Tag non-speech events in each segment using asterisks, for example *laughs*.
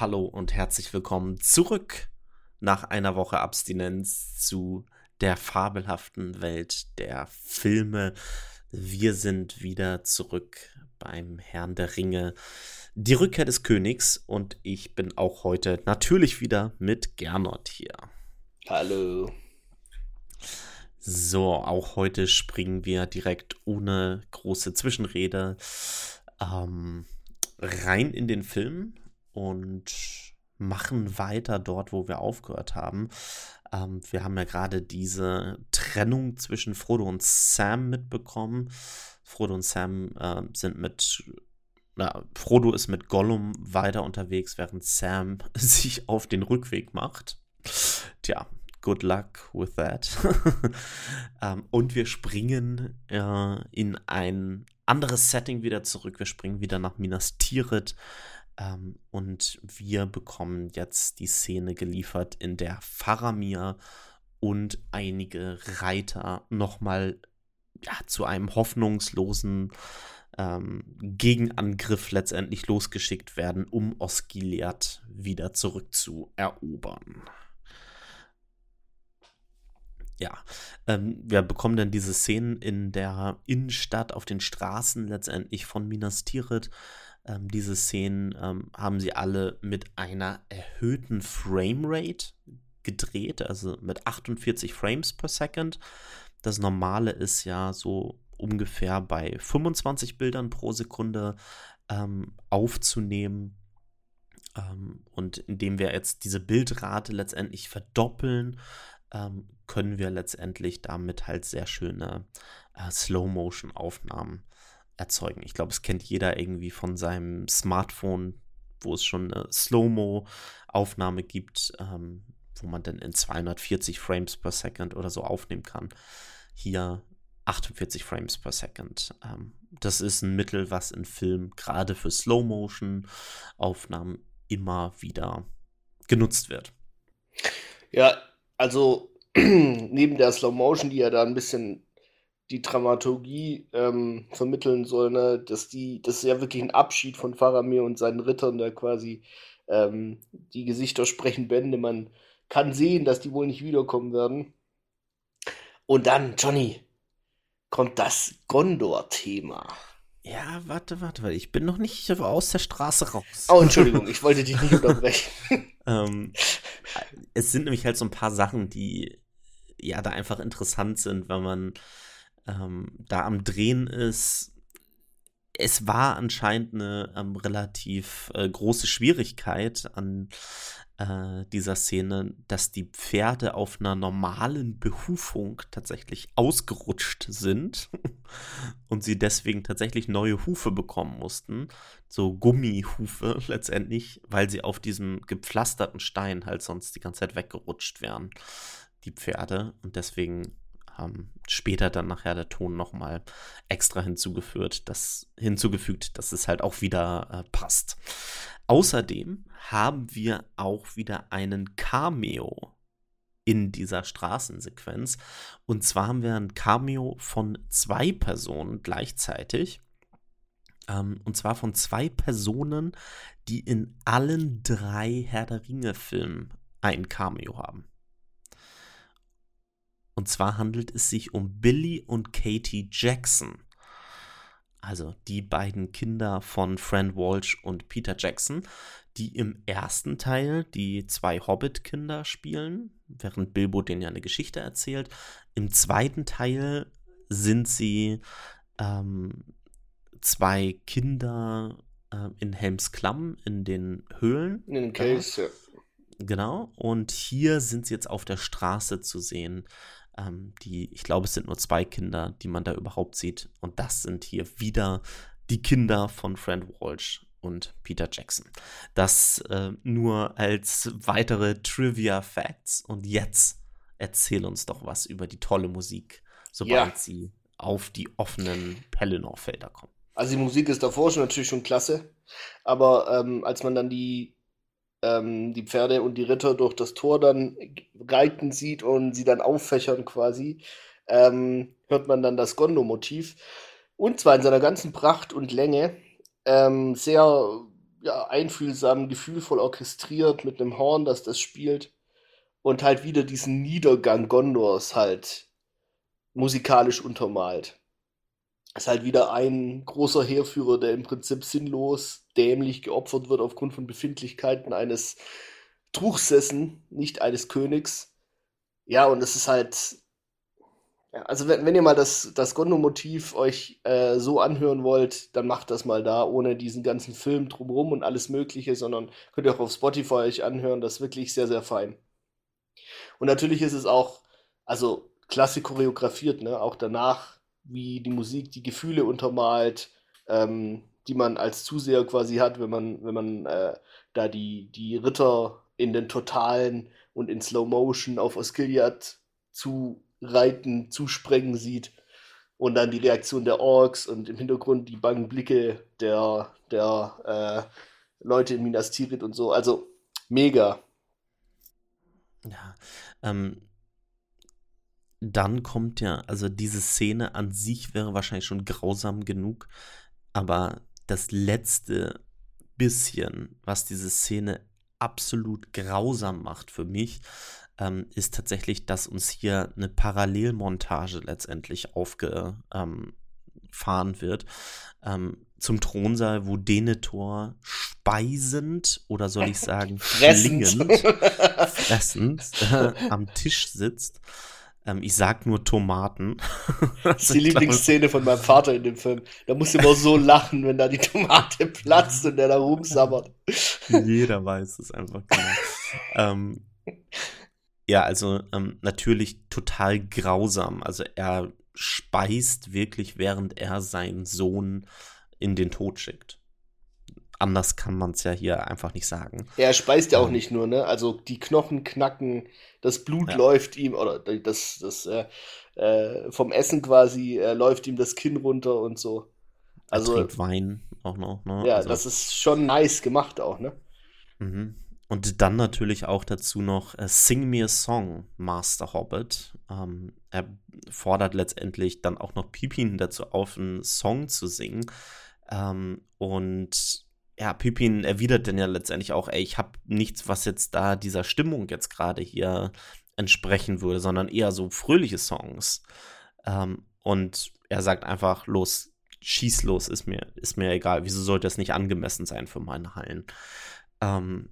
hallo und herzlich willkommen zurück nach einer Woche Abstinenz zu der fabelhaften Welt der Filme. Wir sind wieder zurück beim Herrn der Ringe, die Rückkehr des Königs und ich bin auch heute natürlich wieder mit Gernot hier. Hallo. So, auch heute springen wir direkt ohne große Zwischenrede ähm, rein in den Film und machen weiter dort, wo wir aufgehört haben. Ähm, wir haben ja gerade diese Trennung zwischen Frodo und Sam mitbekommen. Frodo und Sam äh, sind mit na, Frodo ist mit Gollum weiter unterwegs, während Sam *laughs* sich auf den Rückweg macht. Tja, good luck with that. *laughs* ähm, und wir springen äh, in ein anderes Setting wieder zurück. Wir springen wieder nach Minas Tirith. Ähm, und wir bekommen jetzt die Szene geliefert, in der Faramir und einige Reiter nochmal ja, zu einem hoffnungslosen ähm, Gegenangriff letztendlich losgeschickt werden, um Osgiliath wieder zurückzuerobern. Ja, ähm, wir bekommen dann diese Szenen in der Innenstadt, auf den Straßen letztendlich von Minas Tirith. Ähm, diese Szenen ähm, haben sie alle mit einer erhöhten Framerate gedreht, also mit 48 Frames per Second. Das normale ist ja so ungefähr bei 25 Bildern pro Sekunde ähm, aufzunehmen. Ähm, und indem wir jetzt diese Bildrate letztendlich verdoppeln, ähm, können wir letztendlich damit halt sehr schöne äh, Slow-Motion-Aufnahmen erzeugen. Ich glaube, es kennt jeder irgendwie von seinem Smartphone, wo es schon eine Slow-Mo-Aufnahme gibt, ähm, wo man dann in 240 Frames per Second oder so aufnehmen kann. Hier 48 Frames per Second. Ähm, das ist ein Mittel, was in Filmen gerade für Slow-Motion-Aufnahmen immer wieder genutzt wird. Ja, also *clears throat* neben der Slow Motion, die ja da ein bisschen die Dramaturgie ähm, vermitteln soll, ne, dass die, das ist ja wirklich ein Abschied von Faramir und seinen Rittern, da quasi ähm, die Gesichter sprechen Bände. Man kann sehen, dass die wohl nicht wiederkommen werden. Und dann, Johnny, kommt das Gondor-Thema. Ja, warte, warte, warte. Ich bin noch nicht aus der Straße raus. Oh, Entschuldigung, ich wollte dich nicht unterbrechen. *laughs* ähm, es sind nämlich halt so ein paar Sachen, die ja da einfach interessant sind, wenn man ähm, da am Drehen ist. Es war anscheinend eine ähm, relativ äh, große Schwierigkeit an äh, dieser Szene, dass die Pferde auf einer normalen Behufung tatsächlich ausgerutscht sind *laughs* und sie deswegen tatsächlich neue Hufe bekommen mussten. So Gummihufe *laughs* letztendlich, weil sie auf diesem gepflasterten Stein halt sonst die ganze Zeit weggerutscht wären die Pferde und deswegen ähm, später dann nachher der Ton nochmal extra hinzugefügt, dass, hinzugefügt, dass es halt auch wieder äh, passt. Außerdem haben wir auch wieder einen Cameo in dieser Straßensequenz. Und zwar haben wir ein Cameo von zwei Personen gleichzeitig. Ähm, und zwar von zwei Personen, die in allen drei Herr der Ringe-Filmen ein Cameo haben. Und zwar handelt es sich um Billy und Katie Jackson. Also die beiden Kinder von Fran Walsh und Peter Jackson, die im ersten Teil die zwei Hobbit-Kinder spielen, während Bilbo denen ja eine Geschichte erzählt. Im zweiten Teil sind sie ähm, zwei Kinder äh, in Helms Klamm in den Höhlen. In den Caves, ja. Genau. Und hier sind sie jetzt auf der Straße zu sehen ähm, die, ich glaube, es sind nur zwei Kinder, die man da überhaupt sieht. Und das sind hier wieder die Kinder von Fran Walsh und Peter Jackson. Das äh, nur als weitere Trivia Facts. Und jetzt erzähl uns doch was über die tolle Musik, sobald ja. sie auf die offenen Pelennor-Felder kommen. Also die Musik ist davor schon natürlich schon klasse, aber ähm, als man dann die ähm, die Pferde und die Ritter durch das Tor dann reiten sieht und sie dann auffächern quasi, ähm, hört man dann das Gondo-Motiv. Und zwar in seiner ganzen Pracht und Länge. Ähm, sehr ja, einfühlsam, gefühlvoll orchestriert mit einem Horn, das das spielt. Und halt wieder diesen Niedergang Gondors halt musikalisch untermalt. Ist halt wieder ein großer Heerführer, der im Prinzip sinnlos, dämlich geopfert wird aufgrund von Befindlichkeiten eines Truchsessen, nicht eines Königs. Ja, und es ist halt. Ja, also, wenn, wenn ihr mal das, das Gondo-Motiv euch äh, so anhören wollt, dann macht das mal da, ohne diesen ganzen Film drumherum und alles Mögliche, sondern könnt ihr auch auf Spotify euch anhören. Das ist wirklich sehr, sehr fein. Und natürlich ist es auch, also klasse choreografiert, ne? Auch danach, wie die Musik die Gefühle untermalt, ähm, die man als Zuseher quasi hat, wenn man, wenn man äh, da die, die Ritter in den Totalen und in Slow Motion auf Osgiliath zu reiten, zu sprengen sieht. Und dann die Reaktion der Orks und im Hintergrund die bangen Blicke der, der äh, Leute in Minas Tirith und so. Also mega. Ja, ähm, dann kommt ja, also diese Szene an sich wäre wahrscheinlich schon grausam genug, aber das letzte bisschen, was diese Szene absolut grausam macht für mich, ähm, ist tatsächlich, dass uns hier eine Parallelmontage letztendlich aufgefahren ähm, wird. Ähm, zum Thronsaal, wo Denethor speisend oder soll ich *laughs* sagen flingend, fressend *laughs* äh, am Tisch sitzt. Ähm, ich sag nur Tomaten. *laughs* das ist die Lieblingsszene von meinem Vater in dem Film. Da muss immer so lachen, wenn da die Tomate platzt und der da rumsabbert. Jeder weiß es einfach genau. ähm, ja, also ähm, natürlich total grausam. Also er speist wirklich, während er seinen Sohn in den Tod schickt. Anders kann man es ja hier einfach nicht sagen. Er speist ja auch ähm, nicht nur, ne? Also die Knochen knacken, das Blut ja. läuft ihm, oder das, das äh, äh, vom Essen quasi äh, läuft ihm das Kinn runter und so. Also, er trinkt Wein auch noch, ne? Ja, also, das ist schon nice gemacht auch, ne? Mhm. Und dann natürlich auch dazu noch uh, Sing Me a Song, Master Hobbit. Ähm, er fordert letztendlich dann auch noch Pippin dazu auf, einen Song zu singen. Ähm, und ja, Pippin erwidert dann ja letztendlich auch, ey, ich habe nichts, was jetzt da dieser Stimmung jetzt gerade hier entsprechen würde, sondern eher so fröhliche Songs. Ähm, und er sagt einfach, los, schieß los, ist mir, ist mir egal. Wieso sollte das nicht angemessen sein für meine Hallen? Ähm,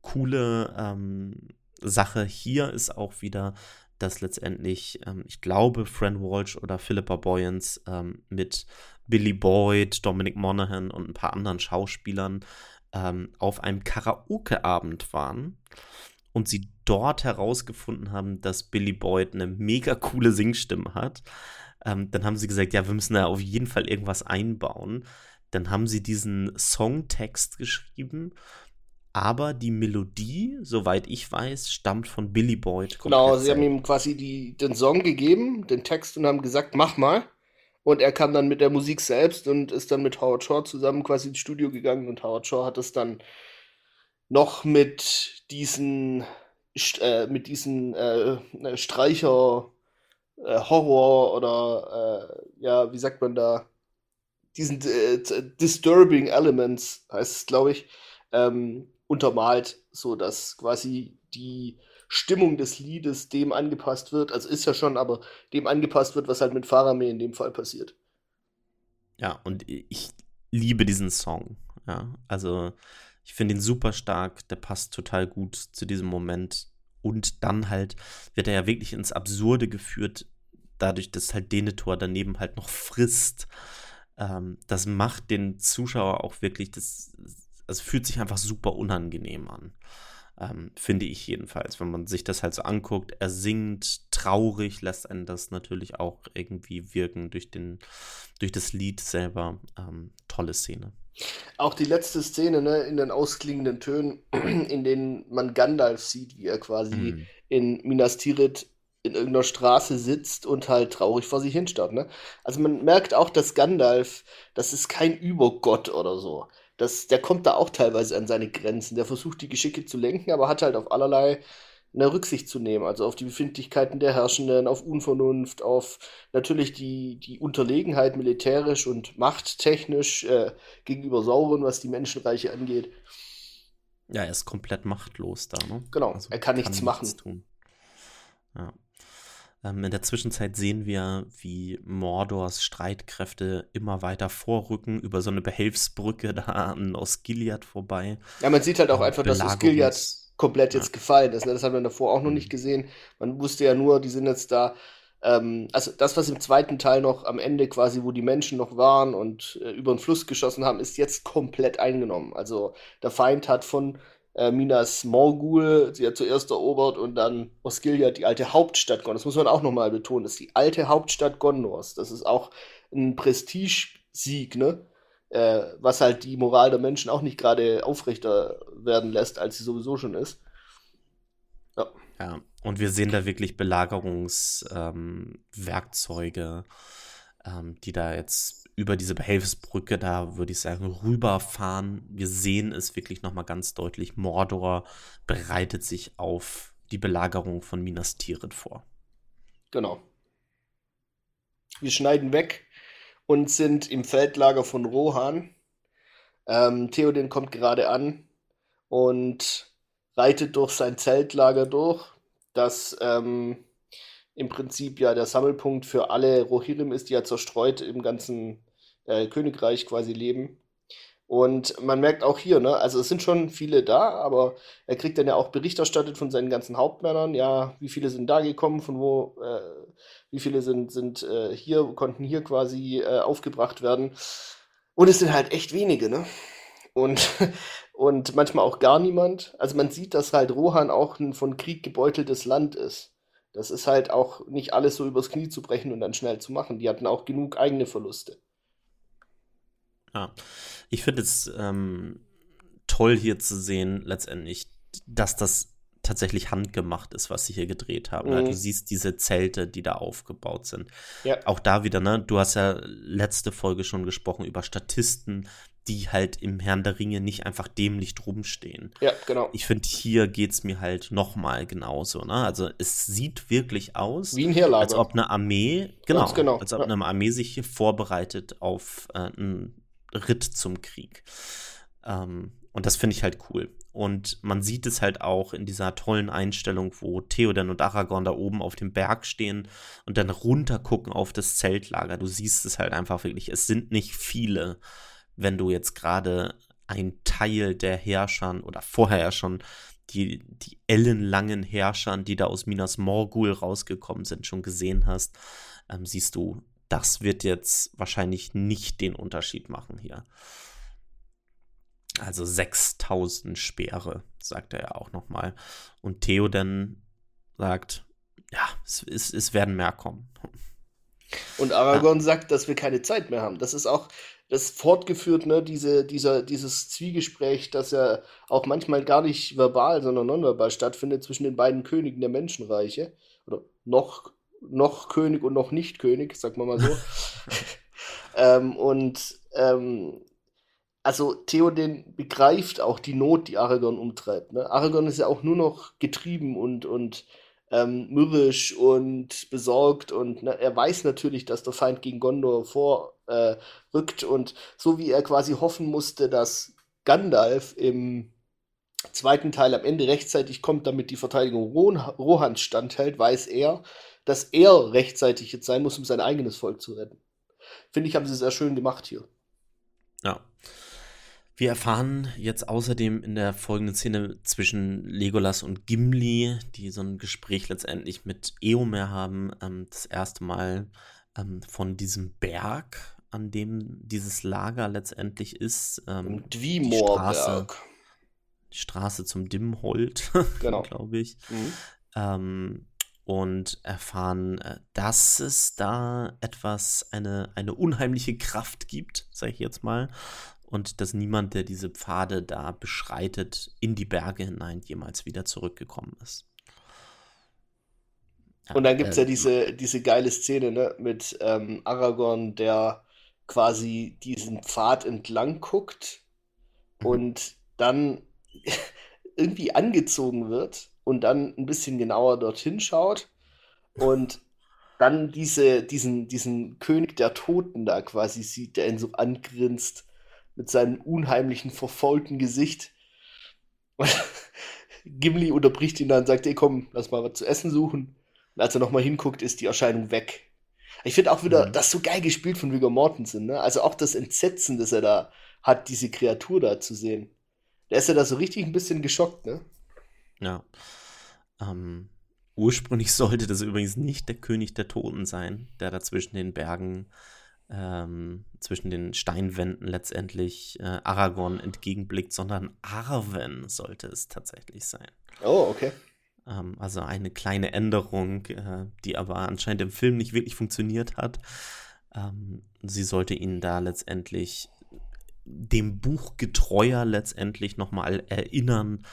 coole ähm, Sache hier ist auch wieder, dass letztendlich, ähm, ich glaube, Fran Walsh oder Philippa Boyens ähm, mit Billy Boyd, Dominic Monaghan und ein paar anderen Schauspielern ähm, auf einem Karaoke-Abend waren und sie dort herausgefunden haben, dass Billy Boyd eine mega coole Singstimme hat. Ähm, dann haben sie gesagt, ja, wir müssen da auf jeden Fall irgendwas einbauen. Dann haben sie diesen Songtext geschrieben aber die Melodie, soweit ich weiß, stammt von Billy Boyd. Genau, sie haben ihm quasi die, den Song gegeben, den Text und haben gesagt, mach mal. Und er kam dann mit der Musik selbst und ist dann mit Howard Shaw zusammen quasi ins Studio gegangen. Und Howard Shaw hat es dann noch mit diesen äh, mit diesen äh, Streicher äh, Horror oder äh, ja, wie sagt man da? Diesen äh, disturbing Elements heißt es, glaube ich, ähm, untermalt, so dass quasi die Stimmung des Liedes dem angepasst wird. Also ist ja schon, aber dem angepasst wird, was halt mit Faramir in dem Fall passiert. Ja, und ich liebe diesen Song. Ja, also ich finde ihn super stark. Der passt total gut zu diesem Moment. Und dann halt wird er ja wirklich ins Absurde geführt, dadurch, dass halt Denethor daneben halt noch frisst. Ähm, das macht den Zuschauer auch wirklich, das es fühlt sich einfach super unangenehm an. Ähm, finde ich jedenfalls, wenn man sich das halt so anguckt. Er singt traurig, lässt einen das natürlich auch irgendwie wirken durch, den, durch das Lied selber. Ähm, tolle Szene. Auch die letzte Szene, ne, in den ausklingenden Tönen, *clears throat* in denen man Gandalf sieht, wie er quasi mhm. in Minas Tirith in irgendeiner Straße sitzt und halt traurig vor sich hinstarrt. Ne? Also man merkt auch, dass Gandalf, das ist kein Übergott oder so das, der kommt da auch teilweise an seine Grenzen. Der versucht die Geschicke zu lenken, aber hat halt auf allerlei eine Rücksicht zu nehmen, also auf die Befindlichkeiten der Herrschenden, auf Unvernunft, auf natürlich die, die Unterlegenheit militärisch und machttechnisch äh, gegenüber Sauron, was die Menschenreiche angeht. Ja, er ist komplett machtlos da, ne? Genau, also er kann, kann nichts machen. Nichts tun. Ja. Ähm, in der Zwischenzeit sehen wir, wie Mordors Streitkräfte immer weiter vorrücken, über so eine Behelfsbrücke *laughs* da an Osgiliath vorbei. Ja, man sieht halt auch einfach, dass Osgiliath komplett jetzt ja. gefallen ist. Ne? Das haben wir davor auch noch nicht gesehen. Man wusste ja nur, die sind jetzt da. Ähm, also das, was im zweiten Teil noch am Ende quasi, wo die Menschen noch waren und äh, über den Fluss geschossen haben, ist jetzt komplett eingenommen. Also der Feind hat von äh, Minas Morgul, sie hat zuerst erobert und dann Osgiliath, die alte Hauptstadt Gondors. Das muss man auch nochmal betonen, das ist die alte Hauptstadt Gondors. Das ist auch ein Prestigesieg, ne? Äh, was halt die Moral der Menschen auch nicht gerade aufrechter werden lässt, als sie sowieso schon ist. Ja. Ja, und wir sehen da wirklich Belagerungswerkzeuge, ähm, ähm, die da jetzt über diese Behelfsbrücke da, würde ich sagen, rüberfahren. Wir sehen es wirklich nochmal ganz deutlich. Mordor bereitet sich auf die Belagerung von Minas Tirith vor. Genau. Wir schneiden weg und sind im Feldlager von Rohan. Ähm, Theoden kommt gerade an und reitet durch sein Zeltlager durch, das ähm, im Prinzip ja der Sammelpunkt für alle Rohirrim ist, die ja zerstreut im ganzen äh, Königreich quasi leben. Und man merkt auch hier, ne, also es sind schon viele da, aber er kriegt dann ja auch Bericht erstattet von seinen ganzen Hauptmännern, ja, wie viele sind da gekommen, von wo, äh, wie viele sind, sind äh, hier, konnten hier quasi äh, aufgebracht werden. Und es sind halt echt wenige, ne? Und, *laughs* und manchmal auch gar niemand. Also man sieht, dass halt Rohan auch ein von Krieg gebeuteltes Land ist. Das ist halt auch nicht alles so übers Knie zu brechen und dann schnell zu machen. Die hatten auch genug eigene Verluste. Ja, ich finde es ähm, toll hier zu sehen, letztendlich, dass das tatsächlich handgemacht ist, was sie hier gedreht haben. Mhm. Du siehst diese Zelte, die da aufgebaut sind. Ja. Auch da wieder, ne? Du hast ja letzte Folge schon gesprochen über Statisten, die halt im Herrn der Ringe nicht einfach dämlich rumstehen. Ja, genau. Ich finde, hier geht es mir halt nochmal genauso. Ne? Also es sieht wirklich aus, wie ein Heerlager. als ob eine Armee, genau, genau. als ob ja. eine Armee sich hier vorbereitet auf äh, einen Ritt zum Krieg. Ähm, und das finde ich halt cool. Und man sieht es halt auch in dieser tollen Einstellung, wo Theoden und Aragorn da oben auf dem Berg stehen und dann runter gucken auf das Zeltlager. Du siehst es halt einfach wirklich. Es sind nicht viele, wenn du jetzt gerade ein Teil der Herrschern oder vorher ja schon die, die ellenlangen Herrschern, die da aus Minas Morgul rausgekommen sind, schon gesehen hast, ähm, siehst du, das wird jetzt wahrscheinlich nicht den Unterschied machen hier. Also 6000 Speere, sagt er ja auch nochmal. Und Theoden sagt, ja, es, es, es werden mehr kommen. Und Aragorn ja. sagt, dass wir keine Zeit mehr haben. Das ist auch das fortgeführt, ne, diese, dieser, dieses Zwiegespräch, das ja auch manchmal gar nicht verbal, sondern nonverbal stattfindet zwischen den beiden Königen der Menschenreiche. Oder noch noch König und noch nicht König, sagen wir mal so. *laughs* ähm, und ähm, also Theoden begreift auch die Not, die Aragorn umtreibt. Ne? Aragorn ist ja auch nur noch getrieben und, und ähm, mürrisch und besorgt und ne, er weiß natürlich, dass der Feind gegen Gondor vorrückt äh, und so wie er quasi hoffen musste, dass Gandalf im zweiten Teil am Ende rechtzeitig kommt, damit die Verteidigung Rohans standhält, weiß er, dass er rechtzeitig jetzt sein muss, um sein eigenes Volk zu retten. Finde ich, haben sie sehr schön gemacht hier. Ja. Wir erfahren jetzt außerdem in der folgenden Szene zwischen Legolas und Gimli, die so ein Gespräch letztendlich mit Eomer haben, ähm, das erste Mal ähm, von diesem Berg, an dem dieses Lager letztendlich ist. Ähm, Dwimorberg. Straße zum Dimmhold, *laughs* genau. glaube ich. Mhm. Ähm, und erfahren, äh, dass es da etwas, eine, eine unheimliche Kraft gibt, sage ich jetzt mal, und dass niemand, der diese Pfade da beschreitet, in die Berge hinein jemals wieder zurückgekommen ist. Ja, und dann gibt es äh, ja diese, diese geile Szene ne, mit ähm, Aragorn, der quasi diesen Pfad entlang guckt mhm. und dann *laughs* irgendwie angezogen wird und dann ein bisschen genauer dorthin schaut und dann diese, diesen, diesen König der Toten da quasi sieht, der ihn so angrinst mit seinem unheimlichen, verfaulten Gesicht. Und *laughs* Gimli unterbricht ihn dann und sagt, ey komm, lass mal was zu essen suchen. Und als er nochmal hinguckt, ist die Erscheinung weg. Ich finde auch wieder, mhm. das so geil gespielt von Viggo Mortensen, ne? Also auch das Entsetzen, das er da hat, diese Kreatur da zu sehen. Der ist ja da so richtig ein bisschen geschockt, ne? Ja. Ähm, ursprünglich *laughs* sollte das übrigens nicht der König der Toten sein, der da zwischen den Bergen, ähm, zwischen den Steinwänden letztendlich äh, Aragorn entgegenblickt, sondern Arwen sollte es tatsächlich sein. Oh, okay. Ähm, also eine kleine Änderung, äh, die aber anscheinend im Film nicht wirklich funktioniert hat. Ähm, sie sollte ihn da letztendlich dem Buch getreuer letztendlich nochmal erinnern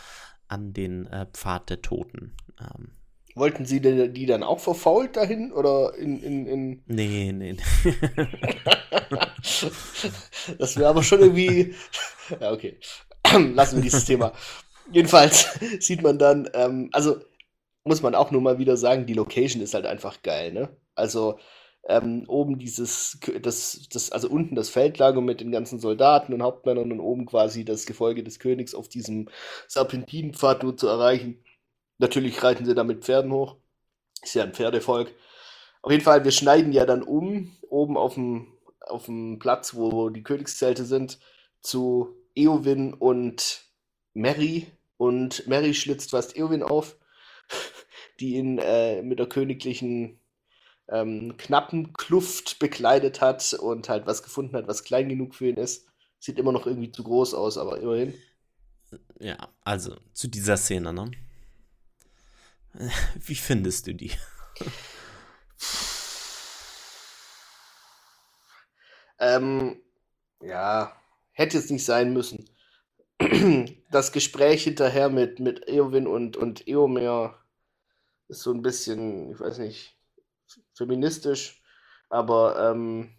an den äh, Pfad der Toten. Ähm, Wollten Sie denn, die dann auch verfault dahin oder in. in, in... Nee, nee. *laughs* das wäre aber schon irgendwie. Ja, okay. *clears throat* Lassen wir dieses Thema. Jedenfalls *laughs* sieht man dann, ähm, also muss man auch nur mal wieder sagen, die Location ist halt einfach geil, ne? Also ähm, oben dieses, das, das, also unten das Feldlager mit den ganzen Soldaten und Hauptmännern und oben quasi das Gefolge des Königs auf diesem Serpentinenpfad nur zu erreichen. Natürlich reiten sie da mit Pferden hoch. Ist ja ein Pferdevolk. Auf jeden Fall, wir schneiden ja dann um, oben auf dem, auf dem Platz, wo die Königszelte sind, zu Eowyn und Mary, und Mary schlitzt fast Eowyn auf, *laughs* die ihn äh, mit der königlichen ähm, knappen Kluft bekleidet hat und halt was gefunden hat, was klein genug für ihn ist. Sieht immer noch irgendwie zu groß aus, aber immerhin. Ja, also zu dieser Szene, ne? *laughs* Wie findest du die? *laughs* ähm, ja, hätte es nicht sein müssen. *clears throat* das Gespräch hinterher mit, mit Eowyn und, und Eomer ist so ein bisschen, ich weiß nicht, feministisch, aber ähm,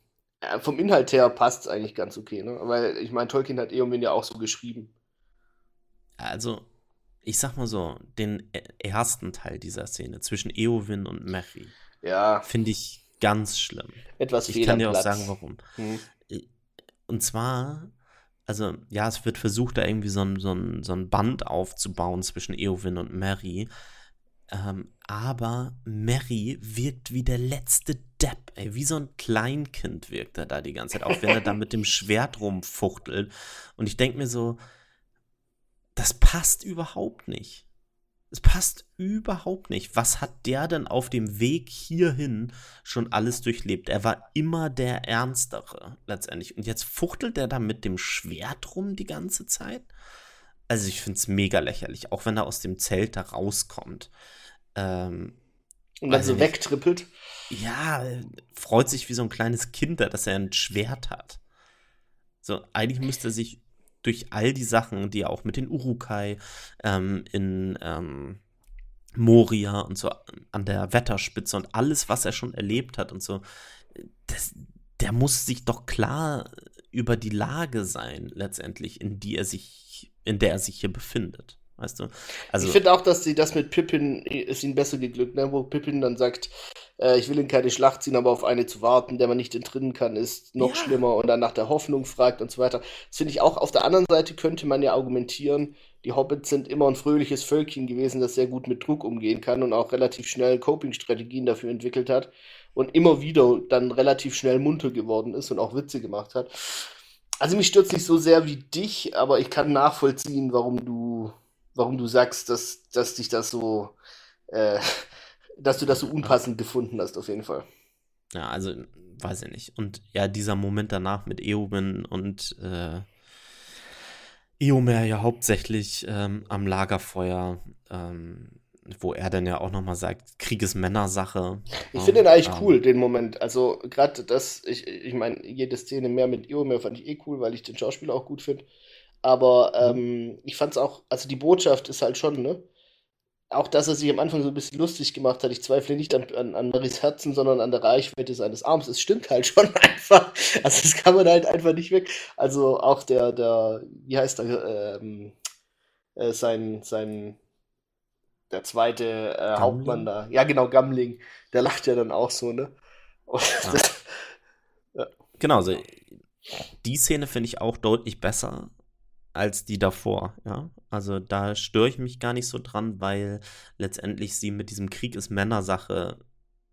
vom Inhalt her passt es eigentlich ganz okay, ne? Weil ich meine, Tolkien hat Eowyn ja auch so geschrieben. Also, ich sag mal so, den e-, ersten Teil dieser Szene zwischen Eowyn und Mary, ja. finde ich ganz schlimm. Etwas Ich kann dir auch sagen, warum. Hm. Und zwar also ja, es wird versucht, da irgendwie so ein, so ein, so ein Band aufzubauen zwischen Eowyn und Mary. Ähm, aber Mary wirkt wie der letzte Depp, ey. Wie so ein Kleinkind wirkt er da die ganze Zeit, auch wenn er da mit dem Schwert rumfuchtelt. Und ich denke mir so, das passt überhaupt nicht. Es passt überhaupt nicht. Was hat der denn auf dem Weg hierhin schon alles durchlebt? Er war immer der Ernstere letztendlich. Und jetzt fuchtelt er da mit dem Schwert rum die ganze Zeit. Also ich finde es mega lächerlich, auch wenn er aus dem Zelt da rauskommt. Ähm, und dann so wegtrippelt. Ja, freut sich wie so ein kleines Kind, dass er ein Schwert hat. So, eigentlich müsste er sich durch all die Sachen, die er auch mit den Urukai ähm, in ähm, Moria und so an der Wetterspitze und alles, was er schon erlebt hat und so, das, der muss sich doch klar über die Lage sein, letztendlich, in die er sich, in der er sich hier befindet. Weißt du? Also, ich finde auch, dass sie das mit Pippin ist ihnen besser geglückt, ne? wo Pippin dann sagt, äh, ich will in keine Schlacht ziehen, aber auf eine zu warten, der man nicht entrinnen kann, ist noch ja. schlimmer und dann nach der Hoffnung fragt und so weiter. Das finde ich auch. Auf der anderen Seite könnte man ja argumentieren, die Hobbits sind immer ein fröhliches Völkchen gewesen, das sehr gut mit Druck umgehen kann und auch relativ schnell Coping-Strategien dafür entwickelt hat und immer wieder dann relativ schnell munter geworden ist und auch Witze gemacht hat. Also mich stürzt nicht so sehr wie dich, aber ich kann nachvollziehen, warum du, warum du sagst, dass, dass dich das so äh, *laughs* dass du das so unpassend gefunden hast, auf jeden Fall. Ja, also, weiß ich nicht. Und ja, dieser Moment danach mit Eoben und äh, Eomer ja hauptsächlich ähm, am Lagerfeuer, ähm, wo er dann ja auch nochmal sagt, Krieg ist Männersache. Ich finde den eigentlich ähm, cool, den Moment. Also gerade das, ich, ich meine, jede Szene mehr mit Eomer fand ich eh cool, weil ich den Schauspieler auch gut finde. Aber mhm. ähm, ich fand es auch, also die Botschaft ist halt schon, ne? auch dass er sich am Anfang so ein bisschen lustig gemacht hat. Ich zweifle nicht an, an, an Maris Herzen, sondern an der Reichweite seines Arms. Es stimmt halt *laughs* schon einfach. Also das kann man halt einfach nicht weg. Also auch der, der, wie heißt er, ähm, äh, sein, sein der zweite äh, Hauptmann da. Ja, genau, Gamling. Der lacht ja dann auch so, ne? *laughs* *laughs* Ja. Genau, also die Szene finde ich auch deutlich besser als die davor, ja. Also da störe ich mich gar nicht so dran, weil letztendlich sie mit diesem Krieg ist Männersache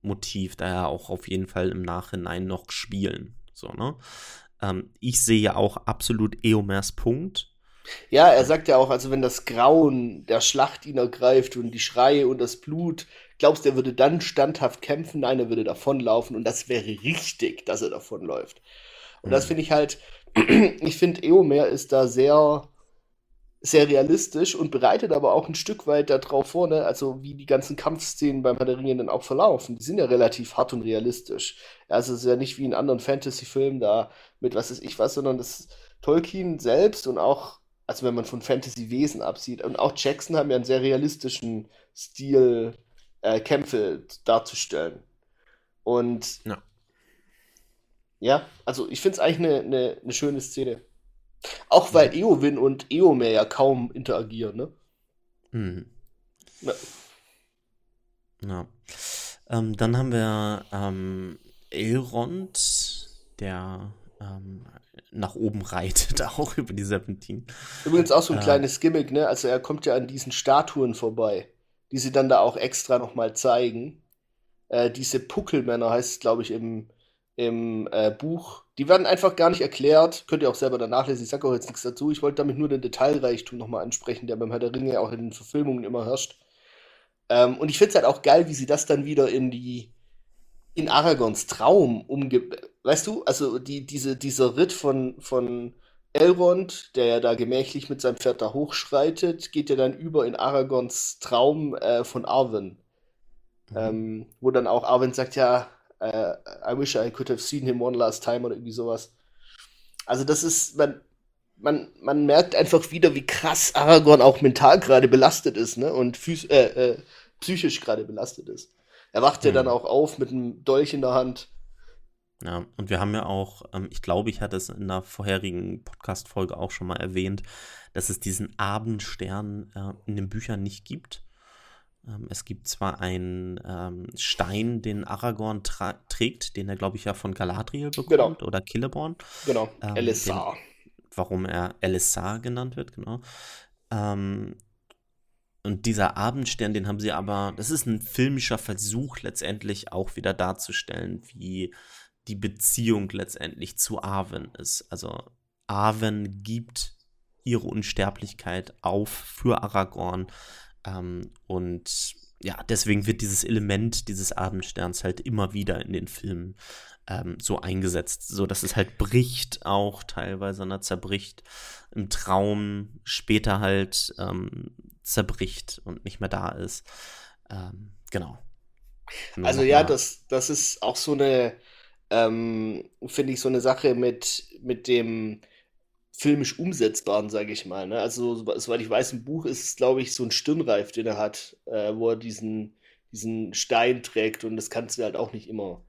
Motiv daher auch auf jeden Fall im Nachhinein noch spielen. So, ne? Ähm, ich sehe ja auch absolut Eomers Punkt. Ja, er sagt ja auch, also wenn das Grauen der Schlacht ihn ergreift und die Schreie und das Blut, glaubst du, er würde dann standhaft kämpfen? Nein, er würde davonlaufen und das wäre richtig, dass er davonläuft. Und mhm. das finde ich halt, ich finde, Eomer ist da sehr, sehr realistisch und bereitet aber auch ein Stück weit darauf vor, ne? also wie die ganzen Kampfszenen beim Herr der Ringe dann auch verlaufen. Die sind ja relativ hart und realistisch. Also es ist ja nicht wie in anderen Fantasy-Filmen da mit was ist ich was, sondern das Tolkien selbst und auch, also wenn man von Fantasy-Wesen absieht, und auch Jackson haben ja einen sehr realistischen Stil, äh, Kämpfe darzustellen. Und ja. Ja, also ich finde es eigentlich eine ne, ne schöne Szene. Auch weil Eowyn und Eomer ja kaum interagieren, ne? Mhm. Ja. ja. Ähm, dann haben wir ähm, Elrond, der ähm, nach oben reitet, *laughs* auch über die Serpentinen. Übrigens auch so ein äh, kleines Gimmick, ne? Also er kommt ja an diesen Statuen vorbei, die sie dann da auch extra nochmal zeigen. Äh, diese Puckelmänner heißt es, glaube ich, im im äh, Buch. Die werden einfach gar nicht erklärt. Könnt ihr auch selber danach lesen. Ich sage auch jetzt nichts dazu. Ich wollte damit nur den Detailreichtum nochmal ansprechen, der beim Herr der Ringe auch in den Verfilmungen immer herrscht. Ähm, und ich finde es halt auch geil, wie sie das dann wieder in die in Aragons Traum umge... Weißt du, also die, diese, dieser Ritt von, von Elrond, der ja da gemächlich mit seinem Pferd da hochschreitet, geht ja dann über in Aragons Traum äh, von Arwen. Mhm. Ähm, wo dann auch Arwen sagt, ja, uh, I wish I could have seen him one last time oder irgendwie sowas. Also das ist, man, man, man merkt einfach wieder, wie krass Aragorn auch mental gerade belastet ist, ne? Und äh, äh, psychisch gerade belastet ist. Er wacht ja dann mhm. auch auf mit einem Dolch in der Hand. Ja, und wir haben ja auch, ähm, ich glaube, ich hatte es in der vorherigen Podcast-Folge auch schon mal erwähnt, dass es diesen Abendstern äh, in den Büchern nicht gibt. Ähm, es gibt zwar einen ähm, Stein, den Aragorn trägt, den er, glaube ich, ja von Galadriel bekommt genau. oder Celeborn. Genau, ähm, Elisar. warum er Elisar genannt wird, genau. Ähm, und dieser Abendstern, den haben sie aber, das ist ein filmischer Versuch letztendlich auch wieder darzustellen, wie die Beziehung letztendlich zu Arwen ist. Also Arwen gibt ihre Unsterblichkeit auf für Aragorn ähm, und ja, deswegen wird dieses Element dieses Abendsterns halt immer wieder in den Filmen ähm, so eingesetzt, so dass es halt bricht auch teilweise, ne, zerbricht im Traum, später halt ähm, zerbricht und nicht mehr da ist. Ähm, genau. Also ja, das, das ist auch so eine, ähm, finde ich, so eine Sache mit, mit dem, filmisch umsetzbaren, sage ich mal. Ne? Also, soweit ich weiß, im Buch ist es, glaube ich, so ein Stirnreif, den er hat, äh, wo er diesen, diesen Stein trägt und das kannst du halt auch nicht immer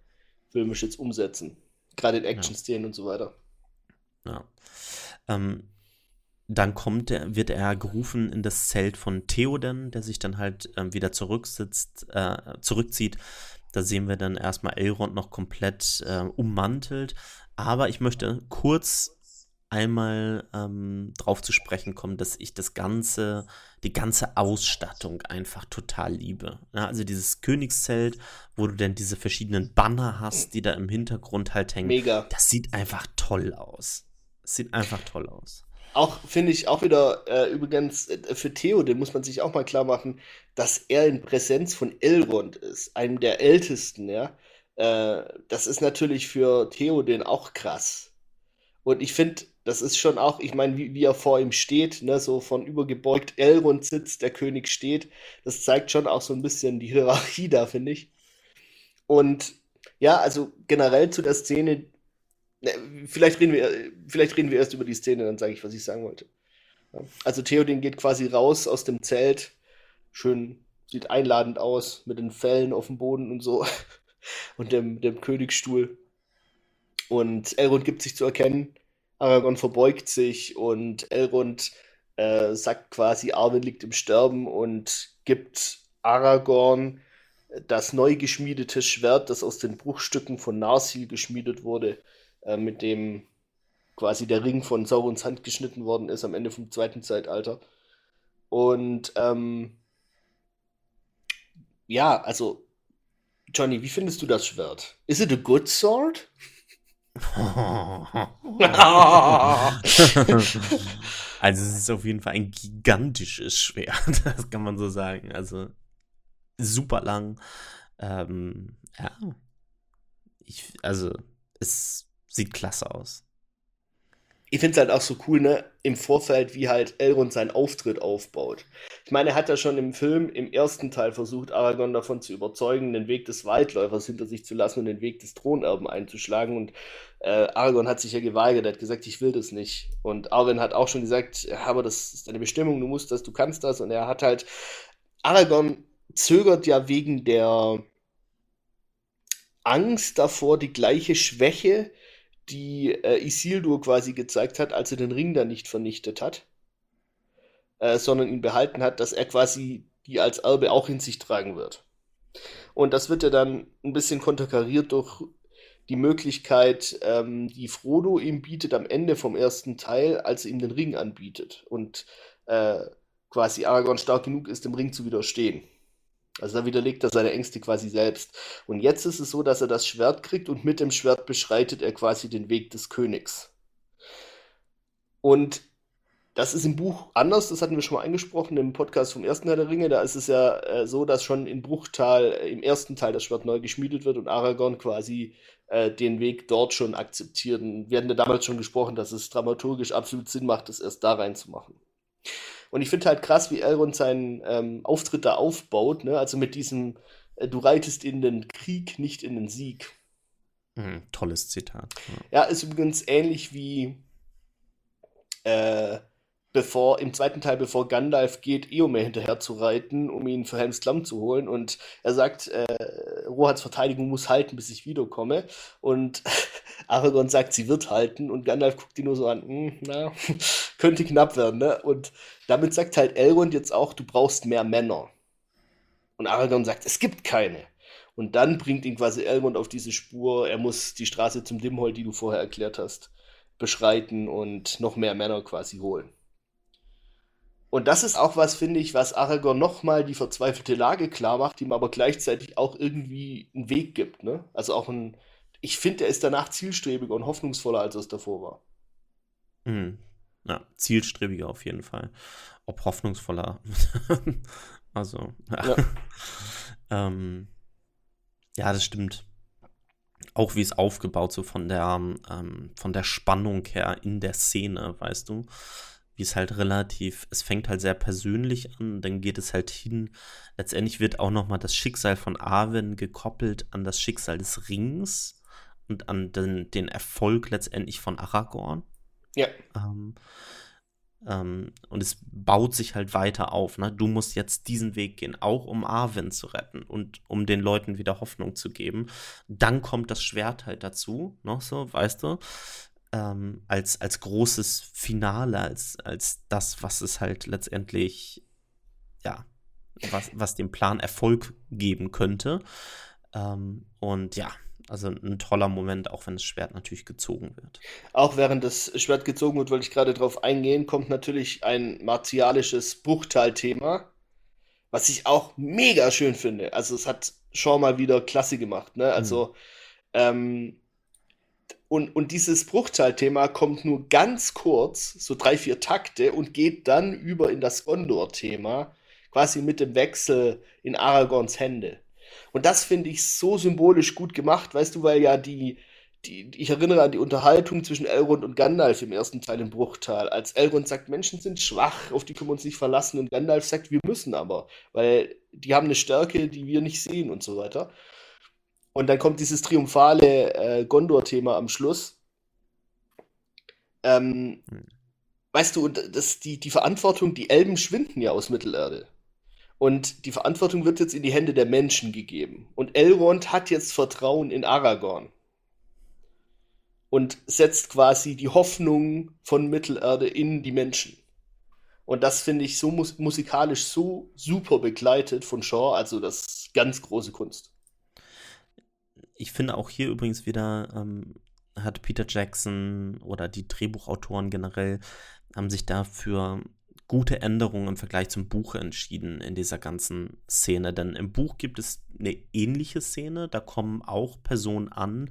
filmisch jetzt umsetzen. Gerade in Action-Szenen ja. und so weiter. Ja. Ähm, dann kommt er, wird er gerufen in das Zelt von Theoden, der sich dann halt ähm, wieder zurücksitzt, äh, zurückzieht. Da sehen wir dann erstmal Elrond noch komplett äh, ummantelt. Aber ich möchte kurz einmal ähm, drauf zu sprechen kommen, dass ich das ganze, die ganze Ausstattung einfach total liebe. Ja, also dieses Königszelt, wo du denn diese verschiedenen Banner hast, die da im Hintergrund halt hängen. Mega. Das sieht einfach toll aus. Das sieht einfach toll aus. Auch finde ich auch wieder äh, übrigens äh, für Theo, den muss man sich auch mal klar machen, dass er in Präsenz von Elrond ist, einem der ältesten, ja. Äh, das ist natürlich für Theo den auch krass. Und ich finde, das ist schon auch, ich meine, wie, wie, er vor ihm steht, ne, so von übergebeugt Elrond sitzt, der König steht, das zeigt schon auch so ein bisschen die Hierarchie da, finde ich. Und ja, also generell zu der Szene, ne, vielleicht reden wir, vielleicht reden wir erst über die Szene, dann sage ich, was ich sagen wollte. Also Theoden geht quasi raus aus dem Zelt, schön, sieht einladend aus, mit den Fellen auf dem Boden und so *laughs* und dem, dem Königsstuhl. Und Elrond gibt sich zu erkennen, Aragorn verbeugt sich und Elrond äh, sagt quasi, Arwen liegt im Sterben und gibt Aragorn das neu geschmiedete Schwert, das aus den Bruchstücken von Narsil geschmiedet wurde, äh, mit dem quasi der Ring von Saurons Hand geschnitten worden ist am Ende vom zweiten Zeitalter. Und ähm, ja, also Johnny, wie findest du das Schwert? Is it a good sword? *laughs* also es ist auf jeden Fall ein gigantisches Schwert, *laughs* das kann man so sagen. Also super lang. Ähm, ja. Ich, also es sieht klasse aus ich finde es halt auch so cool, ne, im Vorfeld, wie halt Elrond seinen Auftritt aufbaut. Ich meine, er hat ja schon im Film im ersten Teil versucht, Aragorn davon zu überzeugen, den Weg des Waldläufers hinter sich zu lassen und den Weg des Thronerben einzuschlagen. Und äh, Aragorn hat sich ja geweigert, er hat gesagt, ich will das nicht. Und Arwen hat auch schon gesagt, ja, aber das ist deine Bestimmung, du musst das, du kannst das. Und er hat halt, Aragorn zögert ja wegen der Angst davor, die gleiche Schwäche die äh, Isildur quasi gezeigt hat, als er den Ring dann nicht vernichtet hat, äh, sondern ihn behalten hat, dass er quasi die als Erbe auch in sich tragen wird. Und das wird ja dann ein bisschen konterkariert durch die Möglichkeit, ähm, die Frodo ihm bietet am Ende vom ersten Teil, als er ihm den Ring anbietet und äh, quasi Aragorn stark genug ist, dem Ring zu widerstehen. Also da widerlegt er seine Ängste quasi selbst. Und jetzt ist es so, dass er das Schwert kriegt und mit dem Schwert beschreitet er quasi den Weg des Königs. Und das ist im Buch anders, das hatten wir schon mal angesprochen im Podcast vom ersten Teil der Ringe. Da ist es ja äh, so, dass schon in Bruchtal äh, im ersten Teil das Schwert neu geschmiedet wird und Aragorn quasi äh, den Weg dort schon akzeptiert. Und wir hatten ja damals schon gesprochen, dass es dramaturgisch absolut Sinn macht, das erst da reinzumachen. Und ich finde halt krass, wie Elrond seinen ähm, Auftritt da aufbaut, ne? Also mit diesem, äh, du reitest in den Krieg, nicht in den Sieg. Mhm, tolles Zitat. Ja. ja, ist übrigens ähnlich wie äh, bevor, im zweiten Teil, bevor Gandalf geht, Eomer hinterher zu reiten, um ihn für Helms Klamm zu holen. Und er sagt, äh, Rohans Verteidigung muss halten, bis ich wiederkomme. Und *laughs* Aragorn sagt, sie wird halten. Und Gandalf guckt ihn nur so an, hm, na, *laughs* könnte knapp werden, ne? Und damit sagt halt Elrond jetzt auch, du brauchst mehr Männer. Und Aragorn sagt, es gibt keine. Und dann bringt ihn quasi Elrond auf diese Spur, er muss die Straße zum Dimmhold, die du vorher erklärt hast, beschreiten und noch mehr Männer quasi holen. Und das ist auch was, finde ich, was Aragorn nochmal die verzweifelte Lage klar macht, ihm aber gleichzeitig auch irgendwie einen Weg gibt. Ne? Also auch ein, ich finde, er ist danach zielstrebiger und hoffnungsvoller, als er es davor war. Mhm. Ja, zielstrebiger auf jeden Fall. Ob hoffnungsvoller. *laughs* also, ja. Ja. *laughs* ähm, ja, das stimmt. Auch wie es aufgebaut, so von der, ähm, von der Spannung her in der Szene, weißt du wie es halt relativ, es fängt halt sehr persönlich an, dann geht es halt hin. Letztendlich wird auch nochmal das Schicksal von Arwen gekoppelt an das Schicksal des Rings und an den, den Erfolg letztendlich von Aragorn. Ja. Ähm, ähm, und es baut sich halt weiter auf. Ne? Du musst jetzt diesen Weg gehen, auch um Arwen zu retten und um den Leuten wieder Hoffnung zu geben. Dann kommt das Schwert halt dazu, noch so, weißt du ähm, als, als großes Finale, als, als das, was es halt letztendlich, ja, was, was dem Plan Erfolg geben könnte. Ähm, und ja, also ein toller Moment, auch wenn das Schwert natürlich gezogen wird. Auch während das Schwert gezogen wird, wollte ich gerade darauf eingehen, kommt natürlich ein martialisches Bruchtal-Thema, was ich auch mega schön finde. Also es hat schon mal wieder klasse gemacht. Ne? Also mhm. ähm, und, und dieses Bruchteilthema kommt nur ganz kurz, so drei, vier Takte, und geht dann über in das Gondor-Thema, quasi mit dem Wechsel in Aragorns Hände. Und das finde ich so symbolisch gut gemacht, weißt du, weil ja die, die, ich erinnere an die Unterhaltung zwischen Elrond und Gandalf im ersten Teil im Bruchtal, als Elrond sagt, Menschen sind schwach, auf die können wir uns nicht verlassen, und Gandalf sagt, wir müssen aber, weil die haben eine Stärke, die wir nicht sehen und so weiter. Und dann kommt dieses triumphale äh, Gondor-Thema am Schluss. Ähm, hm. Weißt du, das, die, die Verantwortung, die Elben schwinden ja aus Mittelerde. Und die Verantwortung wird jetzt in die Hände der Menschen gegeben. Und Elrond hat jetzt Vertrauen in Aragorn. Und setzt quasi die Hoffnung von Mittelerde in die Menschen. Und das finde ich so mus musikalisch so super begleitet von Shaw, also das ist ganz große Kunst. Ich finde auch hier übrigens wieder ähm, hat Peter Jackson oder die Drehbuchautoren generell haben sich dafür gute Änderungen im Vergleich zum Buch entschieden in dieser ganzen Szene. Denn im Buch gibt es eine ähnliche Szene, da kommen auch Personen an.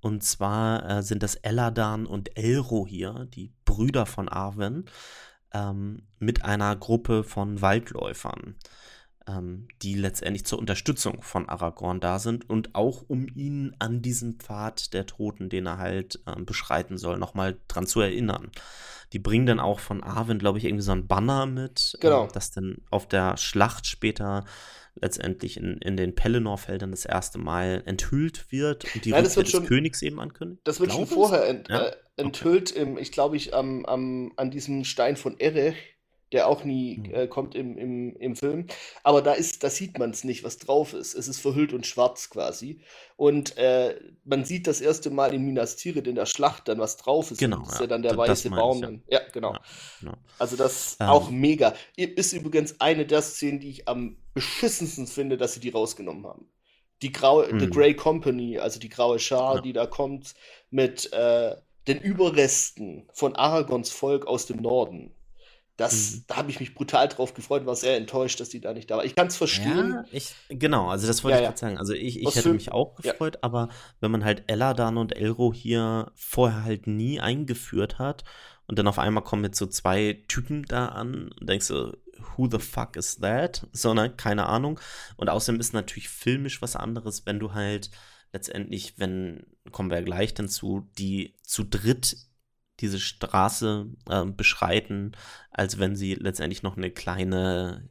Und zwar äh, sind das Eladan und Elro hier, die Brüder von Arwen, ähm, mit einer Gruppe von Waldläufern die letztendlich zur Unterstützung von Aragorn da sind und auch um ihn an diesen Pfad der Toten, den er halt ähm, beschreiten soll, nochmal dran zu erinnern. Die bringen dann auch von Arwen, glaube ich, irgendwie so ein Banner mit, genau. äh, das dann auf der Schlacht später letztendlich in, in den Pelennor-Feldern das erste Mal enthüllt wird und die Nein, Rückkehr des schon, Königs eben ankündigt. Das wird schon vorher ent, ja? äh, enthüllt, okay. im, ich glaube ich, am, am, an diesem Stein von Erech der auch nie mhm. äh, kommt im, im, im Film. Aber da ist, da sieht man es nicht, was drauf ist. Es ist verhüllt und schwarz quasi. Und äh, man sieht das erste Mal in Minas Tirith in der Schlacht dann, was drauf ist. Genau. Das ist ja dann der weiße Baum. Ich, ja. ja. genau. Ja, genau. Also das ähm. auch mega. Ist übrigens eine der Szenen, die ich am beschissensten finde, dass sie die rausgenommen haben. Die graue, mhm. The Grey Company, also die graue Schar, ja. die da kommt mit äh, den Überresten von Aragons Volk aus dem Norden das, mhm. Da habe ich mich brutal drauf gefreut, war sehr enttäuscht, dass die da nicht da war. Ich kann es verstehen. Ja, ich, genau, also das wollte ja, ich gerade sagen. Also ich, ich hätte mich auch gefreut, ja. aber wenn man halt Eladan und Elro hier vorher halt nie eingeführt hat und dann auf einmal kommen jetzt so zwei Typen da an und denkst du, who the fuck is that? Sondern keine Ahnung. Und außerdem ist natürlich filmisch was anderes, wenn du halt letztendlich, wenn, kommen wir gleich dazu, die zu dritt diese Straße äh, beschreiten, als wenn sie letztendlich noch eine kleine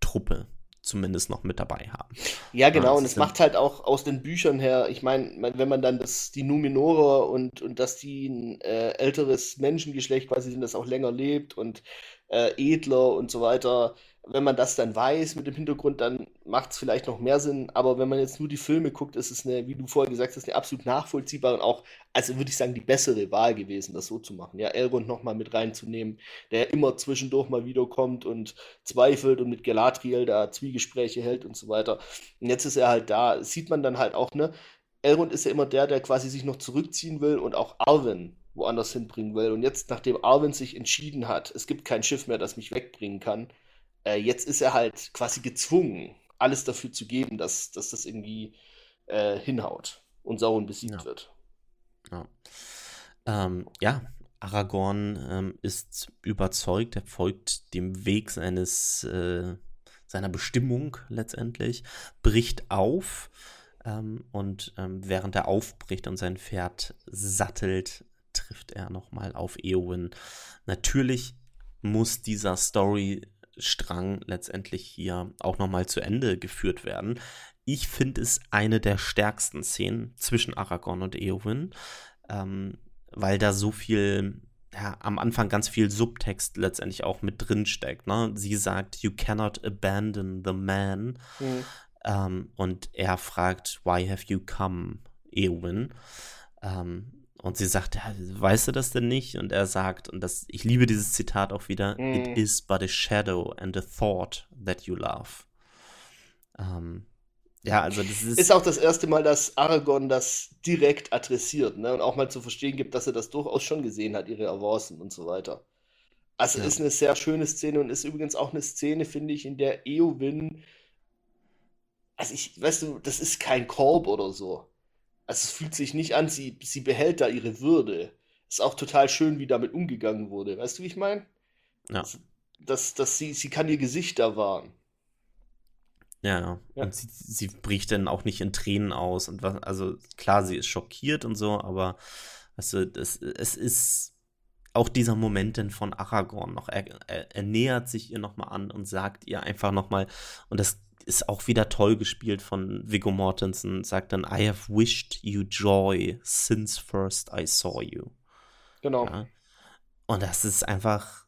Truppe zumindest noch mit dabei haben. Ja, genau, und es macht halt auch aus den Büchern her, ich meine, wenn man dann das, die Numenora und, und dass die ein äh, älteres Menschengeschlecht quasi sind, das auch länger lebt und äh, edler und so weiter, wenn man das dann weiß mit dem Hintergrund, dann macht es vielleicht noch mehr Sinn. Aber wenn man jetzt nur die Filme guckt, ist es eine, wie du vorher gesagt hast, eine absolut nachvollziehbare und auch, also würde ich sagen, die bessere Wahl gewesen, das so zu machen. Ja, Elrond nochmal mit reinzunehmen, der immer zwischendurch mal wiederkommt und zweifelt und mit Galadriel da Zwiegespräche hält und so weiter. Und jetzt ist er halt da. Sieht man dann halt auch, ne? Elrond ist ja immer der, der quasi sich noch zurückziehen will und auch Arwen woanders hinbringen will. Und jetzt, nachdem Arwen sich entschieden hat, es gibt kein Schiff mehr, das mich wegbringen kann, äh, jetzt ist er halt quasi gezwungen, alles dafür zu geben, dass, dass das irgendwie äh, hinhaut und Sauron besiegt ja. wird. Ja. Ähm, ja, Aragorn ähm, ist überzeugt, er folgt dem Weg seines, äh, seiner Bestimmung letztendlich, bricht auf ähm, und ähm, während er aufbricht und sein Pferd sattelt, trifft er nochmal auf Eowyn. Natürlich muss dieser Story Strang letztendlich hier auch nochmal zu Ende geführt werden. Ich finde es eine der stärksten Szenen zwischen Aragorn und Eowyn, ähm, weil da so viel, ja, am Anfang ganz viel Subtext letztendlich auch mit drin steckt. Ne? Sie sagt, you cannot abandon the man. Mhm. Ähm, und er fragt, why have you come, Eowyn? Ähm, und sie sagt, ja, weißt du das denn nicht? Und er sagt, und das, ich liebe dieses Zitat auch wieder, mm. it is but a shadow and a thought that you love. Ähm, ja, also das ist. Ist auch das erste Mal, dass Aragorn das direkt adressiert, ne? Und auch mal zu verstehen gibt, dass er das durchaus schon gesehen hat, ihre Avancen und so weiter. Also ja. ist eine sehr schöne Szene und ist übrigens auch eine Szene, finde ich, in der Eowyn. Also ich, weißt du, das ist kein Korb oder so. Also es fühlt sich nicht an, sie, sie behält da ihre Würde. Ist auch total schön, wie damit umgegangen wurde. Weißt du, wie ich meine? Ja. Dass, dass sie, sie kann ihr Gesicht da wahren. Ja, ja. Und sie, sie bricht dann auch nicht in Tränen aus. Und was, also klar, sie ist schockiert und so, aber weißt du, das, es ist auch dieser Moment denn von Aragorn noch. Er, er, er nähert sich ihr nochmal an und sagt ihr einfach nochmal, und das ist auch wieder toll gespielt von Viggo Mortensen, sagt dann, I have wished you joy since first I saw you. Genau. Ja? Und das ist einfach,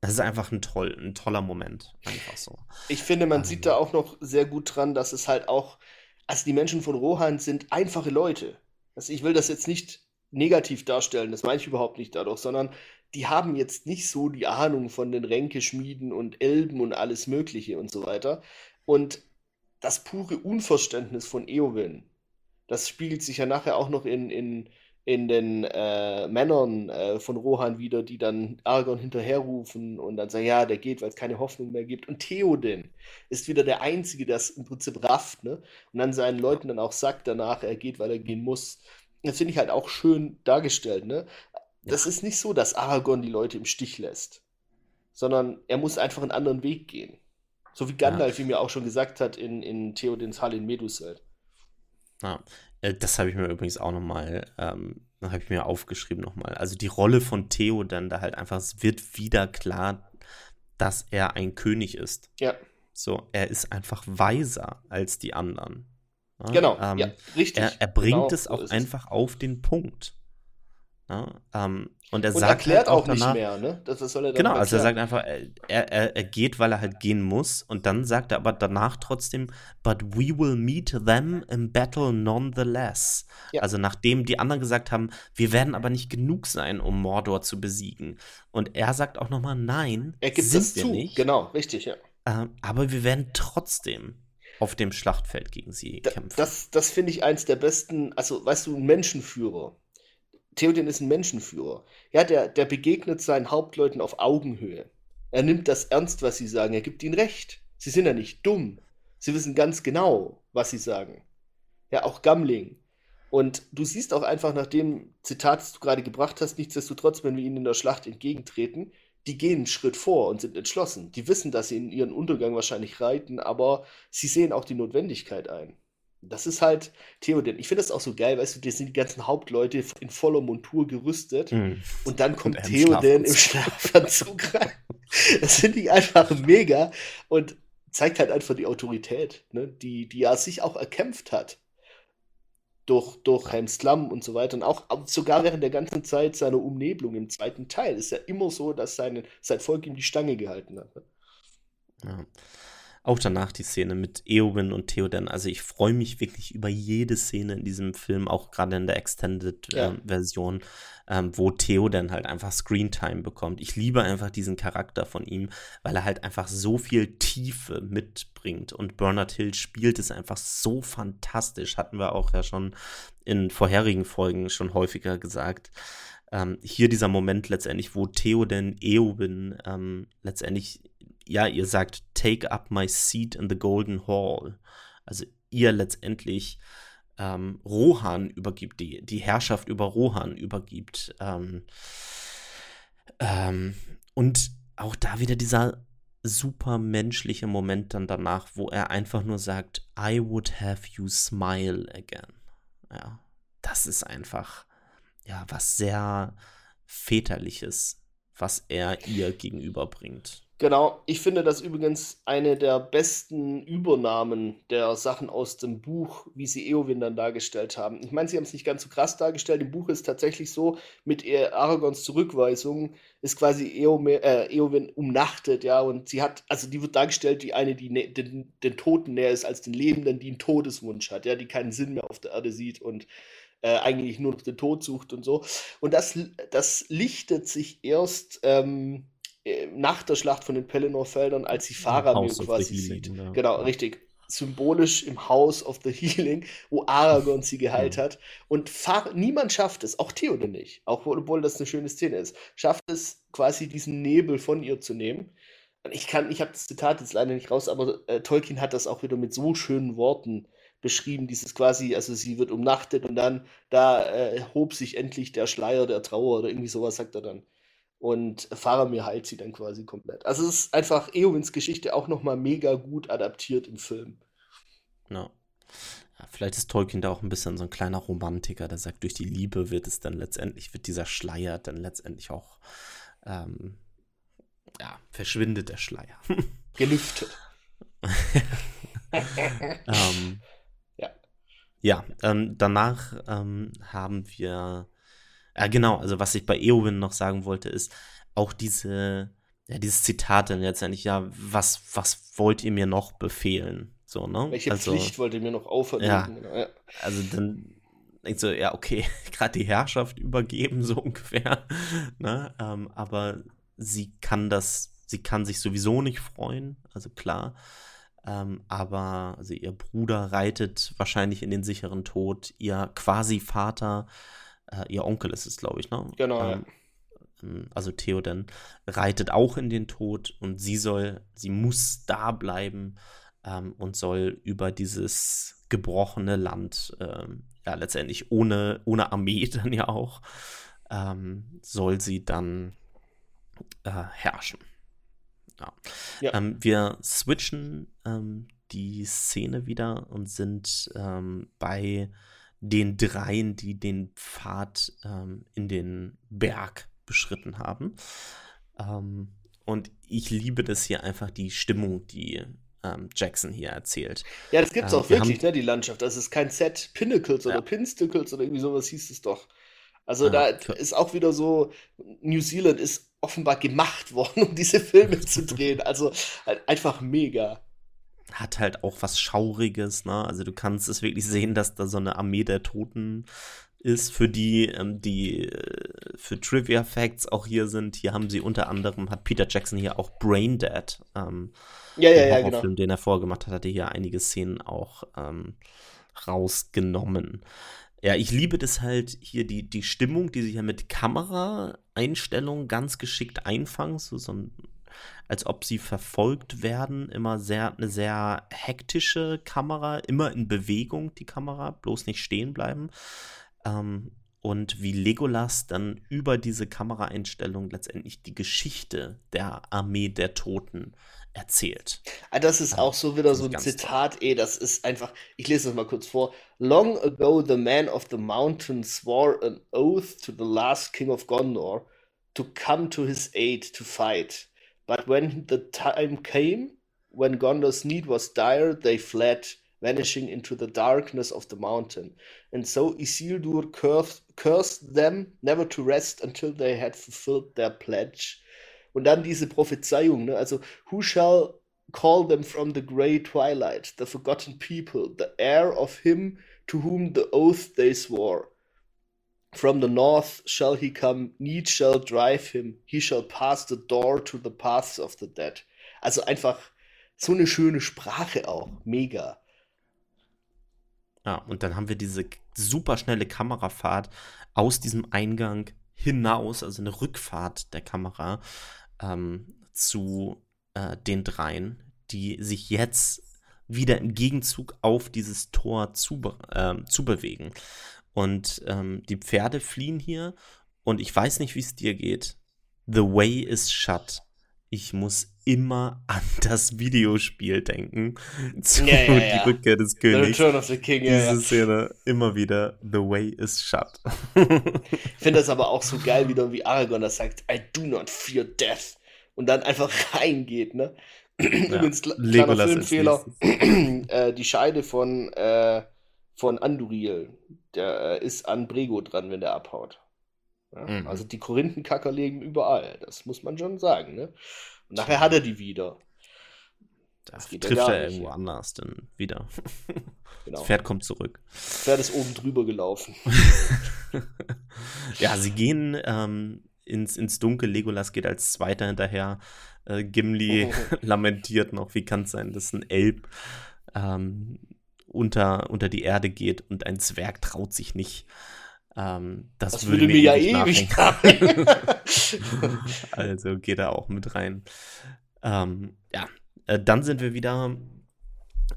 das ist einfach ein, toll, ein toller Moment. Einfach so. Ich finde, man um, sieht da auch noch sehr gut dran, dass es halt auch, also die Menschen von Rohan sind einfache Leute. Also ich will das jetzt nicht negativ darstellen, das meine ich überhaupt nicht dadurch, sondern die haben jetzt nicht so die Ahnung von den Ränkeschmieden und Elben und alles Mögliche und so weiter. Und das pure Unverständnis von Eowyn, das spiegelt sich ja nachher auch noch in, in, in den äh, Männern äh, von Rohan wieder, die dann Argon hinterherrufen und dann sagen, ja, der geht, weil es keine Hoffnung mehr gibt. Und Theoden ist wieder der Einzige, der es im Prinzip rafft, ne? Und dann seinen Leuten dann auch sagt danach, er geht, weil er gehen muss. Das finde ich halt auch schön dargestellt, ne? Das ja. ist nicht so, dass Aragorn die Leute im Stich lässt, sondern er muss einfach einen anderen Weg gehen. So wie Gandalf ja. ihm ja auch schon gesagt hat in, in Theodens Hall in Medusel. Ja, äh, das habe ich mir übrigens auch nochmal, ähm, habe ich mir aufgeschrieben nochmal. Also die Rolle von Theo dann da halt einfach, es wird wieder klar, dass er ein König ist. Ja. So, er ist einfach weiser als die anderen. Ja, genau, ähm, ja, richtig. Er, er bringt genau, es auch so einfach auf den Punkt. Ja, ähm, und er und sagt erklärt halt auch, auch danach, nicht mehr, ne? Das, soll er genau, also er sagt einfach, er, er, er geht, weil er halt gehen muss. Und dann sagt er aber danach trotzdem, but we will meet them in battle nonetheless. Ja. Also nachdem die anderen gesagt haben, wir werden aber nicht genug sein, um Mordor zu besiegen. Und er sagt auch nochmal, nein, er gibt sind das wir zu. nicht. Genau, richtig, ja. Ähm, aber wir werden trotzdem auf dem Schlachtfeld gegen sie da, kämpfen. Das, das finde ich eins der besten, also weißt du, Menschenführer Theoden ist ein Menschenführer. Ja, der, der begegnet seinen Hauptleuten auf Augenhöhe. Er nimmt das ernst, was sie sagen. Er gibt ihnen recht. Sie sind ja nicht dumm. Sie wissen ganz genau, was sie sagen. Ja, auch Gamling. Und du siehst auch einfach nach dem Zitat, das du gerade gebracht hast, nichtsdestotrotz, wenn wir ihnen in der Schlacht entgegentreten, die gehen einen Schritt vor und sind entschlossen. Die wissen, dass sie in ihren Untergang wahrscheinlich reiten, aber sie sehen auch die Notwendigkeit ein. Das ist halt Theoden. Ich finde das auch so geil, weißt du, das sind die ganzen Hauptleute in voller Montur gerüstet mm. und dann kommt und Theoden im Schlafanzug rein. Das finde ich einfach mega und zeigt halt einfach die Autorität, ne? die, die er sich auch erkämpft hat. Durch, durch Helm Slum und so weiter. Und auch sogar während der ganzen Zeit seiner Umnebelung im zweiten Teil ist ja immer so, dass seine, sein Volk ihm die Stange gehalten hat. Ne? Ja auch danach die Szene mit Eowyn und Theoden. Also ich freue mich wirklich über jede Szene in diesem Film, auch gerade in der Extended-Version, ja. ähm, ähm, wo Theoden halt einfach Screentime bekommt. Ich liebe einfach diesen Charakter von ihm, weil er halt einfach so viel Tiefe mitbringt. Und Bernard Hill spielt es einfach so fantastisch. Hatten wir auch ja schon in vorherigen Folgen schon häufiger gesagt. Ähm, hier dieser Moment letztendlich, wo Theoden Eowyn ähm, letztendlich ja, ihr sagt, take up my seat in the golden hall. Also ihr letztendlich ähm, Rohan übergibt, die, die Herrschaft über Rohan übergibt. Ähm, ähm, und auch da wieder dieser super menschliche Moment dann danach, wo er einfach nur sagt, I would have you smile again. Ja, das ist einfach, ja, was sehr väterliches, was er ihr gegenüberbringt. Genau, ich finde das übrigens eine der besten Übernahmen der Sachen aus dem Buch, wie sie Eowyn dann dargestellt haben. Ich meine, sie haben es nicht ganz so krass dargestellt. Im Buch ist tatsächlich so, mit Aragons Zurückweisung ist quasi Eowyn, äh, Eowyn umnachtet, ja, und sie hat, also die wird dargestellt, wie eine, die den, den Toten näher ist als den Lebenden, die einen Todeswunsch hat, ja, die keinen Sinn mehr auf der Erde sieht und äh, eigentlich nur noch den Tod sucht und so. Und das, das lichtet sich erst. Ähm, äh, nach der Schlacht von den Pelennor-Feldern, als sie Faramir quasi sieht. Ja. Genau, richtig. Symbolisch im House of the Healing, wo Aragorn sie geheilt ja. hat. Und Far niemand schafft es, auch Theoden nicht, auch obwohl das eine schöne Szene ist, schafft es quasi diesen Nebel von ihr zu nehmen. Ich kann, ich habe das Zitat jetzt leider nicht raus, aber äh, Tolkien hat das auch wieder mit so schönen Worten beschrieben, dieses quasi, also sie wird umnachtet und dann da äh, hob sich endlich der Schleier der Trauer oder irgendwie sowas sagt er dann und Faramir heilt sie dann quasi komplett. Also es ist einfach Eowins Geschichte auch nochmal mega gut adaptiert im Film. No. Ja, vielleicht ist Tolkien da auch ein bisschen so ein kleiner Romantiker, der sagt, durch die Liebe wird es dann letztendlich, wird dieser Schleier dann letztendlich auch, ähm, ja, verschwindet der Schleier. *laughs* Gelüftet. *laughs* ähm, ja. Ja, ähm, danach ähm, haben wir ja, genau, also was ich bei Eowyn noch sagen wollte, ist auch diese, ja, dieses Zitat dann letztendlich, ja, was, was wollt ihr mir noch befehlen? So, ne? Welche also, Pflicht wollt ihr mir noch auferlegen? Ja, genau, ja. Also dann denkst du, ja, okay, *laughs* gerade die Herrschaft übergeben, so *laughs* ungefähr. ne? Ähm, aber sie kann das, sie kann sich sowieso nicht freuen, also klar. Ähm, aber also ihr Bruder reitet wahrscheinlich in den sicheren Tod. Ihr quasi Vater, äh, ihr Onkel ist es, glaube ich, ne? Genau. Ähm, ähm, also Theoden reitet auch in den Tod und sie soll, sie muss da bleiben ähm, und soll über dieses gebrochene Land, ähm, ja letztendlich ohne, ohne Armee *laughs* dann ja auch, ähm, soll sie dann äh, herrschen. Ja. ja. Ähm, wir switchen die Szene wieder und sind bei den dreien, die den Pfad ähm, in den Berg beschritten haben. Ähm, und ich liebe das hier einfach, die Stimmung, die ähm, Jackson hier erzählt. Ja, das gibt es auch wirklich, haben, ne, die Landschaft. Das ist kein Set Pinnacles oder ja. Pinstacles oder irgendwie sowas hieß es doch. Also ah, da ist auch wieder so, New Zealand ist offenbar gemacht *laughs* worden, um diese Filme *laughs* zu drehen. Also halt einfach mega. Hat halt auch was Schauriges, ne? Also du kannst es wirklich sehen, dass da so eine Armee der Toten ist, für die, ähm, die äh, für Trivia Facts auch hier sind. Hier haben sie unter anderem, hat Peter Jackson hier auch Braindead, ähm, ja, ja, ja, genau. den er vorgemacht hat, hatte hier einige Szenen auch ähm, rausgenommen. Ja, ich liebe das halt hier, die, die Stimmung, die sie hier mit Kameraeinstellungen ganz geschickt einfangen, so, so ein, als ob sie verfolgt werden. Immer sehr, eine sehr hektische Kamera, immer in Bewegung, die Kamera, bloß nicht stehen bleiben. Ähm, und wie Legolas dann über diese Kameraeinstellung letztendlich die Geschichte der Armee der Toten erzählt. Ah, das ist auch so wieder so ein Zitat, toll. ey, das ist einfach, ich lese das mal kurz vor. Long ago the man of the mountain swore an oath to the last king of Gondor to come to his aid to fight. But when the time came, when Gondor's need was dire, they fled, vanishing into the darkness of the mountain. And so Isildur cursed, cursed them never to rest until they had fulfilled their pledge. Und dann diese Prophezeiung, ne? also, who shall call them from the grey twilight, the forgotten people, the heir of him to whom the oath they swore. From the north shall he come, need shall drive him, he shall pass the door to the paths of the dead. Also einfach so eine schöne Sprache auch, mega. Ja, und dann haben wir diese super schnelle Kamerafahrt aus diesem Eingang hinaus, also eine Rückfahrt der Kamera ähm, zu äh, den dreien, die sich jetzt wieder im Gegenzug auf dieses Tor zu, äh, zu bewegen. Und ähm, die Pferde fliehen hier und ich weiß nicht, wie es dir geht. The way is shut. Ich muss immer *laughs* an das Videospiel denken. *laughs* Zu ja, ja, ja. Die Rückkehr des Königs. The Return of the King, Diese Szene immer wieder, the way is shut. *laughs* ich finde das aber auch so geil, wie, wie Aragorn das sagt, I do not fear death. Und dann einfach reingeht, ne? *clears throat* Übrigens, kleiner Filmfehler. *clears throat* äh, die Scheide von, äh, von Anduril, der äh, ist an Brego dran, wenn der abhaut. Ja? Mhm. Also die Korinthenkacker legen überall, das muss man schon sagen, ne? Und nachher hat er die wieder. Das trifft ja er irgendwo anders dann wieder. *laughs* Genau. Das Pferd kommt zurück. Das Pferd ist oben drüber gelaufen. *laughs* ja, sie gehen ähm, ins, ins Dunkel. Legolas geht als Zweiter hinterher. Äh, Gimli *laughs* lamentiert noch, wie kann es sein, dass ein Elb ähm, unter, unter die Erde geht und ein Zwerg traut sich nicht. Ähm, das, das, würde, würde mir ja ewig *laughs* *laughs* Also geht er auch mit rein. Ähm, ja, äh, dann sind wir wieder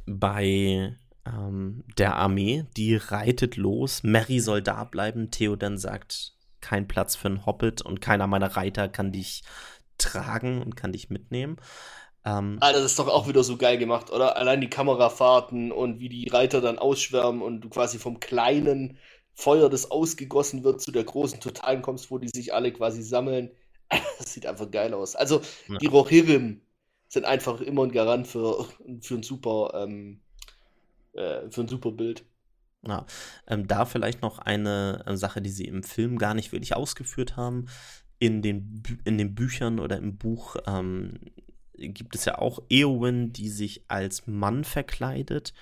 bei ähm, der Armee. Die reitet los. Mary soll da bleiben. Theoden sagt, kein Platz für einen Hobbit und keiner meiner Reiter kann dich tragen und kann dich mitnehmen. Ähm, Alter, das ist doch auch wieder so geil gemacht, oder? Allein die Kamerafahrten und wie die Reiter dann ausschwärmen und du quasi vom kleinen Feuer, das ausgegossen wird, zu der großen Totalen kommst, wo die sich alle quasi sammeln. *laughs* Das sieht einfach geil aus. Also, ja. die Rohirrim sind einfach immer ein Garant für, für ein super, ähm, äh, für ein super Bild. Ja, ähm, da vielleicht noch eine äh, Sache, die sie im Film gar nicht wirklich ausgeführt haben. In den, Bü in den Büchern oder im Buch ähm, gibt es ja auch Eowyn, die sich als Mann verkleidet,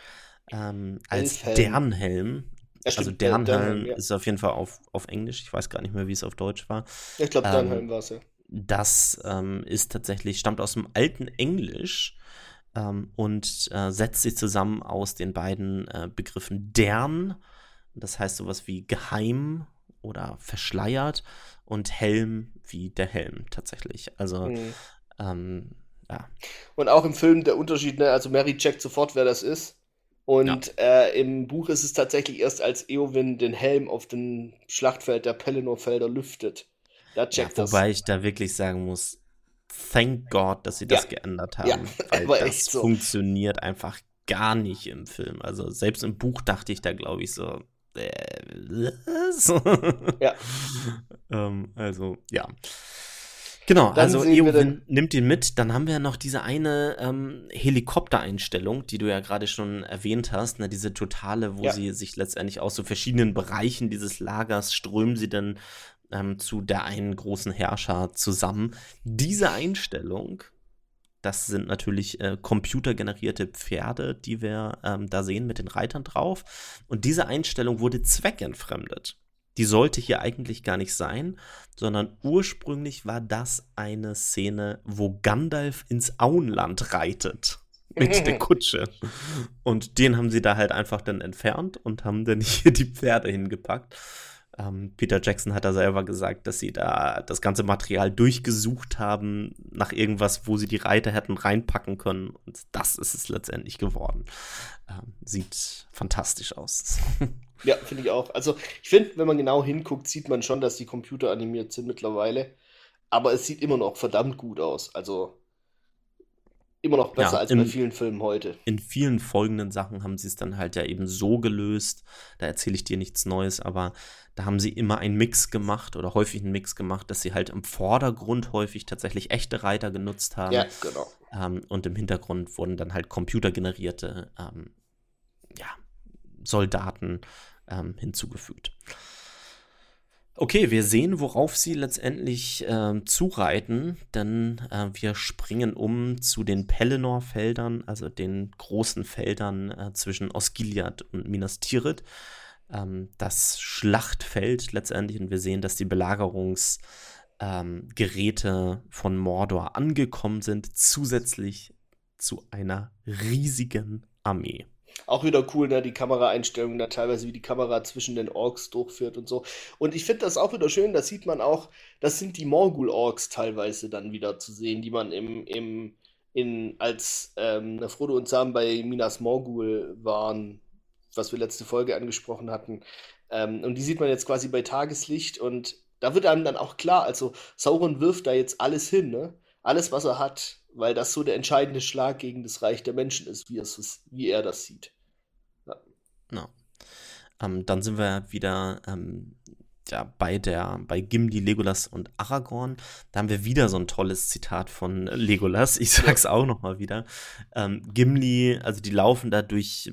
ähm, als. Dernhelm Ja, also Dernheim ja. ist auf jeden Fall auf, auf Englisch. Ich weiß gar nicht mehr, wie es auf Deutsch war. Ich glaube, ähm, Dernheim war es ja. Das ähm, ist tatsächlich, stammt aus dem alten Englisch ähm, und äh, setzt sich zusammen aus den beiden äh, Begriffen Dern, das heißt sowas wie geheim oder verschleiert und Helm wie der Helm tatsächlich. Also mhm. ähm, ja. Und auch im Film der Unterschied, ne? also Mary checkt sofort, wer das ist. Und ja. äh, im Buch ist es tatsächlich erst, als Eowyn den Helm auf dem Schlachtfeld der Pelennor-Felder lüftet. Da checkt ja, wobei das. ich da wirklich sagen muss, thank God, dass sie das ja. geändert haben. Ja, *laughs* weil das so. funktioniert einfach gar nicht im Film. Also selbst im Buch dachte ich da, glaube ich, so, äh? *laughs* Ja. ähm, also, ja. Genau, dann also Eowyn nimmt ihn mit. Dann haben wir noch diese eine ähm, Helikoptereinstellung, die du ja gerade schon erwähnt hast, ne, diese totale, wo ja. sie sich letztendlich aus so verschiedenen Bereichen dieses Lagers strömen sie dann ähm, zu der einen großen Herrscher zusammen. Diese Einstellung, das sind natürlich äh, computergenerierte Pferde, die wir ähm, da sehen mit den Reitern drauf. Und diese Einstellung wurde zweckentfremdet. Die sollte hier eigentlich gar nicht sein, sondern ursprünglich war das eine Szene, wo Gandalf ins Auenland reitet *laughs* mit der Kutsche. Und den haben sie da halt einfach dann entfernt und haben dann *laughs* hier die Pferde hingepackt. Ähm, Peter Jackson hat da selber gesagt, dass sie da das ganze Material durchgesucht haben nach irgendwas, wo sie die Reiter hätten reinpacken können. Und das ist es letztendlich geworden. Ähm, sieht fantastisch aus. *laughs* ja, finde ich auch. Also ich finde, wenn man genau hinguckt, sieht man schon, dass die Computer animiert sind mittlerweile. Aber es sieht immer noch verdammt gut aus. Also immer noch besser ja, als in, bei vielen Filmen heute. In vielen folgenden Sachen haben sie es dann halt ja eben so gelöst. Da erzähle ich dir nichts Neues, aber da haben sie immer einen Mix gemacht oder häufig einen Mix gemacht, dass sie halt im Vordergrund häufig tatsächlich echte Reiter genutzt haben. Ja, genau. Ähm, und im Hintergrund wurden dann halt computergenerierte ähm, ja, Soldaten ähm, hinzugefügt. Okay, wir sehen, worauf sie letztendlich äh, zureiten, denn äh, wir springen um zu den Pelennor-Feldern, also den großen Feldern äh, zwischen Osgiliath und Minas Tirith. Ähm, das Schlachtfeld letztendlich und wir sehen, dass die Belagerungsgeräte ähm, von Mordor angekommen sind, zusätzlich zu einer riesigen Armee. Auch wieder cool, ne, die Kameraeinstellungen, da teilweise wie die Kamera zwischen den Orks durchführt und so. Und ich finde das auch wieder schön, da sieht man auch, das sind die Morgul-Orks teilweise dann wieder zu sehen, die man im, im, in, als ähm, Frodo und Sam bei Minas Morgul waren, was wir letzte Folge angesprochen hatten. Ähm, und die sieht man jetzt quasi bei Tageslicht und da wird einem dann auch klar, also Sauron wirft da jetzt alles hin, ne? Alles, was er hat, weil das so der entscheidende Schlag gegen das Reich der Menschen ist, wie, es, wie er das sieht. Ja. No. Ähm, dann sind wir wieder ähm, ja, bei der, bei Gimli, Legolas und Aragorn. Da haben wir wieder so ein tolles Zitat von Legolas. Ich sag's auch noch mal wieder. Ähm, Gimli, also die laufen da durch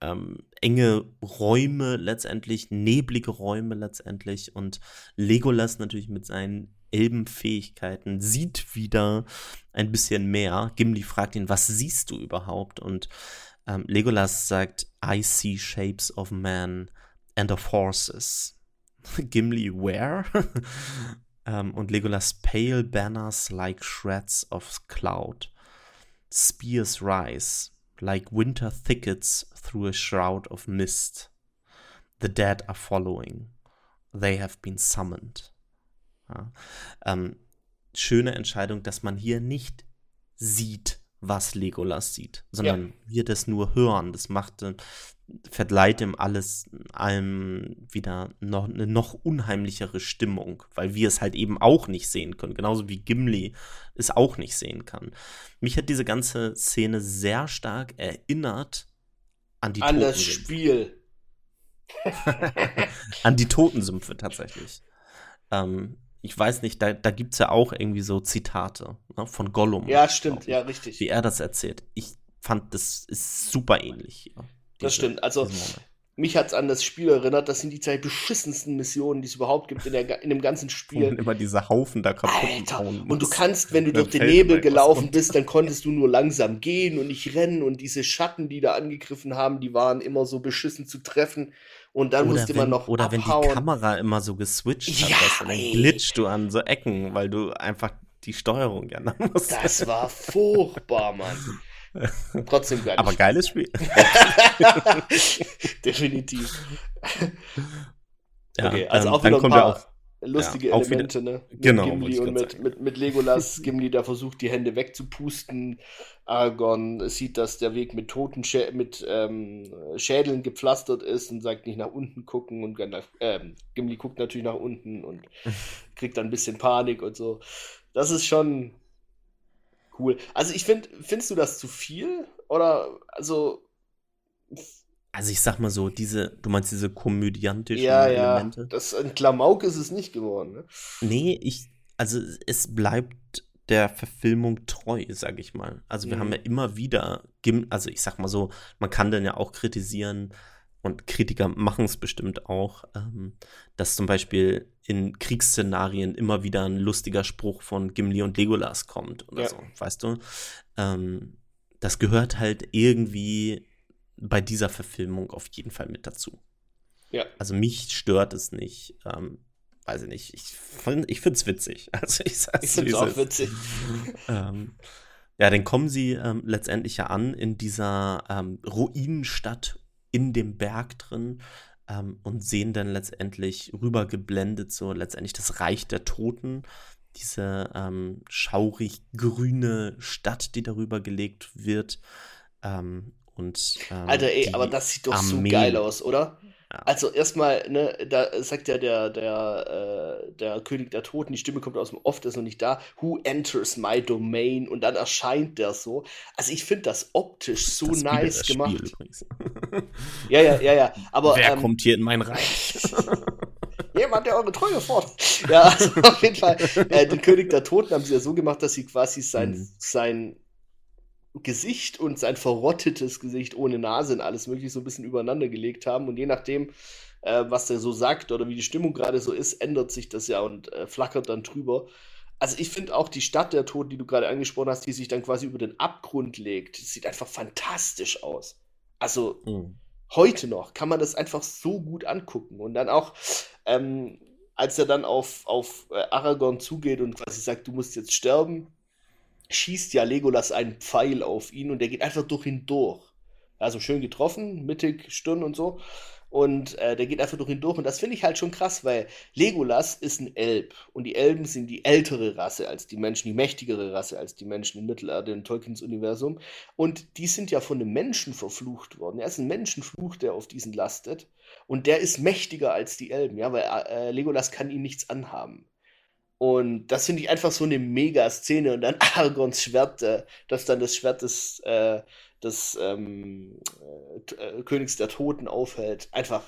ähm, enge Räume letztendlich, neblige Räume letztendlich und Legolas natürlich mit seinen Elbenfähigkeiten, sieht wieder ein bisschen mehr. Gimli fragt ihn, was siehst du überhaupt? Und ähm, Legolas sagt, I see shapes of men and of horses. *laughs* Gimli, where? *laughs* ähm, und Legolas, pale banners like shreds of cloud. Spears rise like winter thickets through a shroud of mist. The dead are following. They have been summoned. Ja. Ähm, schöne Entscheidung, dass man hier nicht sieht, was Legolas sieht, sondern ja. wir das nur hören. Das macht, äh, verleiht ihm alles allem wieder noch eine noch unheimlichere Stimmung, weil wir es halt eben auch nicht sehen können, genauso wie Gimli es auch nicht sehen kann. Mich hat diese ganze Szene sehr stark erinnert an die An das Spiel. *laughs* an die Totensümpfe tatsächlich. Ähm, ich weiß nicht, da, da gibt es ja auch irgendwie so Zitate ne, von Gollum. Ja, stimmt, ja, richtig. Wie er das erzählt. Ich fand, das ist super ähnlich hier. Diese, das stimmt. Also, mich hat es an das Spiel erinnert. Das sind die zwei beschissensten Missionen, die es überhaupt gibt in, der, in dem ganzen Spiel. *laughs* Und immer diese Haufen da kaputt Alter, Und du kannst, wenn du durch den Nebel gelaufen bist, dann konntest du nur langsam gehen und nicht rennen. Und diese Schatten, die da angegriffen haben, die waren immer so beschissen zu treffen. Und dann oder musste wenn, man noch Oder abhauen. wenn die Kamera immer so geswitcht ja, hat, dann glitscht du an so Ecken, weil du einfach die Steuerung ja *laughs* musst. Das war furchtbar, Mann. Trotzdem geil. Aber geiles Spiel. *laughs* Definitiv. Ja, okay, also ähm, auch wieder ein paar auch, lustige ja, Elemente, wieder, ne? Mit genau, Gimli und mit, mit, mit Legolas. Gimli da versucht, die Hände wegzupusten. Aragorn sieht, dass der Weg mit toten Schä mit ähm, Schädeln gepflastert ist und sagt nicht nach unten gucken und äh, Gimli guckt natürlich nach unten und *laughs* kriegt dann ein bisschen Panik und so. Das ist schon cool. Also ich finde, findest du das zu viel? Oder also. Also ich sag mal so, diese, du meinst diese komödiantischen ja, Elemente? Ja, das ein Klamauk ist es nicht geworden, ne? Nee, ich, also es bleibt der Verfilmung treu, sag ich mal. Also wir mhm. haben ja immer wieder, also ich sag mal so, man kann dann ja auch kritisieren, und Kritiker machen es bestimmt auch, ähm, dass zum Beispiel in Kriegsszenarien immer wieder ein lustiger Spruch von Gimli und Legolas kommt oder ja. so, weißt du? Ähm, das gehört halt irgendwie bei dieser Verfilmung auf jeden Fall mit dazu. Ja. Also mich stört es nicht. Ähm, weiß ich nicht. Ich, find, ich finde es witzig. *laughs* Also ich, ich finde es auch witzig. *laughs* ähm, ja, dann kommen sie ähm, letztendlich ja an in dieser ähm, Ruinenstadt in dem Berg drin ähm, und sehen dann letztendlich rübergeblendet so letztendlich das Reich der Toten, diese ähm, schaurig grüne Stadt, die darüber gelegt wird. Ähm, und, ähm, Alter, ey, aber das sieht doch Armee. so geil aus, oder? Ja. Also erstmal, ne, da sagt ja der, der, äh, der König der Toten, die Stimme kommt aus dem Off, der ist noch nicht da. Who enters my domain? Und dann erscheint der so. Also ich finde das optisch so das nice gemacht. *laughs* ja, ja, ja, ja. Aber, Wer ähm, kommt hier in mein Reich? *laughs* Jemand, der eure Treue fordert. Ja, also auf jeden Fall. Äh, den König der Toten haben sie ja so gemacht, dass sie quasi sein, mhm. sein Gesicht und sein verrottetes Gesicht ohne Nase und alles mögliche so ein bisschen übereinander gelegt haben. Und je nachdem, äh, was er so sagt oder wie die Stimmung gerade so ist, ändert sich das ja und äh, flackert dann drüber. Also ich finde auch die Stadt der Toten, die du gerade angesprochen hast, die sich dann quasi über den Abgrund legt, sieht einfach fantastisch aus. Also mhm. heute noch kann man das einfach so gut angucken. Und dann auch, ähm, als er dann auf, auf äh, Aragorn zugeht und quasi sagt, du musst jetzt sterben, schießt ja Legolas einen Pfeil auf ihn und der geht einfach durch ihn durch. Also schön getroffen, mittig, Stirn und so. Und äh, der geht einfach durch ihn durch. Und das finde ich halt schon krass, weil Legolas ist ein Elb. Und die Elben sind die ältere Rasse als die Menschen, die mächtigere Rasse als die Menschen in Mittelerde, in Tolkiens Universum. Und die sind ja von einem Menschen verflucht worden. Er ist ein Menschenfluch, der auf diesen lastet. Und der ist mächtiger als die Elben, ja, weil äh, Legolas kann ihm nichts anhaben. Und das finde ich einfach so eine Mega-Szene. Und dann *laughs* Aragons Schwert, äh, das dann das Schwert des, äh, des ähm, äh, Königs der Toten aufhält. Einfach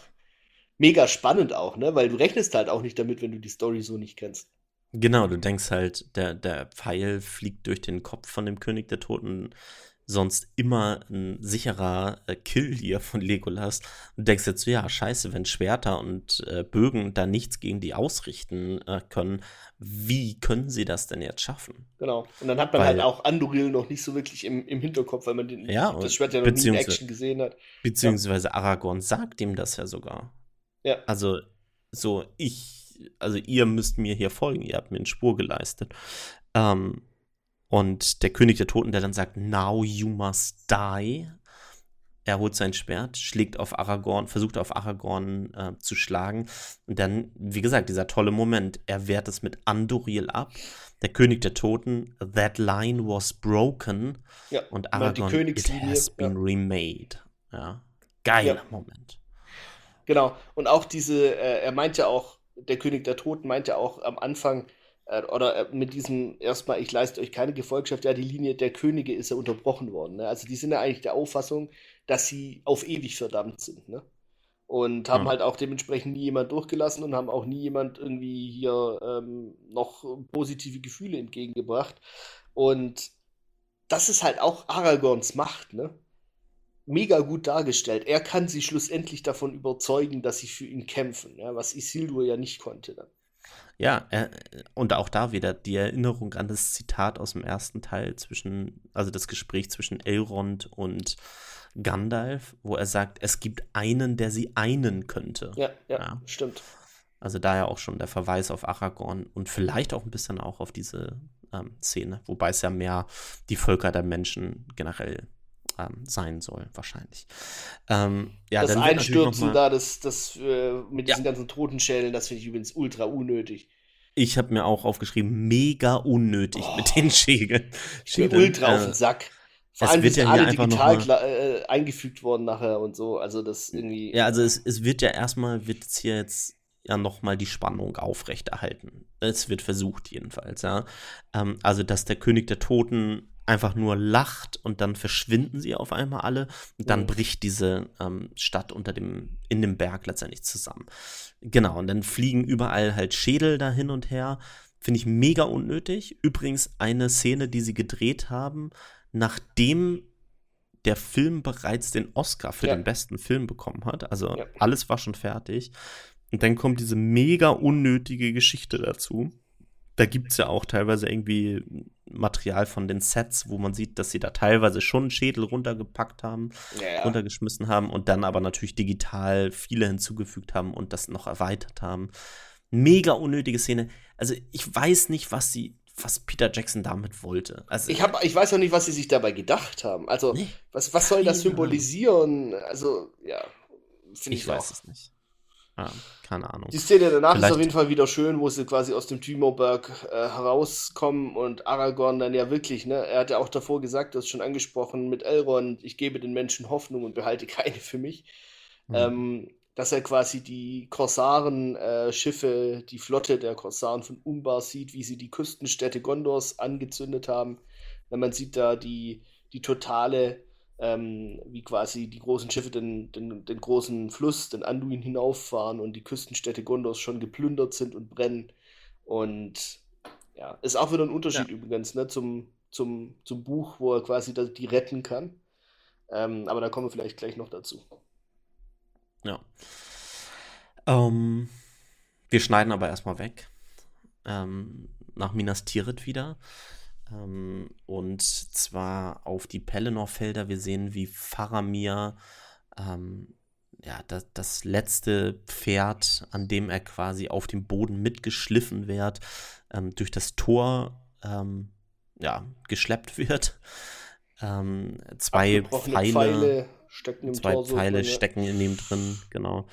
mega spannend auch, ne? Weil du rechnest halt auch nicht damit, wenn du die Story so nicht kennst. Genau, du denkst halt, der, der Pfeil fliegt durch den Kopf von dem König der Toten sonst immer ein sicherer äh, Kill hier von Legolas. Und denkst jetzt so, ja, scheiße, wenn Schwerter und äh, Bögen da nichts gegen die ausrichten äh, können, wie können sie das denn jetzt schaffen? Genau. Und dann hat man weil, halt auch Anduril noch nicht so wirklich im, im Hinterkopf, weil man den, ja, das Schwert ja noch nie in Action gesehen hat. Beziehungsweise ja. Aragorn sagt ihm das ja sogar. Ja. Also, so, ich, also ihr müsst mir hier folgen, ihr habt mir eine Spur geleistet. Ähm, und der König der Toten, der dann sagt, now you must die. Er holt sein Schwert, schlägt auf Aragorn, versucht auf Aragorn äh, zu schlagen. Und dann, wie gesagt, dieser tolle Moment. Er wehrt es mit Andoril ab. Der König der Toten, that line was broken. Ja, und Aragorn, it has been ja. remade. Ja, geiler ja. Moment. Genau. Und auch diese, äh, er meint ja auch, der König der Toten meint ja auch am Anfang, oder äh, mit diesem erstmal, ich leiste euch keine Gefolgschaft, ja, die Linie der Könige ist ja unterbrochen worden. Ne? Also die sind ja eigentlich der Auffassung, dass sie auf ewig verdammt sind. Ne? Und haben mhm. halt auch dementsprechend nie jemand durchgelassen und haben auch nie jemand irgendwie hier ähm, noch positive Gefühle entgegengebracht. Und das ist halt auch Aragorns Macht, ne? mega gut dargestellt. Er kann sie schlussendlich davon überzeugen, dass sie für ihn kämpfen, ja, was Isildur ja nicht konnte dann. Ja, er, und auch da wieder die Erinnerung an das Zitat aus dem ersten Teil zwischen, also das Gespräch zwischen Elrond und Gandalf, wo er sagt, es gibt einen, der sie einen könnte. Ja, ja, ja. stimmt. Also daher auch schon der Verweis auf Aragorn und vielleicht auch ein bisschen auch auf diese ähm, Szene, wobei es ja mehr die Völker der Menschen generell ähm, sein soll, wahrscheinlich. Ähm, ja, das Einstürzen da, das, das äh, mit diesen ja. ganzen Totenschädeln, das finde ich übrigens ultra unnötig. Ich habe mir auch aufgeschrieben, mega unnötig oh, mit den Schädeln. Ich bin ultra äh, auf den Sack. Vor allem wird ja alle digital äh, eingefügt worden nachher und so. Also das irgendwie. Ja, also es, es wird ja erstmal, wird es hier jetzt ja nochmal die Spannung aufrechterhalten. Es wird versucht jedenfalls, ja. Ähm, also, dass der König der Toten einfach nur lacht und dann verschwinden sie auf einmal alle und dann mhm. bricht diese ähm, Stadt unter dem, in dem Berg letztendlich zusammen. Genau, und dann fliegen überall halt Schädel da hin und her. Finde ich mega unnötig. Übrigens eine Szene, die sie gedreht haben, nachdem der Film bereits den Oscar für ja. den besten Film bekommen hat. Also ja. alles war schon fertig. Und dann kommt diese mega unnötige Geschichte dazu. Da gibt es ja auch teilweise irgendwie Material von den Sets, wo man sieht, dass sie da teilweise schon Schädel runtergepackt haben, ja. runtergeschmissen haben und dann aber natürlich digital viele hinzugefügt haben und das noch erweitert haben. Mega unnötige Szene. Also ich weiß nicht, was sie, was Peter Jackson damit wollte. Also, ich, hab, ich weiß auch nicht, was sie sich dabei gedacht haben. Also, nee, was, was soll das symbolisieren? Also, ja, finde ich, ich weiß auch. es nicht. Ja, keine Ahnung. Die Szene danach Vielleicht. ist auf jeden Fall wieder schön, wo sie quasi aus dem Tümerberg äh, herauskommen und Aragorn dann ja wirklich, ne, er hat ja auch davor gesagt, das schon angesprochen mit Elrond, ich gebe den Menschen Hoffnung und behalte keine für mich. Mhm. Ähm, dass er quasi die Korsaren-Schiffe, äh, die Flotte der Korsaren von Umbar sieht, wie sie die Küstenstädte Gondors angezündet haben. Wenn man sieht da die, die totale ähm, wie quasi die großen Schiffe den, den, den großen Fluss, den Anduin hinauffahren und die Küstenstädte Gondors schon geplündert sind und brennen. Und ja, ist auch wieder ein Unterschied ja. übrigens ne, zum, zum, zum Buch, wo er quasi die retten kann. Ähm, aber da kommen wir vielleicht gleich noch dazu. Ja. Ähm, wir schneiden aber erstmal weg. Ähm, nach Minas Tirith wieder. Ähm, und zwar auf die Pelennor-Felder. Wir sehen, wie Faramir ähm, ja, das, das, letzte Pferd, an dem er quasi auf dem Boden mitgeschliffen wird, ähm, durch das Tor ähm, ja, geschleppt wird. Ähm, zwei Pfeile, Pfeile, stecken, zwei Tor Pfeile so stecken in ihm drin, genau.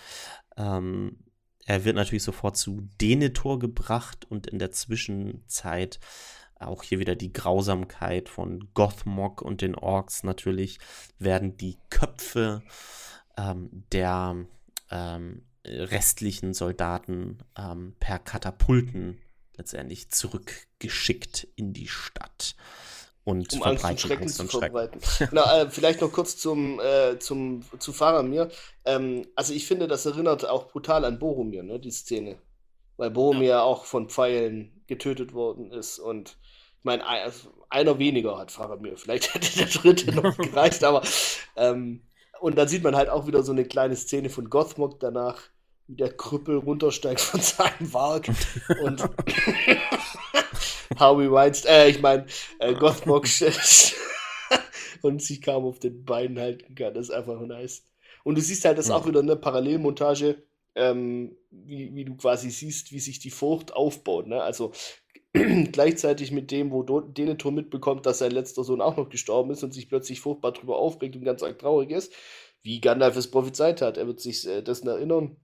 Ähm, er wird natürlich sofort zu Denethor gebracht und in der Zwischenzeit auch hier wieder die Grausamkeit von Gothmog und den Orks natürlich, werden die Köpfe ähm, der ähm, restlichen Soldaten ähm, per Katapulten letztendlich zurückgeschickt in die Stadt. Und um Angst und Schrecken Angst und zu verbreiten. Na, äh, vielleicht noch kurz zum, äh, zum, zu Faramir. Ähm, also ich finde, das erinnert auch brutal an Boromir, ne, die Szene. Weil Boromir ja. auch von Pfeilen getötet worden ist und meine, also einer weniger hat Faramir. Vielleicht *laughs* hätte der dritte noch *laughs* gereicht, aber ähm, und dann sieht man halt auch wieder so eine kleine Szene von Gothmog danach, wie der Krüppel runtersteigt von *laughs* seinem Warg und Harvey Weinstein, äh, ich meine, äh, Gothmog und sich kaum auf den Beinen halten kann. Das ist einfach nice. Und du siehst halt, das ist ja. auch wieder eine Parallelmontage, ähm, wie, wie du quasi siehst, wie sich die Furcht aufbaut. Ne? Also *clears throat* gleichzeitig mit dem, wo Denethor mitbekommt, dass sein letzter Sohn auch noch gestorben ist und sich plötzlich furchtbar drüber aufregt und ganz arg traurig ist, wie Gandalf es prophezeit hat. Er wird sich äh, dessen erinnern.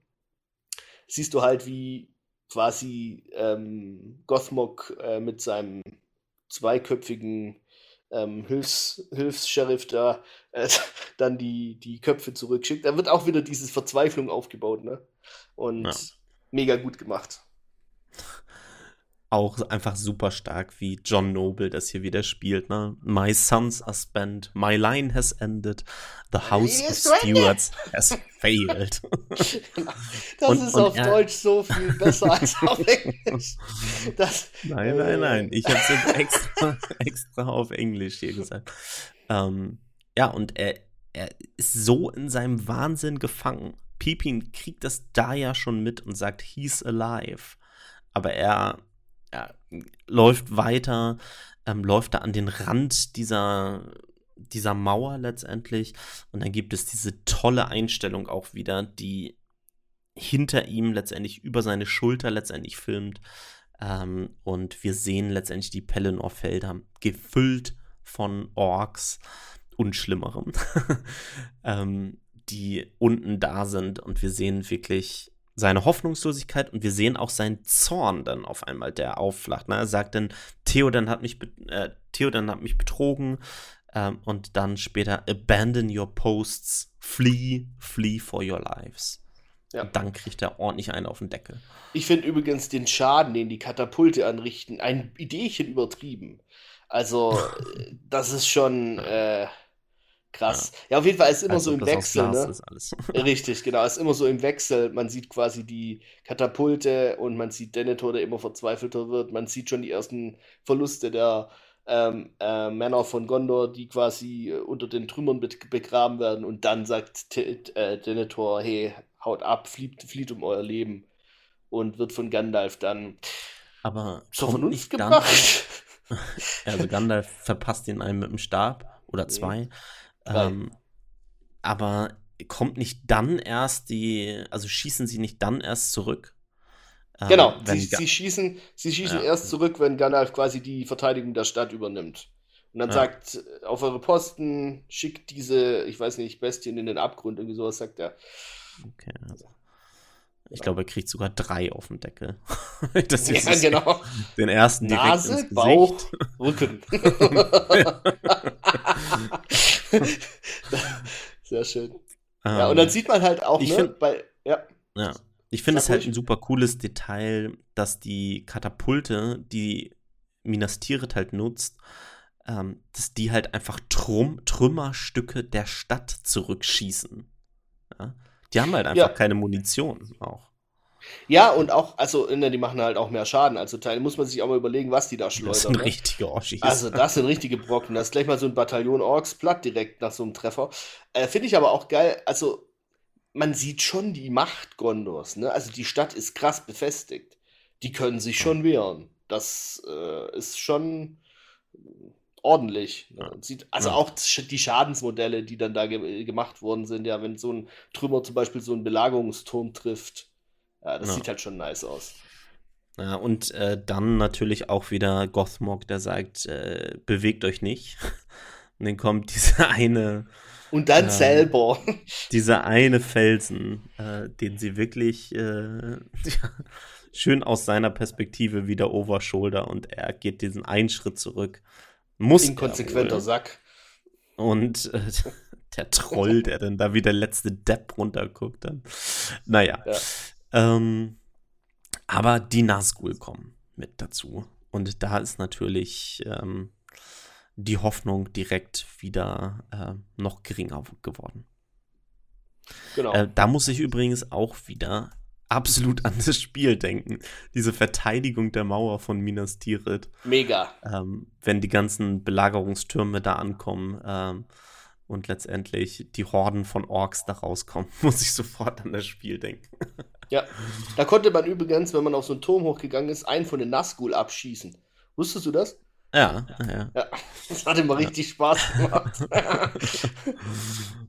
Siehst du halt, wie quasi ähm, Gothmog äh, mit seinem zweiköpfigen ähm, Hilfs, Hilfs-Sheriff da äh, *laughs* dann die, die Köpfe zurückschickt. Da wird auch wieder diese Verzweiflung aufgebaut, ne? Und ja. mega gut gemacht auch einfach super stark, wie John Noble das hier wieder spielt. Ne? My sons are spent, my line has ended, the house of stewards has failed. *laughs* das und, ist und auf er, Deutsch so viel besser als auf Englisch. Das, nein, nein, nein. Ich habe es jetzt extra, *laughs* extra auf Englisch hier gesagt. Ähm, ja, und er, er ist so in seinem Wahnsinn gefangen. Pippin kriegt das da ja schon mit und sagt, he's alive. Aber er, er läuft weiter, ähm, läuft da an den Rand dieser, dieser Mauer letztendlich. Und dann gibt es diese tolle Einstellung auch wieder, die hinter ihm letztendlich über seine Schulter letztendlich filmt. Ähm, und wir sehen letztendlich die Pelennor-Felder gefüllt von Orks und Schlimmerem, *laughs* ähm, die unten da sind. Und wir sehen wirklich seine Hoffnungslosigkeit und wir sehen auch seinen Zorn dann auf einmal, der aufflacht. Ne? Er sagt dann, Theoden hat mich, äh, Theoden hat mich betrogen ähm, und dann später, abandon your posts, flee, flee for your lives. Ja. Und dann kriegt er ordentlich einen auf den Deckel. Ich finde übrigens den Schaden, den die Katapulte anrichten, ein Ideechen übertrieben. Also, *laughs* das ist schon äh, krass. Ja. ja. auf jeden Fall ist immer also, so im Wechsel. Ne? *laughs* *laughs* Richtig, genau. Ist immer so im Wechsel. Man sieht quasi die Katapulte und man sieht Denethor, der immer verzweifelter wird. Man sieht schon die ersten Verluste der ähm, äh, Männer von Gondor, die quasi äh, unter den Trümmern be begraben werden. Und dann sagt T äh, Denethor, hey, haut ab, flieht, flieht um euer Leben und wird von Gandalf dann aber zur Vernunft gebracht. *laughs* also Gandalf verpasst ihn einen mit dem Stab oder zwei. Ähm, aber kommt nicht dann erst die, also schießen sie nicht dann erst zurück? Ähm, genau, sie, sie, schießen, sie schießen ja. erst zurück, wenn Gandalf quasi die Verteidigung der Stadt übernimmt. Und dann ja. sagt, auf eure Posten, schickt diese, ich weiß nicht, Bestien in den Abgrund, irgendwie sowas sagt er. Okay, also. Ich glaube, er kriegt sogar drei auf den Deckel. *laughs* das ist ja, genau. Den ersten direkt Nase, ins Bauch, Rücken. *laughs* *laughs* Sehr schön. Um, ja, und dann ähm, sieht man halt auch, ich ne, find, bei, ja. ja. Ich finde es halt ein super cooles Detail, dass die Katapulte, die Minas Tirith halt nutzt, ähm, dass die halt einfach Trum Trümmerstücke der Stadt zurückschießen. Ja? Die haben halt einfach ja. keine Munition auch. Ja, und auch, also, ne, die machen halt auch mehr Schaden. Also, Teil muss man sich auch mal überlegen, was die da schleudern. Das sind ne? richtige Orschis. Also, das sind richtige Brocken. Das ist gleich mal so ein Bataillon Orks platt direkt nach so einem Treffer. Äh, Finde ich aber auch geil. Also, man sieht schon die Macht Gondors. Ne? Also, die Stadt ist krass befestigt. Die können sich schon wehren. Das äh, ist schon ordentlich. Ne? Sieht, also ja. auch die Schadensmodelle, die dann da ge gemacht worden sind, ja, wenn so ein Trümmer zum Beispiel so einen Belagerungsturm trifft, ja, das ja. sieht halt schon nice aus. Ja, und äh, dann natürlich auch wieder Gothmog, der sagt, äh, bewegt euch nicht. *laughs* Und dann kommt dieser *laughs* eine. Und dann äh, selber. *laughs* Dieser eine Felsen, äh, den sie wirklich äh, schön aus seiner Perspektive wieder overshoulder und er geht diesen einen Schritt zurück muss Inkonsequenter Sack. Und äh, *laughs* der Troll, der dann da wie der letzte Depp runterguckt dann. Naja. Ja. Ähm, aber die Nazgul kommen mit dazu. Und da ist natürlich ähm, die Hoffnung direkt wieder äh, noch geringer geworden. Genau. Äh, da muss ich übrigens auch wieder absolut *laughs* an das Spiel denken. Diese Verteidigung der Mauer von Minas Tirith. Mega. Ähm, wenn die ganzen Belagerungstürme da ankommen ähm, und letztendlich die Horden von Orks da rauskommen, *laughs* muss ich sofort an das Spiel denken. *laughs* ja, da konnte man übrigens, wenn man auf so einen Turm hochgegangen ist, einen von den Nazgul abschießen. Wusstest du das? Ja, ja. ja. Das hat immer richtig Spaß gemacht.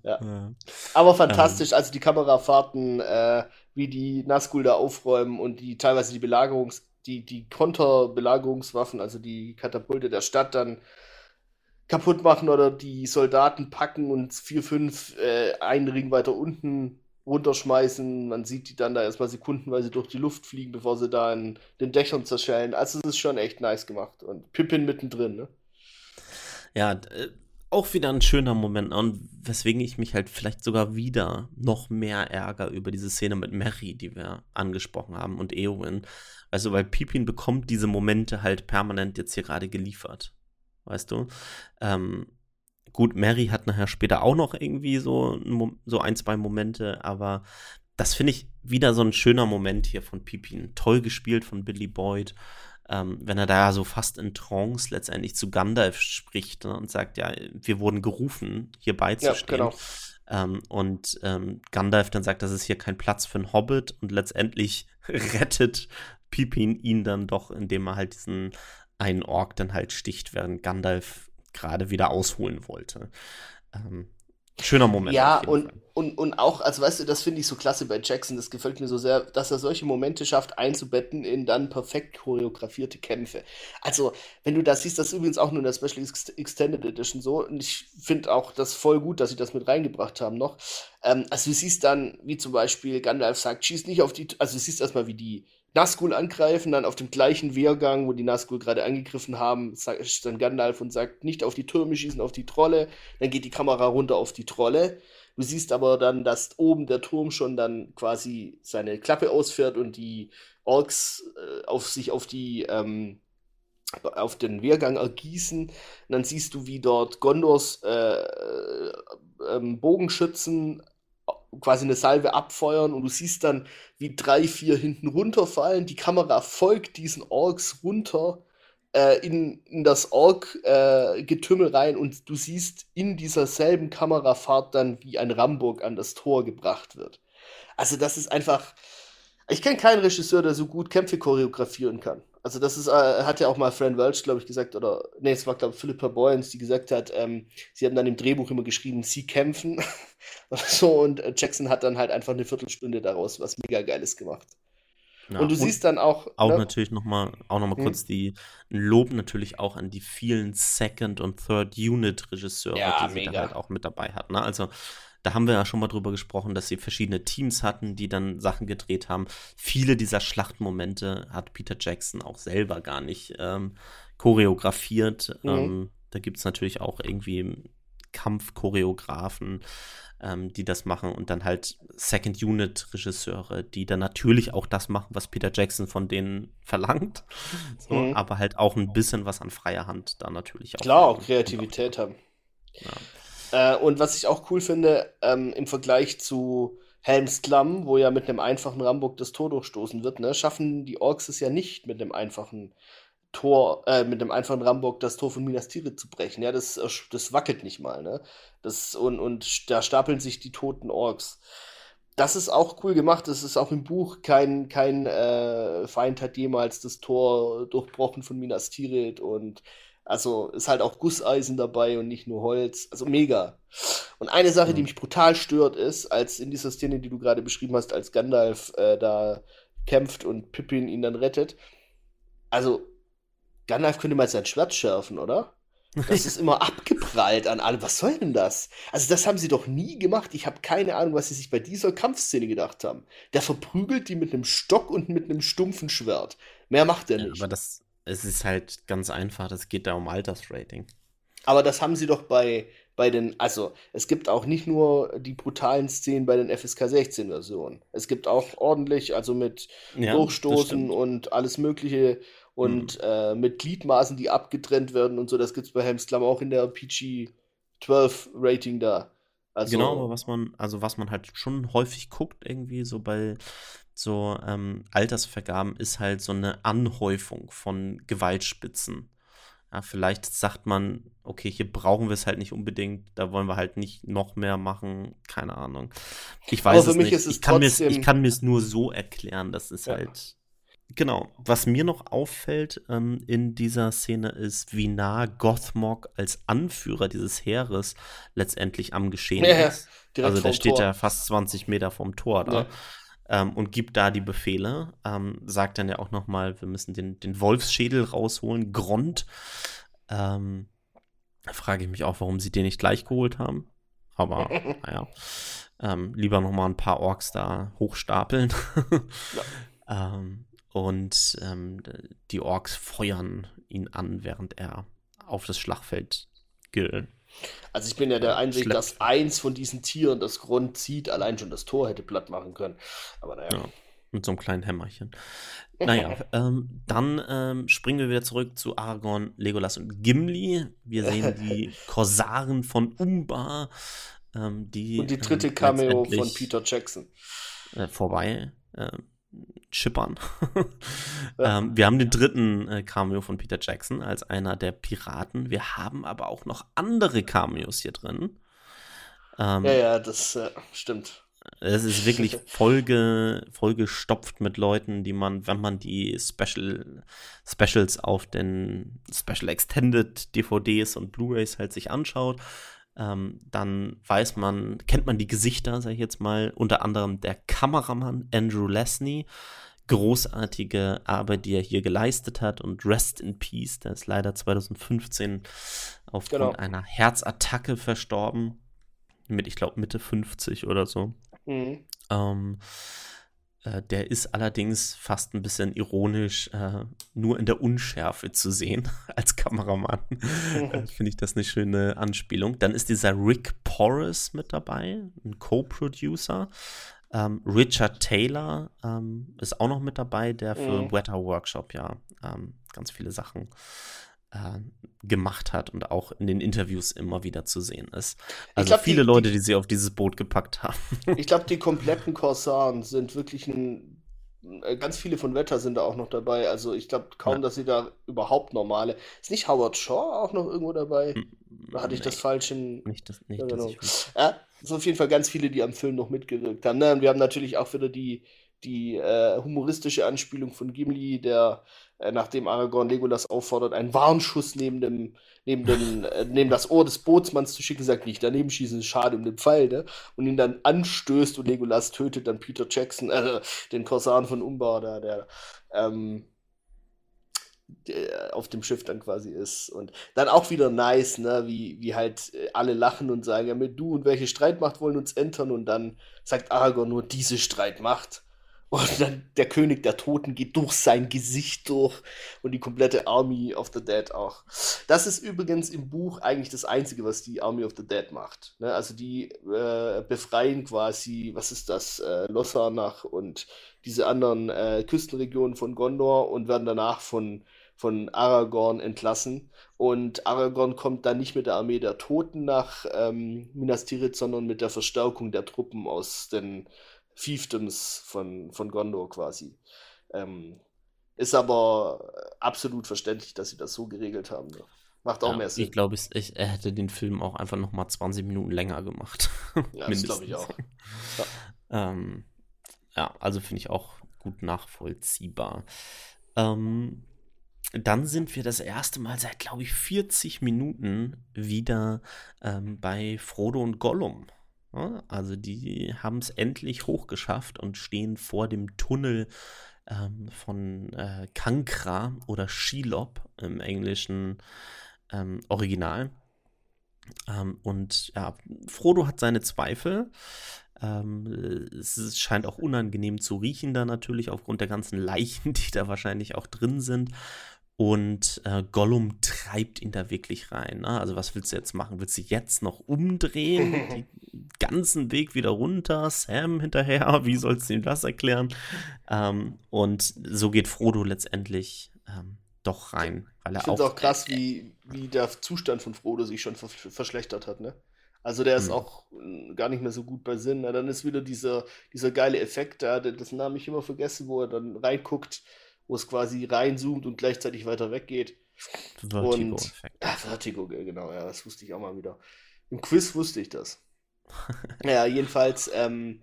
ja. Aber fantastisch, also die Kamerafahrten, äh, wie die Nazgul da aufräumen und die teilweise die Belagerungs-, die, die Konterbelagerungswaffen, also die Katapulte der Stadt dann kaputt machen oder die Soldaten packen und vier, fünf äh, einen Ring weiter unten runterschmeißen. Man sieht die dann da erstmal sekundenweise durch die Luft fliegen, bevor sie da in den Dächern zerschellen. Also es ist schon echt nice gemacht. Und Pippin mittendrin, ne? Ja, äh, auch wieder ein schöner Moment. Und weswegen ich mich halt vielleicht sogar wieder noch mehr ärgere über diese Szene mit Mary, die wir angesprochen haben, und Eowyn. Also, weil Pippin bekommt diese Momente halt permanent jetzt hier gerade geliefert. Weißt du? Ähm, Gut, Mary hat nachher später auch noch irgendwie so, so ein, zwei Momente, aber das finde ich wieder so ein schöner Moment hier von Pippin. Toll gespielt von Billy Boyd. Ähm, wenn er da so fast in Trance letztendlich zu Gandalf spricht ne, und sagt, ja, wir wurden gerufen, hier beizustehen. Ja, genau. Ähm, und ähm, Gandalf dann sagt, das ist hier kein Platz für einen Hobbit und letztendlich *laughs* rettet Pippin ihn dann doch, indem er halt diesen einen Ork dann halt sticht, während Gandalf gerade wieder ausholen wollte. Ähm, Schöner Moment. Ja, und, und, und auch, also weißt du, das finde ich so klasse bei Jackson, das gefällt mir so sehr, dass er solche Momente schafft, einzubetten in dann perfekt choreografierte Kämpfe. Also, wenn du das siehst, das ist übrigens auch nur in der Special Extended Edition so, und ich finde auch das voll gut, dass sie das mit reingebracht haben noch. Ähm, also, du siehst dann, wie zum Beispiel Gandalf sagt, schieß nicht auf die, also du siehst erstmal, wie die Nazgul angreifen, dann auf dem gleichen Wehrgang, wo die Nazgul gerade angegriffen haben, ist dann Gandalf und sagt, nicht auf die Türme schießen, auf die Trolle. Dann geht die Kamera runter auf die Trolle. Du siehst aber dann, dass oben der Turm schon dann quasi seine Klappe ausfährt und die Orks äh, auf sich auf die ähm, auf den Wehrgang ergießen. Und dann siehst du, wie dort Gondors äh, äh, ähm, Bogenschützen quasi eine Salve abfeuern und du siehst dann, wie drei, vier hinten runterfallen. Die Kamera folgt diesen Orks runter äh, in, in das Ork-Getümmel äh, rein und du siehst in dieser selben Kamerafahrt dann, wie ein Ramburg an das Tor gebracht wird. Also das ist einfach. Ich kenne keinen Regisseur, der so gut Kämpfe choreografieren kann. Also das ist, äh, hat ja auch mal Fran Welch, glaube ich, gesagt, oder nee, es war, glaube ich, Philippa Boyens, die gesagt hat, ähm, sie haben dann im Drehbuch immer geschrieben, sie kämpfen *laughs* oder so und äh, Jackson hat dann halt einfach eine Viertelstunde daraus was mega Geiles gemacht. Ja, und du und siehst dann auch. Auch ne? natürlich nochmal auch noch mal hm. kurz die ein Lob natürlich auch an die vielen Second- und Third-Unit-Regisseure, ja, die sie da halt auch mit dabei hat. Ne? Also da haben wir ja schon mal drüber gesprochen, dass sie verschiedene Teams hatten, die dann Sachen gedreht haben. Viele dieser Schlachtmomente hat Peter Jackson auch selber gar nicht ähm, choreografiert. Mhm. Ähm, da gibt es natürlich auch irgendwie Kampfchoreografen, ähm, die das machen und dann halt Second-Unit-Regisseure, die dann natürlich auch das machen, was Peter Jackson von denen verlangt, so, mhm. aber halt auch ein bisschen was an freier Hand da natürlich auch. Klar, auch Kreativität haben. Ja. Äh, und was ich auch cool finde, ähm, im Vergleich zu Helms Klamm, wo ja mit einem einfachen Ramburg das Tor durchstoßen wird, ne, schaffen die Orks es ja nicht mit einem einfachen Tor, äh, mit einem einfachen Ramburg das Tor von Minas Tirith zu brechen. Ja, das, äh, das wackelt nicht mal, ne? Das, und, und da stapeln sich die toten Orks. Das ist auch cool gemacht. Das ist auch im Buch kein, kein äh, Feind hat jemals das Tor durchbrochen von Minas Tirith und also ist halt auch Gusseisen dabei und nicht nur Holz. Also mega. Und eine Sache, mhm. die mich brutal stört, ist, als in dieser Szene, die du gerade beschrieben hast, als Gandalf äh, da kämpft und Pippin ihn dann rettet. Also, Gandalf könnte mal sein Schwert schärfen, oder? Das ist immer *laughs* abgeprallt an alle. Was soll denn das? Also, das haben sie doch nie gemacht. Ich habe keine Ahnung, was sie sich bei dieser Kampfszene gedacht haben. Der verprügelt die mit einem Stock und mit einem stumpfen Schwert. Mehr macht er nicht. Ja, aber das, es ist halt ganz einfach, es geht da um Altersrating. Aber das haben sie doch bei, bei den, also es gibt auch nicht nur die brutalen Szenen bei den FSK 16 Versionen. Es gibt auch ordentlich, also mit ja, Durchstoßen und alles Mögliche und mhm. äh, mit Gliedmaßen, die abgetrennt werden und so. Das gibt es bei Helms Klamm auch in der PG 12 Rating da. Also, genau, aber was man, also was man halt schon häufig guckt, irgendwie so bei so ähm, Altersvergaben, ist halt so eine Anhäufung von Gewaltspitzen. Ja, vielleicht sagt man, okay, hier brauchen wir es halt nicht unbedingt, da wollen wir halt nicht noch mehr machen, keine Ahnung. Ich weiß es nicht. Es ich, kann ich kann mir es nur so erklären, das ist ja. halt Genau. Was mir noch auffällt ähm, in dieser Szene ist, wie nah Gothmog als Anführer dieses Heeres letztendlich am Geschehen ja, ist. Also der steht ja fast 20 Meter vom Tor da. Ähm, und gibt da die Befehle. Ähm, sagt dann ja auch noch mal, wir müssen den, den Wolfsschädel rausholen. Grond. Ähm, frage ich mich auch, warum sie den nicht gleich geholt haben. Aber *laughs* naja. Ähm, lieber noch mal ein paar Orks da hochstapeln. ja. *laughs* ähm, und ähm, die Orks feuern ihn an, während er auf das Schlachtfeld ge also ich bin ja der Einsicht, dass eins von diesen Tieren das Grund zieht, allein schon das Tor hätte platt machen können. Aber naja. Ja, mit so einem kleinen Hämmerchen. Naja, *laughs* ähm, dann ähm, springen wir wieder zurück zu Aragorn, Legolas und Gimli. Wir sehen die *laughs* Korsaren von Umbar. Ähm, die, und die dritte ähm, Cameo von Peter Jackson. Äh, vorbei. Ähm, schippern. *laughs* ja. ähm, wir haben den dritten äh, Cameo von Peter Jackson als einer der Piraten. Wir haben aber auch noch andere Cameos hier drin. Ähm, ja, ja, das äh, stimmt. Es ist wirklich *laughs* vollge, vollgestopft mit Leuten, die man, wenn man die Special, Specials auf den Special Extended DVDs und Blu-rays halt sich anschaut, ähm, dann weiß man, kennt man die Gesichter, sag ich jetzt mal, unter anderem der Kameramann Andrew Lesney, großartige Arbeit, die er hier geleistet hat und Rest in Peace, der ist leider 2015 aufgrund genau. einer Herzattacke verstorben, mit, ich glaube, Mitte 50 oder so. Mhm. Ähm, äh, der ist allerdings fast ein bisschen ironisch äh, nur in der Unschärfe zu sehen *laughs* als Kameramann. Mhm. Finde ich das eine schöne Anspielung. Dann ist dieser Rick Porras mit dabei, ein Co-Producer. Ähm, Richard Taylor ähm, ist auch noch mit dabei, der für mhm. Wetter Workshop ja ähm, ganz viele Sachen äh, gemacht hat und auch in den Interviews immer wieder zu sehen ist. Also glaub, viele die, Leute, die, die sie auf dieses Boot gepackt haben. *laughs* Ich glaube, die kompletten Korsaren sind wirklich ein äh, ganz viele von Wetter sind da auch noch dabei. Also ich glaube kaum, ja. dass sie da überhaupt normale. Ist nicht Howard Shaw auch noch irgendwo dabei? Da hatte ich nee. das falsch in. Nicht, das, nicht genau. ja, ist auf jeden Fall ganz viele, die am Film noch mitgewirkt haben. Ne? Und wir haben natürlich auch wieder die, die äh, humoristische Anspielung von Gimli, der äh, nachdem Aragorn Legolas auffordert, einen Warnschuss neben dem, neben dem, äh, neben das Ohr des Bootsmanns zu schicken, sagt nicht daneben schießen, schade um den Pfeil, ne? Und ihn dann anstößt und Legolas tötet dann Peter Jackson, äh, den Korsan von Umbar, da, der, ähm, auf dem Schiff dann quasi ist. Und dann auch wieder nice, ne, wie, wie halt äh, alle lachen und sagen, ja, mit du und welche Streitmacht wollen uns entern und dann sagt Aragorn nur diese Streitmacht. Und dann der König der Toten geht durch sein Gesicht durch und die komplette Army of the Dead auch. Das ist übrigens im Buch eigentlich das Einzige, was die Army of the Dead macht. Ne? Also die äh, befreien quasi, was ist das, äh, Lossanach und diese anderen äh, Küstenregionen von Gondor und werden danach von, von Aragorn entlassen. Und Aragorn kommt dann nicht mit der Armee der Toten nach ähm, Minas Tirith, sondern mit der Verstärkung der Truppen aus den Fiefdoms von, von Gondor quasi. Ähm, ist aber absolut verständlich, dass sie das so geregelt haben. Ne? Macht auch ja, mehr Sinn. Ich glaube, er hätte den Film auch einfach noch mal 20 Minuten länger gemacht. Ja, das glaube ich auch. *laughs* Ja, ähm, ja also finde ich auch gut nachvollziehbar. Ähm, dann sind wir das erste Mal seit, glaube ich, 40 Minuten wieder ähm, bei Frodo und Gollum. Also die haben es endlich hochgeschafft und stehen vor dem Tunnel ähm, von äh, Kankra oder Shelob im englischen ähm, Original. Ähm, und ja, Frodo hat seine Zweifel. Ähm, es scheint auch unangenehm zu riechen da natürlich aufgrund der ganzen Leichen, *laughs* die da wahrscheinlich auch drin sind. Und äh, Gollum treibt ihn da wirklich rein. Ne? Also, was willst du jetzt machen? Willst du jetzt noch umdrehen? *laughs* den ganzen Weg wieder runter? Sam hinterher? *laughs* Wie sollst du ihm das erklären? Ähm, und so geht Frodo letztendlich ähm, doch rein. Weil er ich finde es auch krass, wie, wie der Zustand von Frodo sich schon verschlechtert hat. Ne? Also, der ist mhm. auch äh, gar nicht mehr so gut bei Sinn. Ne? Dann ist wieder dieser, dieser geile Effekt da, dessen Namen ich immer vergesse, wo er dann reinguckt wo es quasi reinzoomt und gleichzeitig weiter weggeht. Vertigo-Effekt. Ah, Vertigo, genau, ja, das wusste ich auch mal wieder. Im Quiz wusste ich das. *laughs* ja, jedenfalls, ähm,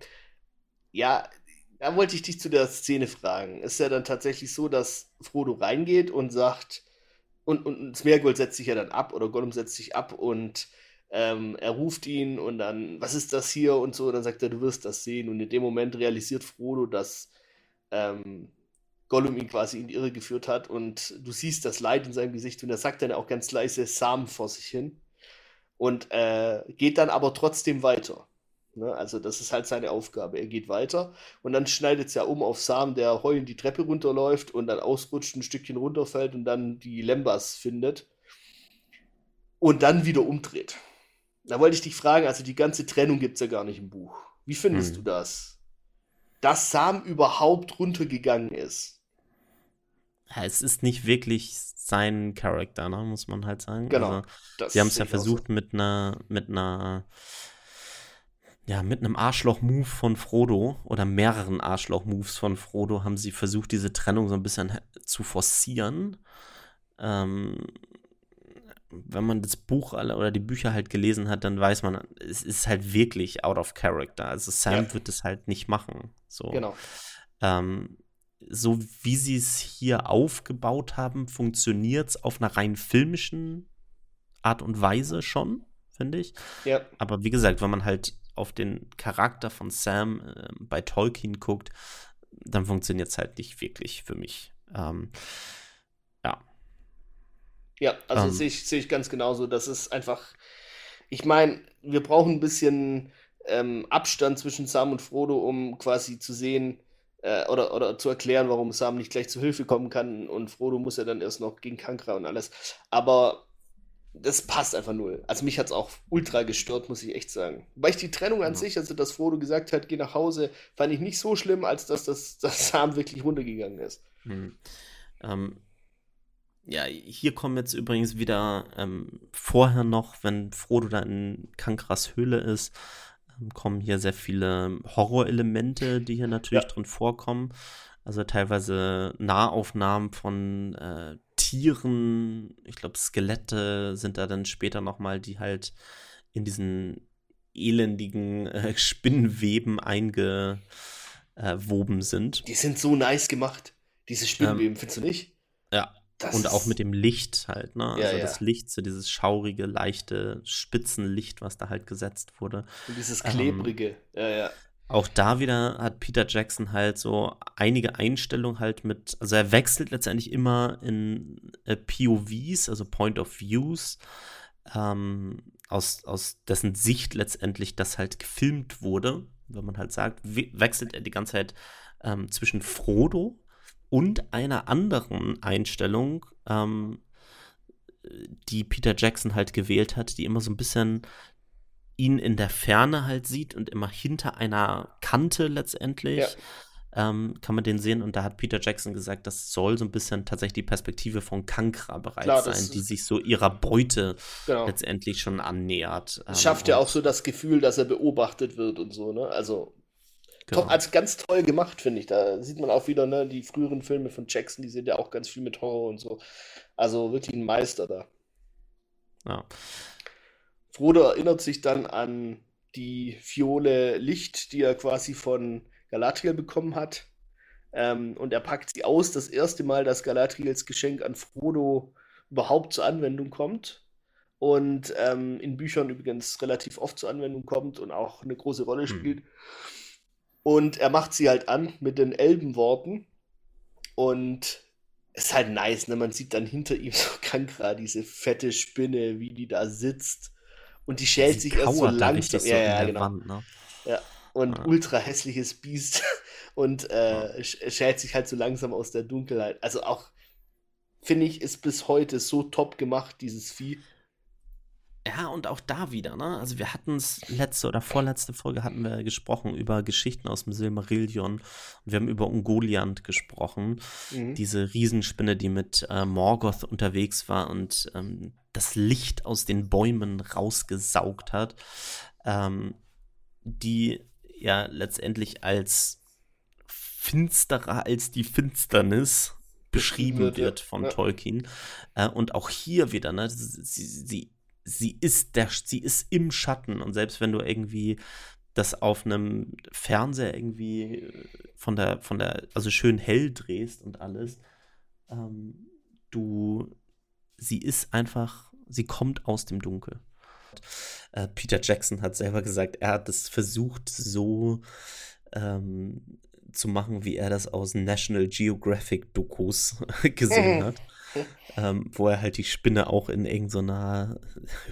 ja, da wollte ich dich zu der Szene fragen. Ist ja dann tatsächlich so, dass Frodo reingeht und sagt, und, und Smeargold setzt sich ja dann ab, oder Gollum setzt sich ab und ähm, er ruft ihn und dann, was ist das hier und so, und dann sagt er, du wirst das sehen. Und in dem Moment realisiert Frodo, dass ähm, Gollum ihn quasi in die Irre geführt hat und du siehst das Leid in seinem Gesicht und er sagt dann auch ganz leise Samen vor sich hin und äh, geht dann aber trotzdem weiter. Ne? Also das ist halt seine Aufgabe. Er geht weiter und dann schneidet es ja um auf Sam, der heulend die Treppe runterläuft und dann ausrutscht, ein Stückchen runterfällt und dann die Lembas findet und dann wieder umdreht. Da wollte ich dich fragen, also die ganze Trennung gibt es ja gar nicht im Buch. Wie findest hm. du das? Dass Sam überhaupt runtergegangen ist es ist nicht wirklich sein Charakter, ne, muss man halt sagen. Genau. Also, sie haben es ja versucht so. mit einer, mit einer, ja, mit einem Arschloch-Move von Frodo oder mehreren Arschloch-Moves von Frodo haben sie versucht, diese Trennung so ein bisschen zu forcieren. Ähm, wenn man das Buch oder die Bücher halt gelesen hat, dann weiß man, es ist halt wirklich out of character. Also Sam ja. wird es halt nicht machen. So. Genau. Ähm, so wie sie es hier aufgebaut haben, funktioniert es auf einer rein filmischen Art und Weise schon, finde ich. Ja. Aber wie gesagt, wenn man halt auf den Charakter von Sam äh, bei Tolkien guckt, dann funktioniert es halt nicht wirklich für mich. Ähm. Ja, also ähm, sehe ich, seh ich ganz genauso. Das ist einfach, ich meine, wir brauchen ein bisschen ähm, Abstand zwischen Sam und Frodo, um quasi zu sehen äh, oder, oder zu erklären, warum Sam nicht gleich zu Hilfe kommen kann und Frodo muss ja dann erst noch gegen Kankra und alles. Aber das passt einfach null. Also mich hat es auch ultra gestört, muss ich echt sagen. Weil ich die Trennung an ja. sich, also dass Frodo gesagt hat, geh nach Hause, fand ich nicht so schlimm, als dass das, das Sam wirklich runtergegangen ist. Hm. Ähm, ja, hier kommen jetzt übrigens wieder ähm, vorher noch, wenn Frodo da in Kankras Höhle ist, ähm, kommen hier sehr viele Horrorelemente, die hier natürlich ja. drin vorkommen. Also teilweise Nahaufnahmen von äh, Tieren, ich glaube Skelette sind da dann später nochmal, die halt in diesen elendigen äh, *laughs* Spinnenweben eingewoben sind. Die sind so nice gemacht, diese Spinnenweben, ähm, findest du nicht? Das und auch mit dem Licht halt, ne? Ja, also ja. das Licht, so dieses schaurige, leichte Spitzenlicht, was da halt gesetzt wurde. Und dieses ähm, klebrige, ähm, ja, ja auch da wieder hat Peter Jackson halt so einige Einstellungen halt mit, also er wechselt letztendlich immer in äh, POVs, also Point of Views, ähm, aus, aus dessen Sicht letztendlich das halt gefilmt wurde, wenn man halt sagt, we wechselt er die ganze Zeit ähm, zwischen Frodo und einer anderen Einstellung, ähm, die Peter Jackson halt gewählt hat, die immer so ein bisschen ihn in der Ferne halt sieht und immer hinter einer Kante letztendlich. Ja. Ähm, kann man den sehen und da hat Peter Jackson gesagt, das soll so ein bisschen tatsächlich die Perspektive von Kankra bereits Klar, sein, die sich so ihrer Beute genau. letztendlich schon annähert. Ähm, schafft ja auch so das Gefühl, dass er beobachtet wird und so, ne? Also genau. als ganz toll gemacht, finde ich. Da sieht man auch wieder, ne, die früheren Filme von Jackson, die sind ja auch ganz viel mit Horror und so. Also wirklich ein Meister da. Ja. Frodo erinnert sich dann an die Fiole Licht, die er quasi von Galadriel bekommen hat. Ähm, und er packt sie aus. Das erste Mal, dass Galadriels Geschenk an Frodo überhaupt zur Anwendung kommt. Und ähm, in Büchern übrigens relativ oft zur Anwendung kommt und auch eine große Rolle hm. spielt. Mhm. Und er macht sie halt an mit den Elbenworten. Und es ist halt nice, ne? Man sieht dann hinter ihm *laughs* so Kankra, diese fette Spinne, wie die da sitzt. Und die schält sich erst so langsam. So ja, ja, genau. Wand, ne? Ja. Und ja. ultra hässliches Biest. *laughs* Und äh, ja. schält sich halt so langsam aus der Dunkelheit. Also auch, finde ich, ist bis heute so top gemacht, dieses Vieh. Ja, und auch da wieder, ne? Also wir hatten es letzte oder vorletzte Folge hatten wir gesprochen über Geschichten aus dem Silmarillion und wir haben über Ungoliant gesprochen. Mhm. Diese Riesenspinne, die mit äh, Morgoth unterwegs war und ähm, das Licht aus den Bäumen rausgesaugt hat, ähm, die ja letztendlich als finsterer als die Finsternis beschrieben wird, wird von ja. Tolkien. Äh, und auch hier wieder, ne, sie, sie sie ist der, sie ist im Schatten und selbst wenn du irgendwie das auf einem Fernseher irgendwie äh, von der, von der, also schön hell drehst und alles, ähm, du, sie ist einfach, sie kommt aus dem Dunkel. Äh, Peter Jackson hat selber gesagt, er hat es versucht, so ähm, zu machen, wie er das aus National Geographic Dokus *laughs* gesehen *laughs* hat ähm, wo er halt die Spinne auch in irgendeiner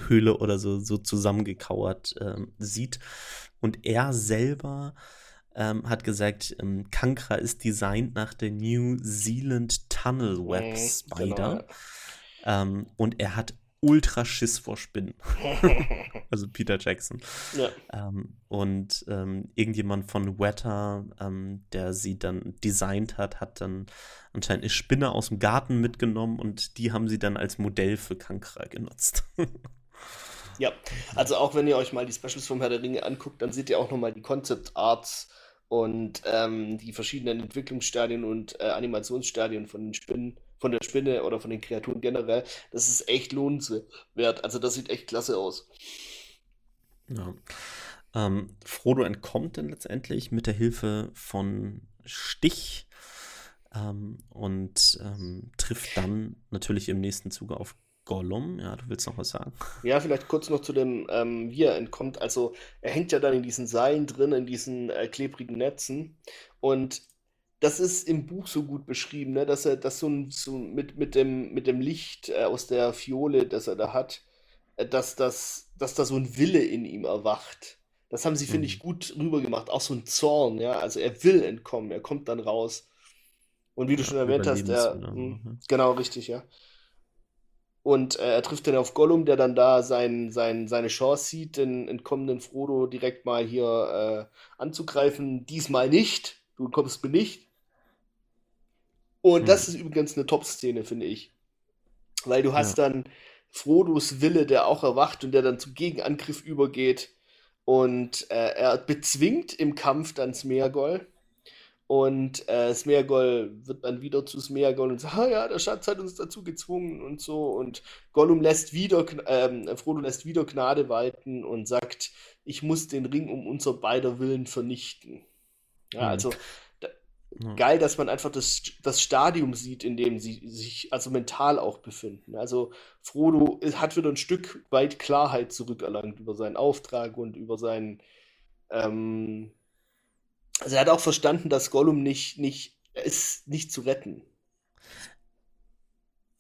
Höhle oder so, so zusammengekauert ähm, sieht. Und er selber ähm, hat gesagt, ähm, Kankra ist designt nach der New Zealand Tunnel Web mhm, Spider. Genau. Ähm, und er hat ultra Schiss vor Spinnen. *laughs* also Peter Jackson. Ja. Ähm, und ähm, irgendjemand von Weta, ähm, der sie dann designt hat, hat dann anscheinend eine Spinne aus dem Garten mitgenommen und die haben sie dann als Modell für Kankra genutzt. Ja, also auch wenn ihr euch mal die Specials vom Herr der Ringe anguckt, dann seht ihr auch nochmal die Concept Arts und ähm, die verschiedenen Entwicklungsstadien und äh, Animationsstadien von den Spinnen, von der Spinne oder von den Kreaturen generell. Das ist echt lohnenswert. Also das sieht echt klasse aus. Ja. Ähm, Frodo entkommt dann letztendlich mit der Hilfe von Stich ähm, und ähm, trifft dann natürlich im nächsten Zuge auf Gollum. Ja, du willst noch was sagen? Ja, vielleicht kurz noch zu dem, ähm, wie er entkommt. Also, er hängt ja dann in diesen Seilen drin, in diesen äh, klebrigen Netzen. Und das ist im Buch so gut beschrieben, ne, dass er das so, so mit, mit, dem, mit dem Licht äh, aus der Fiole, das er da hat, äh, dass, das, dass da so ein Wille in ihm erwacht. Das haben sie, mhm. finde ich, gut rübergemacht. Auch so ein Zorn, ja. Also er will entkommen, er kommt dann raus. Und wie du schon erwähnt hast, er. Mh, mhm. genau, richtig, ja. Und äh, er trifft dann auf Gollum, der dann da sein, sein, seine Chance sieht, den entkommenen Frodo direkt mal hier äh, anzugreifen. Diesmal nicht. Du kommst mir nicht. Und hm. das ist übrigens eine Top-Szene, finde ich. Weil du hast ja. dann Frodos Wille, der auch erwacht und der dann zum Gegenangriff übergeht. Und äh, er bezwingt im Kampf dann Smeagol. Und äh, Smeagol wird dann wieder zu Smeagol und sagt, ah ja, der Schatz hat uns dazu gezwungen und so. Und Gollum lässt wieder, ähm, Frodo lässt wieder Gnade walten und sagt, ich muss den Ring um unser beider Willen vernichten. Ja, mhm. also mhm. geil, dass man einfach das, das Stadium sieht, in dem sie sich also mental auch befinden. Also Frodo hat wieder ein Stück weit Klarheit zurückerlangt über seinen Auftrag und über seinen ähm, also er hat auch verstanden, dass Gollum nicht, nicht, ist nicht zu retten.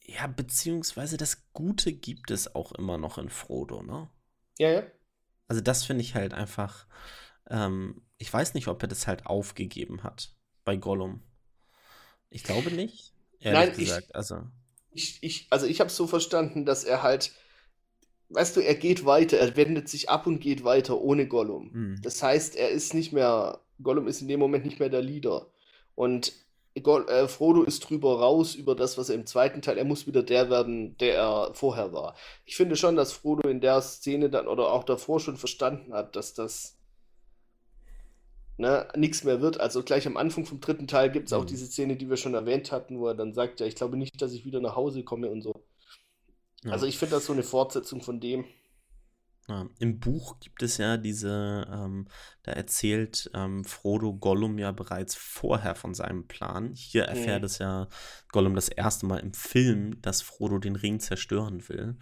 Ja, beziehungsweise das Gute gibt es auch immer noch in Frodo, ne? Ja, ja. Also das finde ich halt einfach, ähm, ich weiß nicht, ob er das halt aufgegeben hat bei Gollum. Ich glaube nicht, ehrlich Nein, gesagt. Ich, also. Ich, ich, also ich habe es so verstanden, dass er halt, weißt du, er geht weiter, er wendet sich ab und geht weiter ohne Gollum. Mhm. Das heißt, er ist nicht mehr Gollum ist in dem Moment nicht mehr der Leader. Und Goll äh, Frodo ist drüber raus über das, was er im zweiten Teil, er muss wieder der werden, der er vorher war. Ich finde schon, dass Frodo in der Szene dann oder auch davor schon verstanden hat, dass das ne, nichts mehr wird. Also gleich am Anfang vom dritten Teil gibt es auch mhm. diese Szene, die wir schon erwähnt hatten, wo er dann sagt, ja, ich glaube nicht, dass ich wieder nach Hause komme und so. Ja. Also ich finde das so eine Fortsetzung von dem. Ja, Im Buch gibt es ja diese, ähm, da erzählt ähm, Frodo Gollum ja bereits vorher von seinem Plan. Hier erfährt mhm. es ja Gollum das erste Mal im Film, dass Frodo den Ring zerstören will.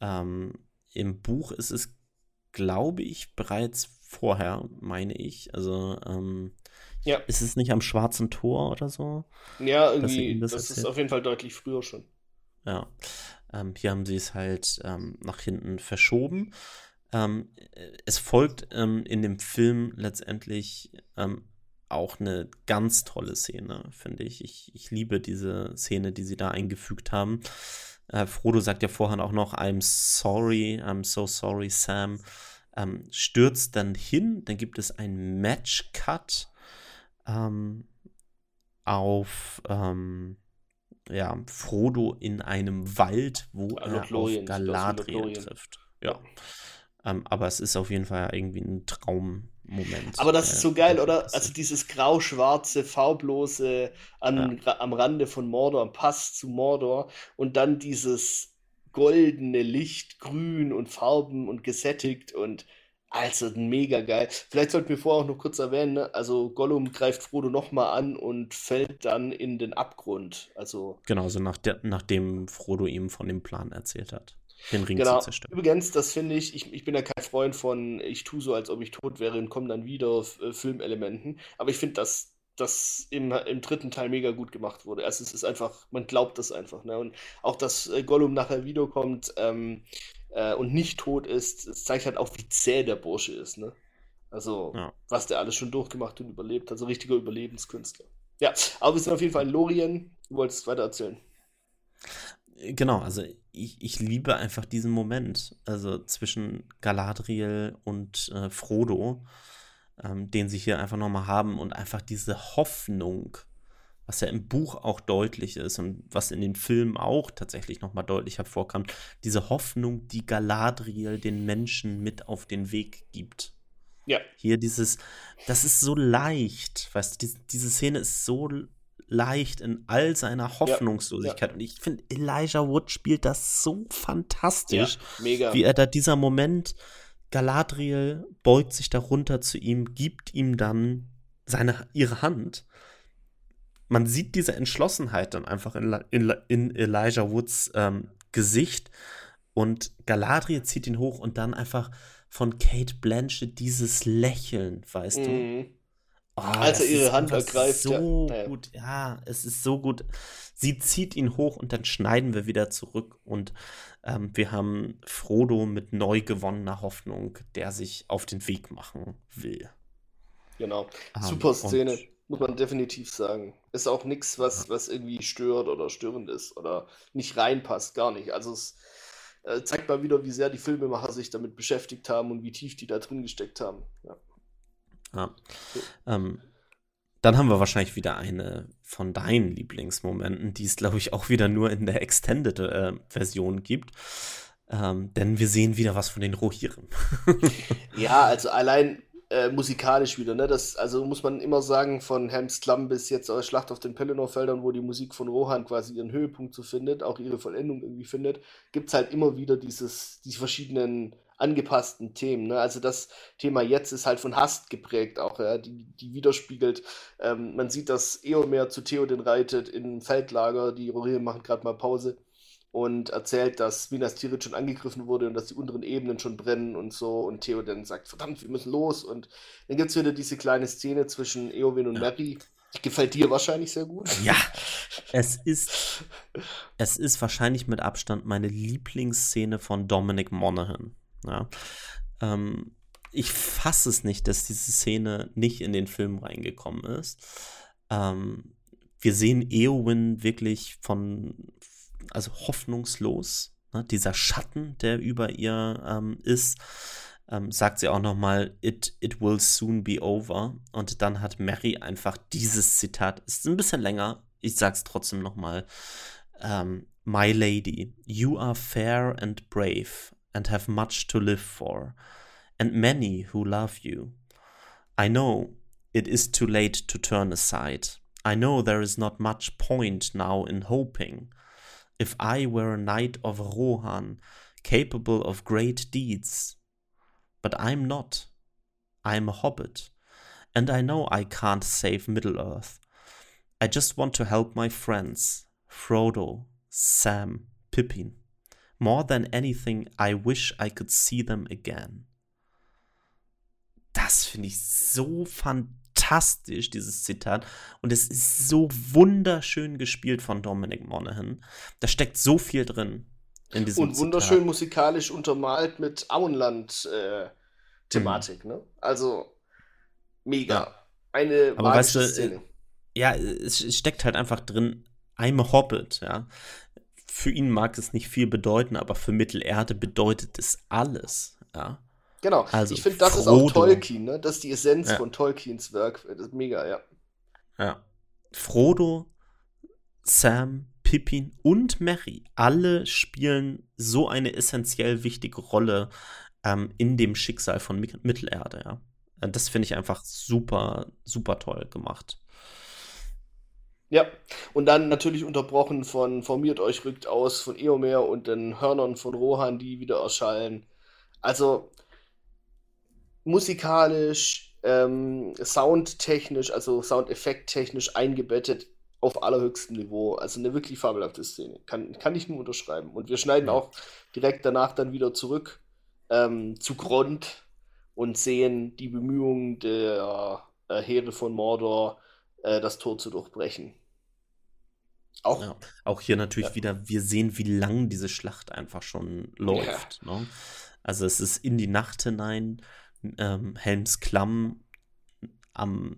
Ähm, Im Buch ist es, glaube ich, bereits vorher, meine ich. Also, ähm, ja. ist es nicht am Schwarzen Tor oder so? Ja, irgendwie, das, das ist auf jeden Fall deutlich früher schon. Ja. Ähm, hier haben sie es halt ähm, nach hinten verschoben. Ähm, es folgt ähm, in dem Film letztendlich ähm, auch eine ganz tolle Szene, finde ich. ich. Ich liebe diese Szene, die sie da eingefügt haben. Äh, Frodo sagt ja vorher auch noch, I'm sorry, I'm so sorry, Sam. Ähm, stürzt dann hin, dann gibt es einen Match-Cut auf ähm, ja, Frodo in einem Wald, wo also er auf Galadriel trifft. Ja. Ähm, aber es ist auf jeden Fall irgendwie ein Traummoment. Aber das ist so geil, oder? Also dieses grau-schwarze, farblose an, ja. am Rande von Mordor, Pass zu Mordor und dann dieses goldene Licht, grün und Farben und gesättigt und also mega geil. Vielleicht sollten wir vorher auch noch kurz erwähnen, ne? also Gollum greift Frodo nochmal an und fällt dann in den Abgrund. Also genau, so nach der, nachdem Frodo ihm von dem Plan erzählt hat, den Ring genau. zu zerstören. Übrigens, das finde ich, ich, ich bin ja kein Freund von, ich tue so, als ob ich tot wäre und komme dann wieder äh, Filmelementen. Aber ich finde, dass das im, im dritten Teil mega gut gemacht wurde. Also es ist einfach, man glaubt das einfach. Ne? Und auch, dass äh, Gollum nachher wiederkommt, ähm, äh, und nicht tot ist, es zeigt halt auch, wie zäh der Bursche ist, ne? Also, ja. was der alles schon durchgemacht und überlebt hat. Also richtiger Überlebenskünstler. Ja, aber wir sind auf jeden Fall in Lorien. Du wolltest weiter erzählen. Genau, also ich, ich liebe einfach diesen Moment, also zwischen Galadriel und äh, Frodo, ähm, den sie hier einfach nochmal haben und einfach diese Hoffnung, was ja im Buch auch deutlich ist und was in den Filmen auch tatsächlich nochmal deutlich hervorkam, diese Hoffnung, die Galadriel den Menschen mit auf den Weg gibt. Ja. Hier dieses, das ist so leicht, weißt du, die, diese Szene ist so leicht in all seiner Hoffnungslosigkeit. Ja, ja. Und ich finde, Elijah Wood spielt das so fantastisch. Ja, mega. Wie er da dieser Moment, Galadriel beugt sich darunter zu ihm, gibt ihm dann seine, ihre Hand. Man sieht diese Entschlossenheit dann einfach in, in, in Elijah Woods ähm, Gesicht. Und Galadriel zieht ihn hoch und dann einfach von Kate Blanchett dieses Lächeln, weißt mhm. du? Oh, Als er ihre Hand ergreift. So ja. gut, ja, es ist so gut. Sie zieht ihn hoch und dann schneiden wir wieder zurück und ähm, wir haben Frodo mit neu gewonnener Hoffnung, der sich auf den Weg machen will. Genau. Um, Super Szene, muss man definitiv sagen. Ist auch nichts, was, was irgendwie stört oder störend ist oder nicht reinpasst, gar nicht. Also es äh, zeigt mal wieder, wie sehr die Filmemacher sich damit beschäftigt haben und wie tief die da drin gesteckt haben. Ja. Ja. Ähm, dann haben wir wahrscheinlich wieder eine von deinen Lieblingsmomenten, die es, glaube ich, auch wieder nur in der Extended-Version äh, gibt. Ähm, denn wir sehen wieder was von den Rohirrim. *laughs* ja, also allein äh, musikalisch wieder, ne? Das, also muss man immer sagen, von Helms Klamm bis jetzt eure Schlacht auf den Pelennor-Feldern, wo die Musik von Rohan quasi ihren Höhepunkt so findet, auch ihre Vollendung irgendwie findet, gibt es halt immer wieder dieses, die verschiedenen angepassten Themen. Ne? Also das Thema jetzt ist halt von Hast geprägt auch, ja? die, die widerspiegelt. Ähm, man sieht, dass Eomer zu Theoden reitet im Feldlager, die Rohirrim machen gerade mal Pause und erzählt, dass Minas Tirith schon angegriffen wurde und dass die unteren Ebenen schon brennen und so. Und Theoden sagt, verdammt, wir müssen los. Und dann gibt es wieder diese kleine Szene zwischen Eowyn und ja. Merry. Die gefällt dir wahrscheinlich sehr gut. Ja, *laughs* es ist, es ist wahrscheinlich mit Abstand meine Lieblingsszene von Dominic Monaghan. Ja. Ähm, ich fasse es nicht, dass diese Szene nicht in den Film reingekommen ist. Ähm, wir sehen Eowyn wirklich von, also hoffnungslos. Ne? Dieser Schatten, der über ihr ähm, ist, ähm, sagt sie auch noch mal, it, it will soon be over. Und dann hat Mary einfach dieses Zitat, ist ein bisschen länger, ich sag's trotzdem noch mal. Ähm, My lady, you are fair and brave and have much to live for, and many who love you. I know it is too late to turn aside. I know there is not much point now in hoping. If I were a knight of Rohan, capable of great deeds. But I'm not. I'm a hobbit, and I know I can't save Middle Earth. I just want to help my friends Frodo, Sam, Pippin. More than anything, I wish I could see them again. Das finde ich so fantastisch, dieses Zitat. Und es ist so wunderschön gespielt von Dominic Monaghan. Da steckt so viel drin in diesem Und wunderschön Zitat. musikalisch untermalt mit Auenland-Thematik, äh, mhm. ne? Also mega. Ja. Eine Aber weißt du, Szene. Ja, es steckt halt einfach drin, I'm a Hobbit, ja für ihn mag es nicht viel bedeuten, aber für Mittelerde bedeutet es alles. Ja. Genau. Also, ich finde, das Frodo. ist auch Tolkien, ne? Das ist die Essenz ja. von Tolkiens Werk. Das ist mega, ja. Ja. Frodo, Sam, Pippin und Merry, alle spielen so eine essentiell wichtige Rolle ähm, in dem Schicksal von Mittelerde, ja. Das finde ich einfach super, super toll gemacht. Ja, und dann natürlich unterbrochen von Formiert euch rückt aus von Eomer und den Hörnern von Rohan, die wieder erschallen. Also musikalisch, ähm, soundtechnisch, also soundeffekttechnisch eingebettet auf allerhöchstem Niveau. Also eine wirklich fabelhafte Szene. Kann, kann ich nur unterschreiben. Und wir schneiden ja. auch direkt danach dann wieder zurück ähm, zu Grond und sehen die Bemühungen der äh, Heere von Mordor, äh, das Tor zu durchbrechen. Auch, ja, auch hier natürlich ja. wieder, wir sehen, wie lang diese Schlacht einfach schon läuft. Ja. Ne? Also es ist in die Nacht hinein, ähm, Helms Klamm am,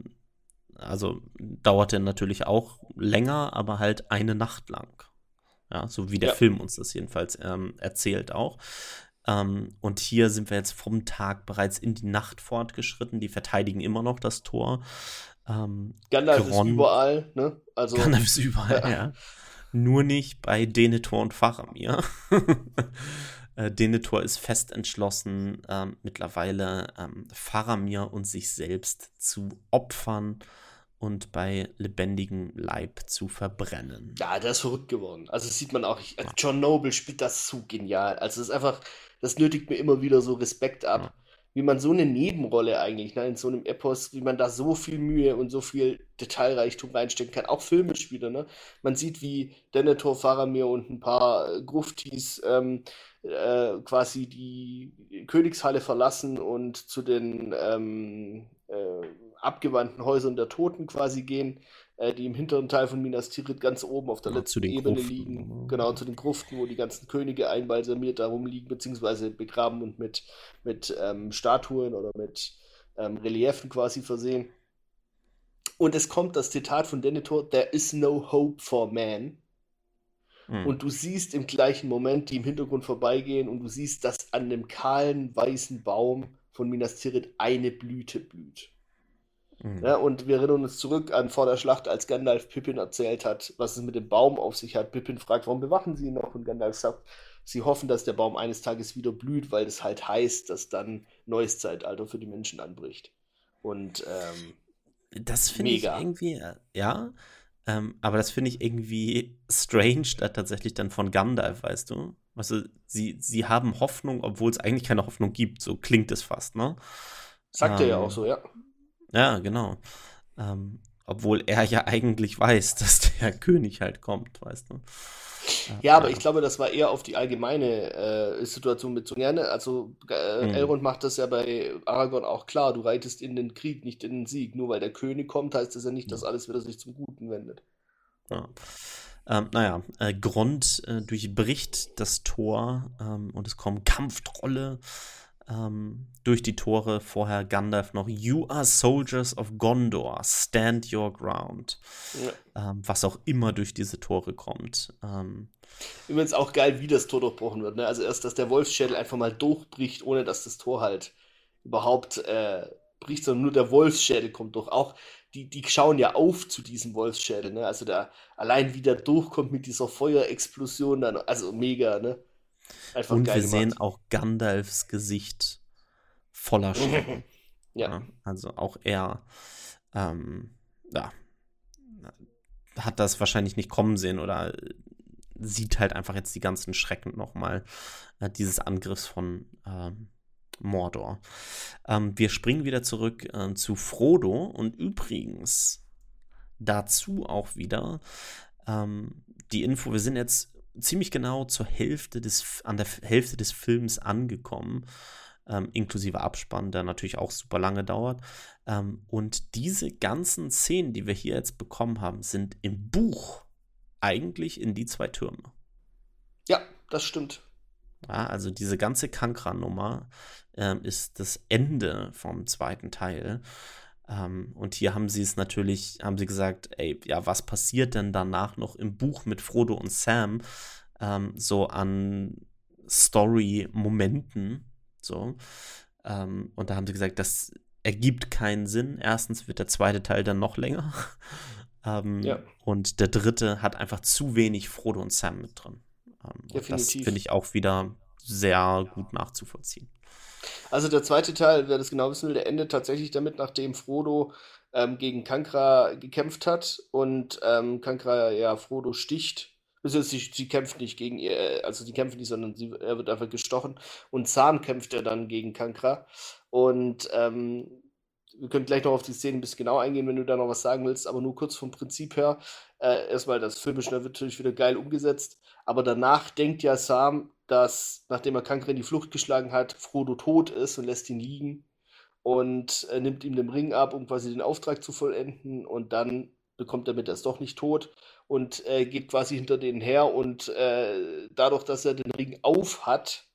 also dauerte natürlich auch länger, aber halt eine Nacht lang. Ja, so wie der Film uns das jedenfalls ähm, erzählt auch. Ähm, und hier sind wir jetzt vom Tag bereits in die Nacht fortgeschritten. Die verteidigen immer noch das Tor. Ähm, Gandalf Gron, ist überall, ne? Also, Gandalf ist überall, *laughs* ja. ja. Nur nicht bei Denethor und Faramir. *laughs* äh, Denethor ist fest entschlossen, ähm, mittlerweile ähm, Faramir und sich selbst zu opfern und bei lebendigem Leib zu verbrennen. Ja, der ist verrückt geworden. Also das sieht man auch. Also John Noble spielt das so genial. Also das ist einfach, das nötigt mir immer wieder so Respekt ab. Ja wie man so eine Nebenrolle eigentlich, ne, in so einem Epos, wie man da so viel Mühe und so viel Detailreichtum reinstecken kann, auch filmisch wieder, ne? Man sieht, wie Denethor, Faramir und ein paar äh, Gruftis ähm, äh, quasi die Königshalle verlassen und zu den ähm, äh, abgewandten Häusern der Toten quasi gehen die im hinteren Teil von Minas Tirith ganz oben auf der ja, letzten Ebene Gruften. liegen. Genau, zu den Gruften, wo die ganzen Könige einbalsamiert darum liegen, beziehungsweise begraben und mit, mit ähm, Statuen oder mit ähm, Reliefen quasi versehen. Und es kommt das Zitat von Denethor: There is no hope for man. Hm. Und du siehst im gleichen Moment die im Hintergrund vorbeigehen und du siehst, dass an dem kahlen weißen Baum von Minas Tirith eine Blüte blüht. Mhm. Ja, und wir erinnern uns zurück an vor der Schlacht, als Gandalf Pippin erzählt hat, was es mit dem Baum auf sich hat. Pippin fragt, warum bewachen sie ihn noch? Und Gandalf sagt, sie hoffen, dass der Baum eines Tages wieder blüht, weil das halt heißt, dass dann neues Zeitalter für die Menschen anbricht. Und ähm, das finde ich irgendwie, äh, ja, ähm, aber das finde ich irgendwie strange, da tatsächlich dann von Gandalf, weißt du? Weißt du, sie, sie haben Hoffnung, obwohl es eigentlich keine Hoffnung gibt, so klingt es fast, ne? Sagt ähm, er ja auch so, ja. Ja, genau. Ähm, obwohl er ja eigentlich weiß, *laughs* dass der König halt kommt, weißt du. Ja, aber ich glaube, das war eher auf die allgemeine äh, Situation bezogen. Ja, ne? Also äh, mhm. Elrond macht das ja bei Aragorn auch klar, du reitest in den Krieg, nicht in den Sieg. Nur weil der König kommt, heißt das ja nicht, dass alles wieder sich zum Guten wendet. Ja. Ähm, naja, äh, Grond äh, durchbricht das Tor ähm, und es kommen Kampftrolle ähm, durch die Tore. Vorher Gandalf noch You are soldiers of Gondor, stand your ground. Ja. Ähm, was auch immer durch diese Tore kommt. Ähm, Übrigens auch geil, wie das Tor durchbrochen wird. Ne? Also erst, dass der Wolfsschädel einfach mal durchbricht, ohne dass das Tor halt überhaupt äh, bricht, sondern nur der Wolfsschädel kommt durch. Auch die, die schauen ja auf zu diesem Wolfsschädel. Ne? Also der allein wie der durchkommt mit dieser Feuerexplosion, dann, also mega, ne? Einfach Und wir gemacht. sehen auch Gandalfs Gesicht voller *laughs* Schrecken. ja. ja. Also auch er, ähm, ja, hat das wahrscheinlich nicht kommen sehen oder sieht halt einfach jetzt die ganzen Schrecken nochmal äh, dieses Angriffs von ähm, Mordor. Ähm, wir springen wieder zurück äh, zu Frodo und übrigens dazu auch wieder ähm, die Info, wir sind jetzt ziemlich genau zur Hälfte des, an der Hälfte des Films angekommen, ähm, inklusive Abspann, der natürlich auch super lange dauert. Ähm, und diese ganzen Szenen, die wir hier jetzt bekommen haben, sind im Buch eigentlich in die zwei Türme. Ja, das stimmt. Ja, also diese ganze Kankra-Nummer ähm, ist das Ende vom zweiten Teil. Ähm, und hier haben sie es natürlich, haben sie gesagt, ey, ja, was passiert denn danach noch im Buch mit Frodo und Sam ähm, so an Story-Momenten, so. Ähm, und da haben sie gesagt, das ergibt keinen Sinn. Erstens wird der zweite Teil dann noch länger. *laughs* ähm, ja. Und der dritte hat einfach zu wenig Frodo und Sam mit drin. Ähm, das finde ich auch wieder sehr gut nachzuvollziehen. Also der zweite Teil, wer das genau wissen will, der endet tatsächlich damit, nachdem Frodo ähm, gegen Kankra gekämpft hat und ähm, Kankra ja Frodo sticht. Also sie, sie kämpft nicht gegen ihr, also sie kämpfen nicht, sondern sie, er wird einfach gestochen. Und Sam kämpft er dann gegen Kankra. Und ähm, wir können gleich noch auf die Szene ein bisschen genau eingehen, wenn du da noch was sagen willst, aber nur kurz vom Prinzip her. Äh, erstmal, das Filmisch wird natürlich wieder geil umgesetzt, aber danach denkt ja Sam, dass, nachdem er Kankra in die Flucht geschlagen hat, Frodo tot ist und lässt ihn liegen und äh, nimmt ihm den Ring ab, um quasi den Auftrag zu vollenden und dann bekommt er mit, er ist doch nicht tot und äh, geht quasi hinter denen her und äh, dadurch, dass er den Ring auf hat,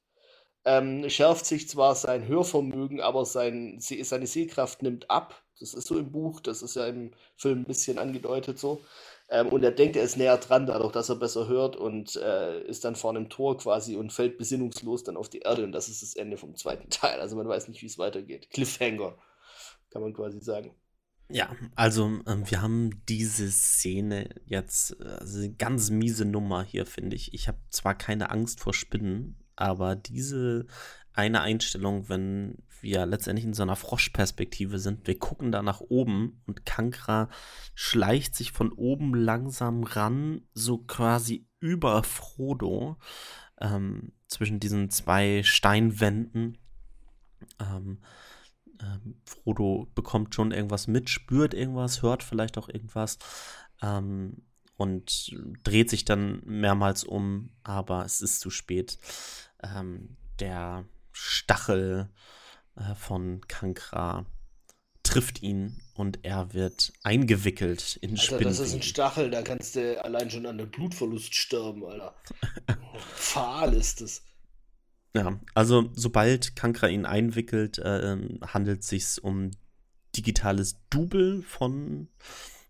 ähm, schärft sich zwar sein Hörvermögen, aber sein, seine Sehkraft nimmt ab. Das ist so im Buch, das ist ja im Film ein bisschen angedeutet so. Ähm, und er denkt, er ist näher dran, dadurch, dass er besser hört und äh, ist dann vor einem Tor quasi und fällt besinnungslos dann auf die Erde. Und das ist das Ende vom zweiten *laughs* Teil. Also man weiß nicht, wie es weitergeht. Cliffhanger, kann man quasi sagen. Ja, also ähm, wir haben diese Szene jetzt, also eine ganz miese Nummer hier, finde ich. Ich habe zwar keine Angst vor Spinnen, aber diese eine Einstellung, wenn wir letztendlich in so einer Froschperspektive sind, wir gucken da nach oben und Kankra schleicht sich von oben langsam ran, so quasi über Frodo, ähm, zwischen diesen zwei Steinwänden. Ähm, ähm, Frodo bekommt schon irgendwas mit, spürt irgendwas, hört vielleicht auch irgendwas ähm, und dreht sich dann mehrmals um, aber es ist zu spät. Ähm, der Stachel äh, von Kankra trifft ihn und er wird eingewickelt in Alter, Spinnweben. das ist ein Stachel, da kannst du allein schon an den Blutverlust sterben, Alter. *laughs* Fahl ist es. Ja, also sobald Kankra ihn einwickelt, äh, handelt es sich um digitales Double von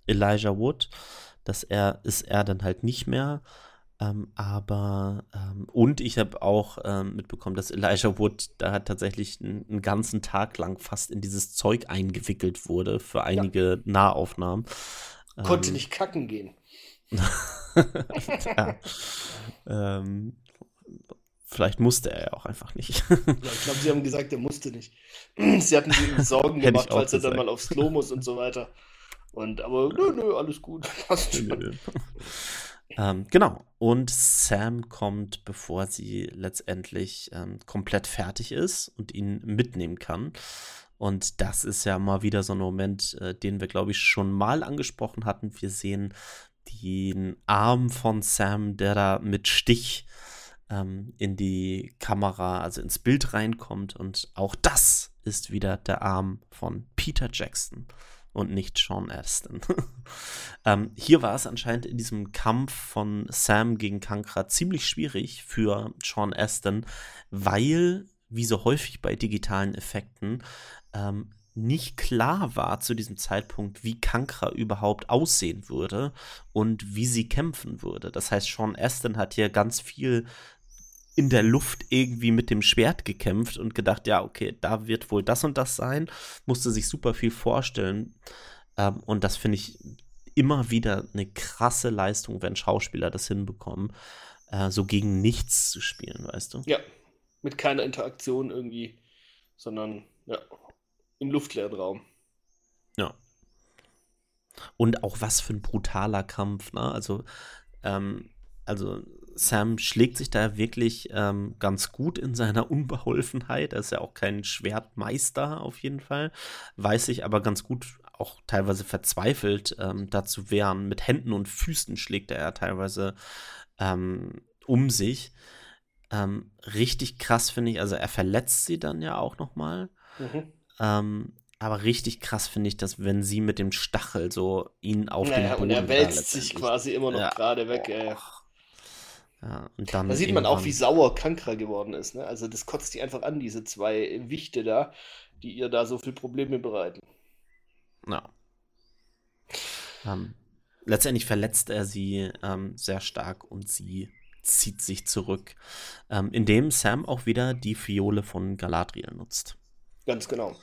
Elijah Wood. Das er ist er dann halt nicht mehr. Ähm, aber ähm, und ich habe auch ähm, mitbekommen, dass Elijah Wood da tatsächlich einen, einen, ganzen Tag lang fast in dieses Zeug eingewickelt wurde für einige ja. Nahaufnahmen. Konnte ähm, nicht kacken gehen. *laughs* ja. ähm, Vielleicht musste er ja auch einfach nicht. ja, ich glaube, sie haben gesagt, er musste nicht. *clears throat* sie hatten sich Sorgen gemacht, falls er dann mal aufs Klo muss und so weiter. Und aber nö, nö, alles gut. *laughs* Passt schon. Ähm, genau. Und Sam kommt, bevor sie letztendlich ähm, komplett fertig ist und ihn mitnehmen kann. Und das ist ja mal wieder so ein Moment, äh, den wir, glaube ich, schon mal angesprochen hatten. Wir sehen den Arm von Sam, der da mit Stich ähm, in die Kamera, also ins Bild reinkommt. Und auch das ist wieder der Arm von Peter Jackson und nicht Sean Aston. *laughs* ähm, hier war es anscheinend in diesem Kampf von Sam gegen Kankra ziemlich schwierig für Sean Aston, weil, wie so häufig bei digitalen Effekten, ähm, nicht klar war zu diesem Zeitpunkt, wie Kankra überhaupt aussehen würde und wie sie kämpfen würde. Das heißt, Sean Aston hat hier ganz viel in der Luft irgendwie mit dem Schwert gekämpft und gedacht, ja, okay, da wird wohl das und das sein, musste sich super viel vorstellen. Ähm, und das finde ich immer wieder eine krasse Leistung, wenn Schauspieler das hinbekommen, äh, so gegen nichts zu spielen, weißt du? Ja, mit keiner Interaktion irgendwie, sondern ja, im luftleeren Raum. Ja. Und auch was für ein brutaler Kampf, ne? Also, ähm, also Sam schlägt sich da wirklich ähm, ganz gut in seiner Unbeholfenheit. Er ist ja auch kein Schwertmeister auf jeden Fall. Weiß sich aber ganz gut, auch teilweise verzweifelt, ähm, da zu wehren. Mit Händen und Füßen schlägt er ja teilweise ähm, um sich. Ähm, richtig krass finde ich, also er verletzt sie dann ja auch nochmal. Mhm. Ähm, aber richtig krass finde ich, dass wenn sie mit dem Stachel so ihn auf naja, den Boden und er wälzt sich quasi immer noch ja. gerade weg. Ey. Ja, da sieht man auch, wie sauer Kankra geworden ist. Ne? Also das kotzt die einfach an, diese zwei Wichte da, die ihr da so viel Probleme bereiten. Ja. Ähm, letztendlich verletzt er sie ähm, sehr stark und sie zieht sich zurück, ähm, indem Sam auch wieder die Fiole von Galadriel nutzt. Ganz genau.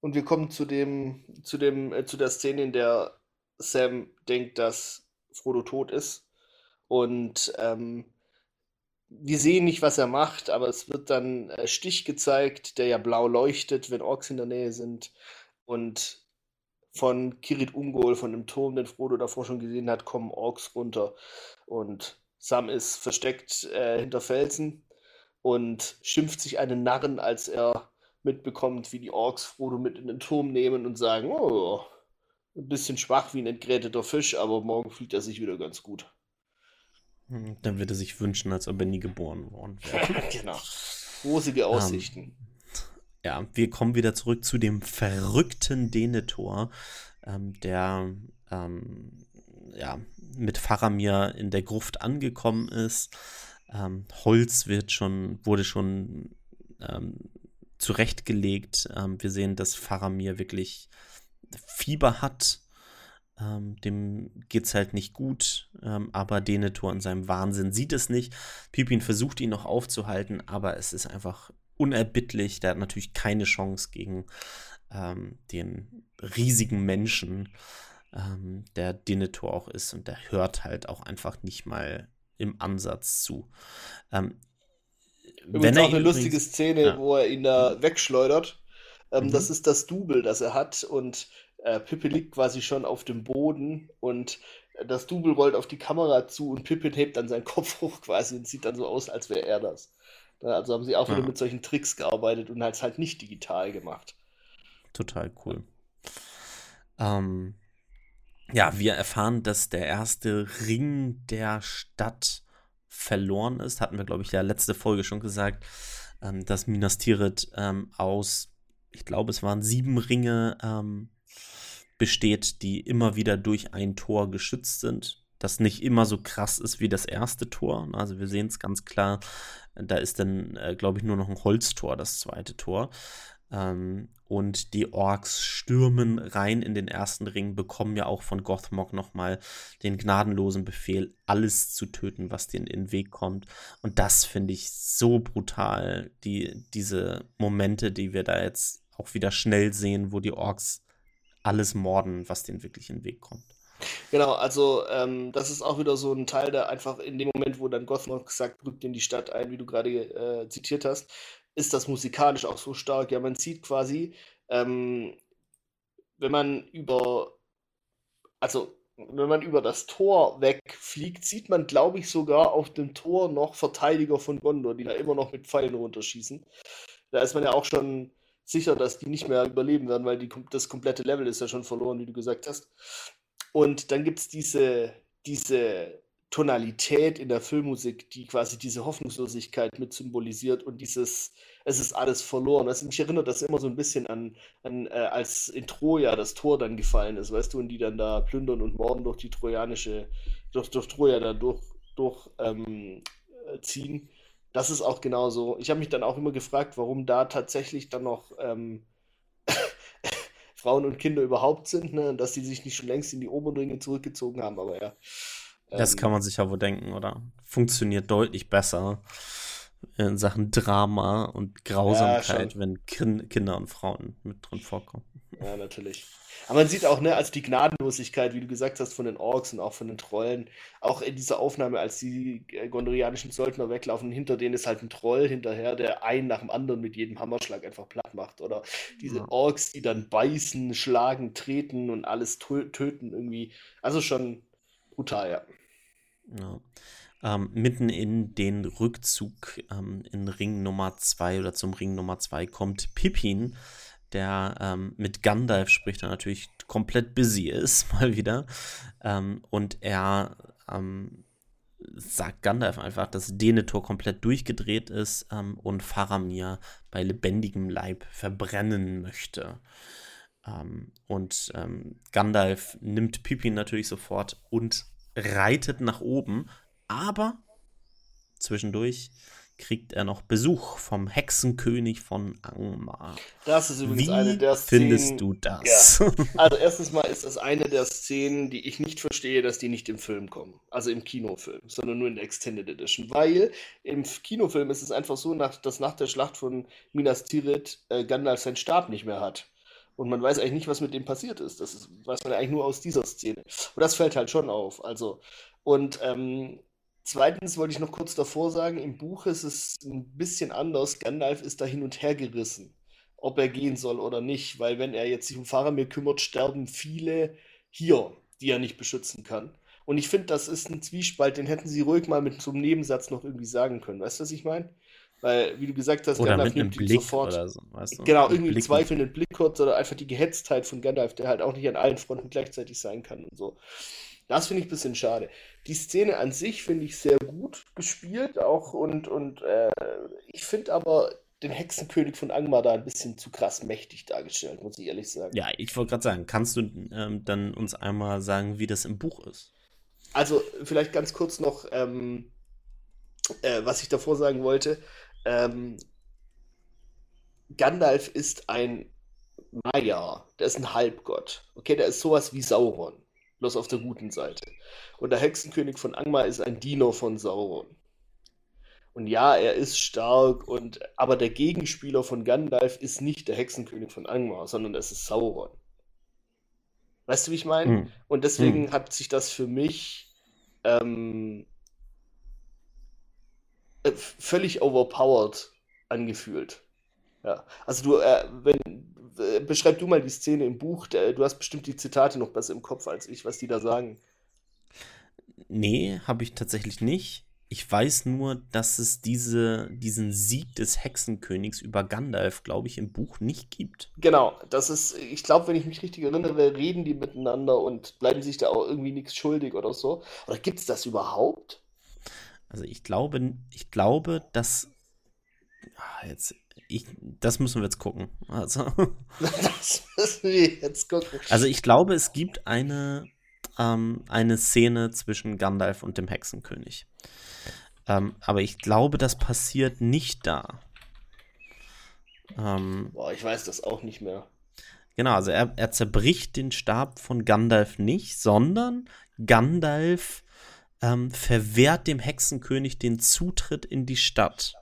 Und wir kommen zu dem, zu dem, äh, zu der Szene, in der Sam denkt, dass Frodo tot ist und ähm, wir sehen nicht, was er macht, aber es wird dann äh, Stich gezeigt, der ja blau leuchtet, wenn Orks in der Nähe sind. Und von Kirit Ungol, von dem Turm, den Frodo davor schon gesehen hat, kommen Orks runter. Und Sam ist versteckt äh, hinter Felsen und schimpft sich einen Narren, als er mitbekommt, wie die Orks Frodo mit in den Turm nehmen und sagen, oh, ein bisschen schwach wie ein entgräteter Fisch, aber morgen fühlt er sich wieder ganz gut. Hm, dann wird er sich wünschen, als ob er nie geboren worden *laughs* wäre. genau. Rosige ähm, Aussichten. Um, ja, wir kommen wieder zurück zu dem verrückten Denethor, ähm, der ähm, ja, mit Faramir in der Gruft angekommen ist. Ähm, Holz wird schon, wurde schon ähm, zurechtgelegt. Ähm, wir sehen, dass Faramir wirklich Fieber hat ähm, dem es halt nicht gut, ähm, aber Denethor in seinem Wahnsinn sieht es nicht. Pippin versucht ihn noch aufzuhalten, aber es ist einfach unerbittlich. Der hat natürlich keine Chance gegen ähm, den riesigen Menschen, ähm, der Denethor auch ist und der hört halt auch einfach nicht mal im Ansatz zu. Ähm, Übrigens wenn auch eine lustige Szene, ja. wo er ihn da wegschleudert. Ähm, mhm. Das ist das Double, das er hat und äh, Pippin liegt quasi schon auf dem Boden und das Double rollt auf die Kamera zu und Pippin hebt dann seinen Kopf *laughs* hoch quasi und sieht dann so aus, als wäre er das. Also haben sie auch ja. wieder mit solchen Tricks gearbeitet und halt halt nicht digital gemacht. Total cool. Ähm, ja, wir erfahren, dass der erste Ring der Stadt verloren ist. Hatten wir, glaube ich, ja letzte Folge schon gesagt, ähm, dass Minas Tirith ähm, aus, ich glaube, es waren sieben Ringe ähm, besteht, die immer wieder durch ein Tor geschützt sind. Das nicht immer so krass ist wie das erste Tor. Also wir sehen es ganz klar, da ist dann, äh, glaube ich, nur noch ein Holztor, das zweite Tor. Ähm, und die Orks stürmen rein in den ersten Ring, bekommen ja auch von Gothmog nochmal den gnadenlosen Befehl, alles zu töten, was denen in den Weg kommt. Und das finde ich so brutal, die, diese Momente, die wir da jetzt auch wieder schnell sehen, wo die Orks alles morden, was denen wirklich in den Weg kommt. Genau, also ähm, das ist auch wieder so ein Teil, der einfach in dem Moment, wo dann Gothmog sagt, rückt in die Stadt ein, wie du gerade äh, zitiert hast, ist das musikalisch auch so stark. Ja, man sieht quasi, ähm, wenn man über, also wenn man über das Tor wegfliegt, sieht man, glaube ich, sogar auf dem Tor noch Verteidiger von Gondor, die da immer noch mit Pfeilen runterschießen. Da ist man ja auch schon sicher, dass die nicht mehr überleben werden, weil die, das komplette Level ist ja schon verloren, wie du gesagt hast. Und dann gibt es diese, diese Tonalität in der Filmmusik, die quasi diese Hoffnungslosigkeit mit symbolisiert und dieses, es ist alles verloren. Also mich erinnert das immer so ein bisschen an, an äh, als in Troja das Tor dann gefallen ist, weißt du, und die dann da plündern und morden durch die trojanische, durch, durch Troja da durch, durch ähm, äh. Das ist auch genauso. Ich habe mich dann auch immer gefragt, warum da tatsächlich dann noch ähm, *laughs* Frauen und Kinder überhaupt sind, ne? dass die sich nicht schon längst in die Oberen zurückgezogen haben, aber ja. Das ähm, kann man sich ja wohl denken, oder? Funktioniert deutlich besser in Sachen Drama und Grausamkeit, ja, wenn kind, Kinder und Frauen mit drin vorkommen. Ja, natürlich. Aber man sieht auch, ne, als die Gnadenlosigkeit, wie du gesagt hast, von den Orks und auch von den Trollen, auch in dieser Aufnahme, als die äh, gondorianischen Söldner weglaufen, hinter denen ist halt ein Troll hinterher, der einen nach dem anderen mit jedem Hammerschlag einfach platt macht. Oder diese ja. Orks, die dann beißen, schlagen, treten und alles töten irgendwie. Also schon brutal, ja. Ja. Ähm, mitten in den Rückzug ähm, in Ring Nummer 2 oder zum Ring Nummer 2 kommt Pippin, der ähm, mit Gandalf spricht, der natürlich komplett busy ist, *laughs* mal wieder. Ähm, und er ähm, sagt Gandalf einfach, dass Denethor komplett durchgedreht ist ähm, und Faramir bei lebendigem Leib verbrennen möchte. und Gandalf nimmt Pippin natürlich sofort und reitet nach oben, aber zwischendurch kriegt er noch Besuch vom Hexenkönig von Angmar. Das ist übrigens Wie eine der Szenen. findest du das? Ja. *laughs* Also erstens mal ist das eine der Szenen, die ich nicht verstehe, dass die nicht im Film kommen. Also im Kinofilm, sondern nur in der Extended Edition. Weil im Kinofilm ist es einfach so, dass nach der Schlacht von Minas Tirith äh, Gandalf seinen Stab nicht mehr hat. Und man weiß eigentlich nicht, was mit dem passiert ist. Das ist, weiß man eigentlich nur aus dieser Szene. Und das fällt halt schon auf. Also, und ähm, zweitens wollte ich noch kurz davor sagen, im Buch ist es ein bisschen anders. Gandalf ist da hin und her gerissen, ob er gehen soll oder nicht. Weil wenn er jetzt sich um Faramir kümmert, sterben viele hier, die er nicht beschützen kann. Und ich finde, das ist ein Zwiespalt, den hätten sie ruhig mal mit so einem Nebensatz noch irgendwie sagen können. Weißt du, was ich meine? Weil, wie du gesagt hast, oder Gandalf nimmt ihn sofort. So, weißt du? Genau, irgendwie einen zweifelnden Blick kurz oder einfach die Gehetztheit von Gandalf, der halt auch nicht an allen Fronten gleichzeitig sein kann und so. Das finde ich ein bisschen schade. Die Szene an sich finde ich sehr gut gespielt, auch und, und äh, ich finde aber den Hexenkönig von Angmar da ein bisschen zu krass mächtig dargestellt, muss ich ehrlich sagen. Ja, ich wollte gerade sagen, kannst du ähm, dann uns einmal sagen, wie das im Buch ist? Also, vielleicht ganz kurz noch, ähm, äh, was ich davor sagen wollte. Ähm, Gandalf ist ein Maya, der ist ein Halbgott. Okay, der ist sowas wie Sauron, bloß auf der guten Seite. Und der Hexenkönig von Angmar ist ein Diener von Sauron. Und ja, er ist stark, und, aber der Gegenspieler von Gandalf ist nicht der Hexenkönig von Angmar, sondern das ist Sauron. Weißt du, wie ich meine? Mhm. Und deswegen mhm. hat sich das für mich ähm, äh, völlig overpowered angefühlt. Ja, also du, äh, wenn, äh, beschreib du mal die Szene im Buch, der, du hast bestimmt die Zitate noch besser im Kopf als ich, was die da sagen. Nee, habe ich tatsächlich nicht. Ich weiß nur, dass es diese, diesen Sieg des Hexenkönigs über Gandalf, glaube ich, im Buch nicht gibt. Genau, das ist, ich glaube, wenn ich mich richtig erinnere, reden die miteinander und bleiben sich da auch irgendwie nichts schuldig oder so. Oder gibt es das überhaupt? Also ich glaube, ich glaube, dass ach, jetzt, ich, das müssen wir jetzt gucken. Also, *laughs* das müssen wir jetzt gucken. Also ich glaube, es gibt eine, ähm, eine Szene zwischen Gandalf und dem Hexenkönig. Ähm, aber ich glaube, das passiert nicht da. Ähm, Boah, ich weiß das auch nicht mehr. Genau, also er, er zerbricht den Stab von Gandalf nicht, sondern Gandalf ähm, verwehrt dem Hexenkönig den Zutritt in die Stadt.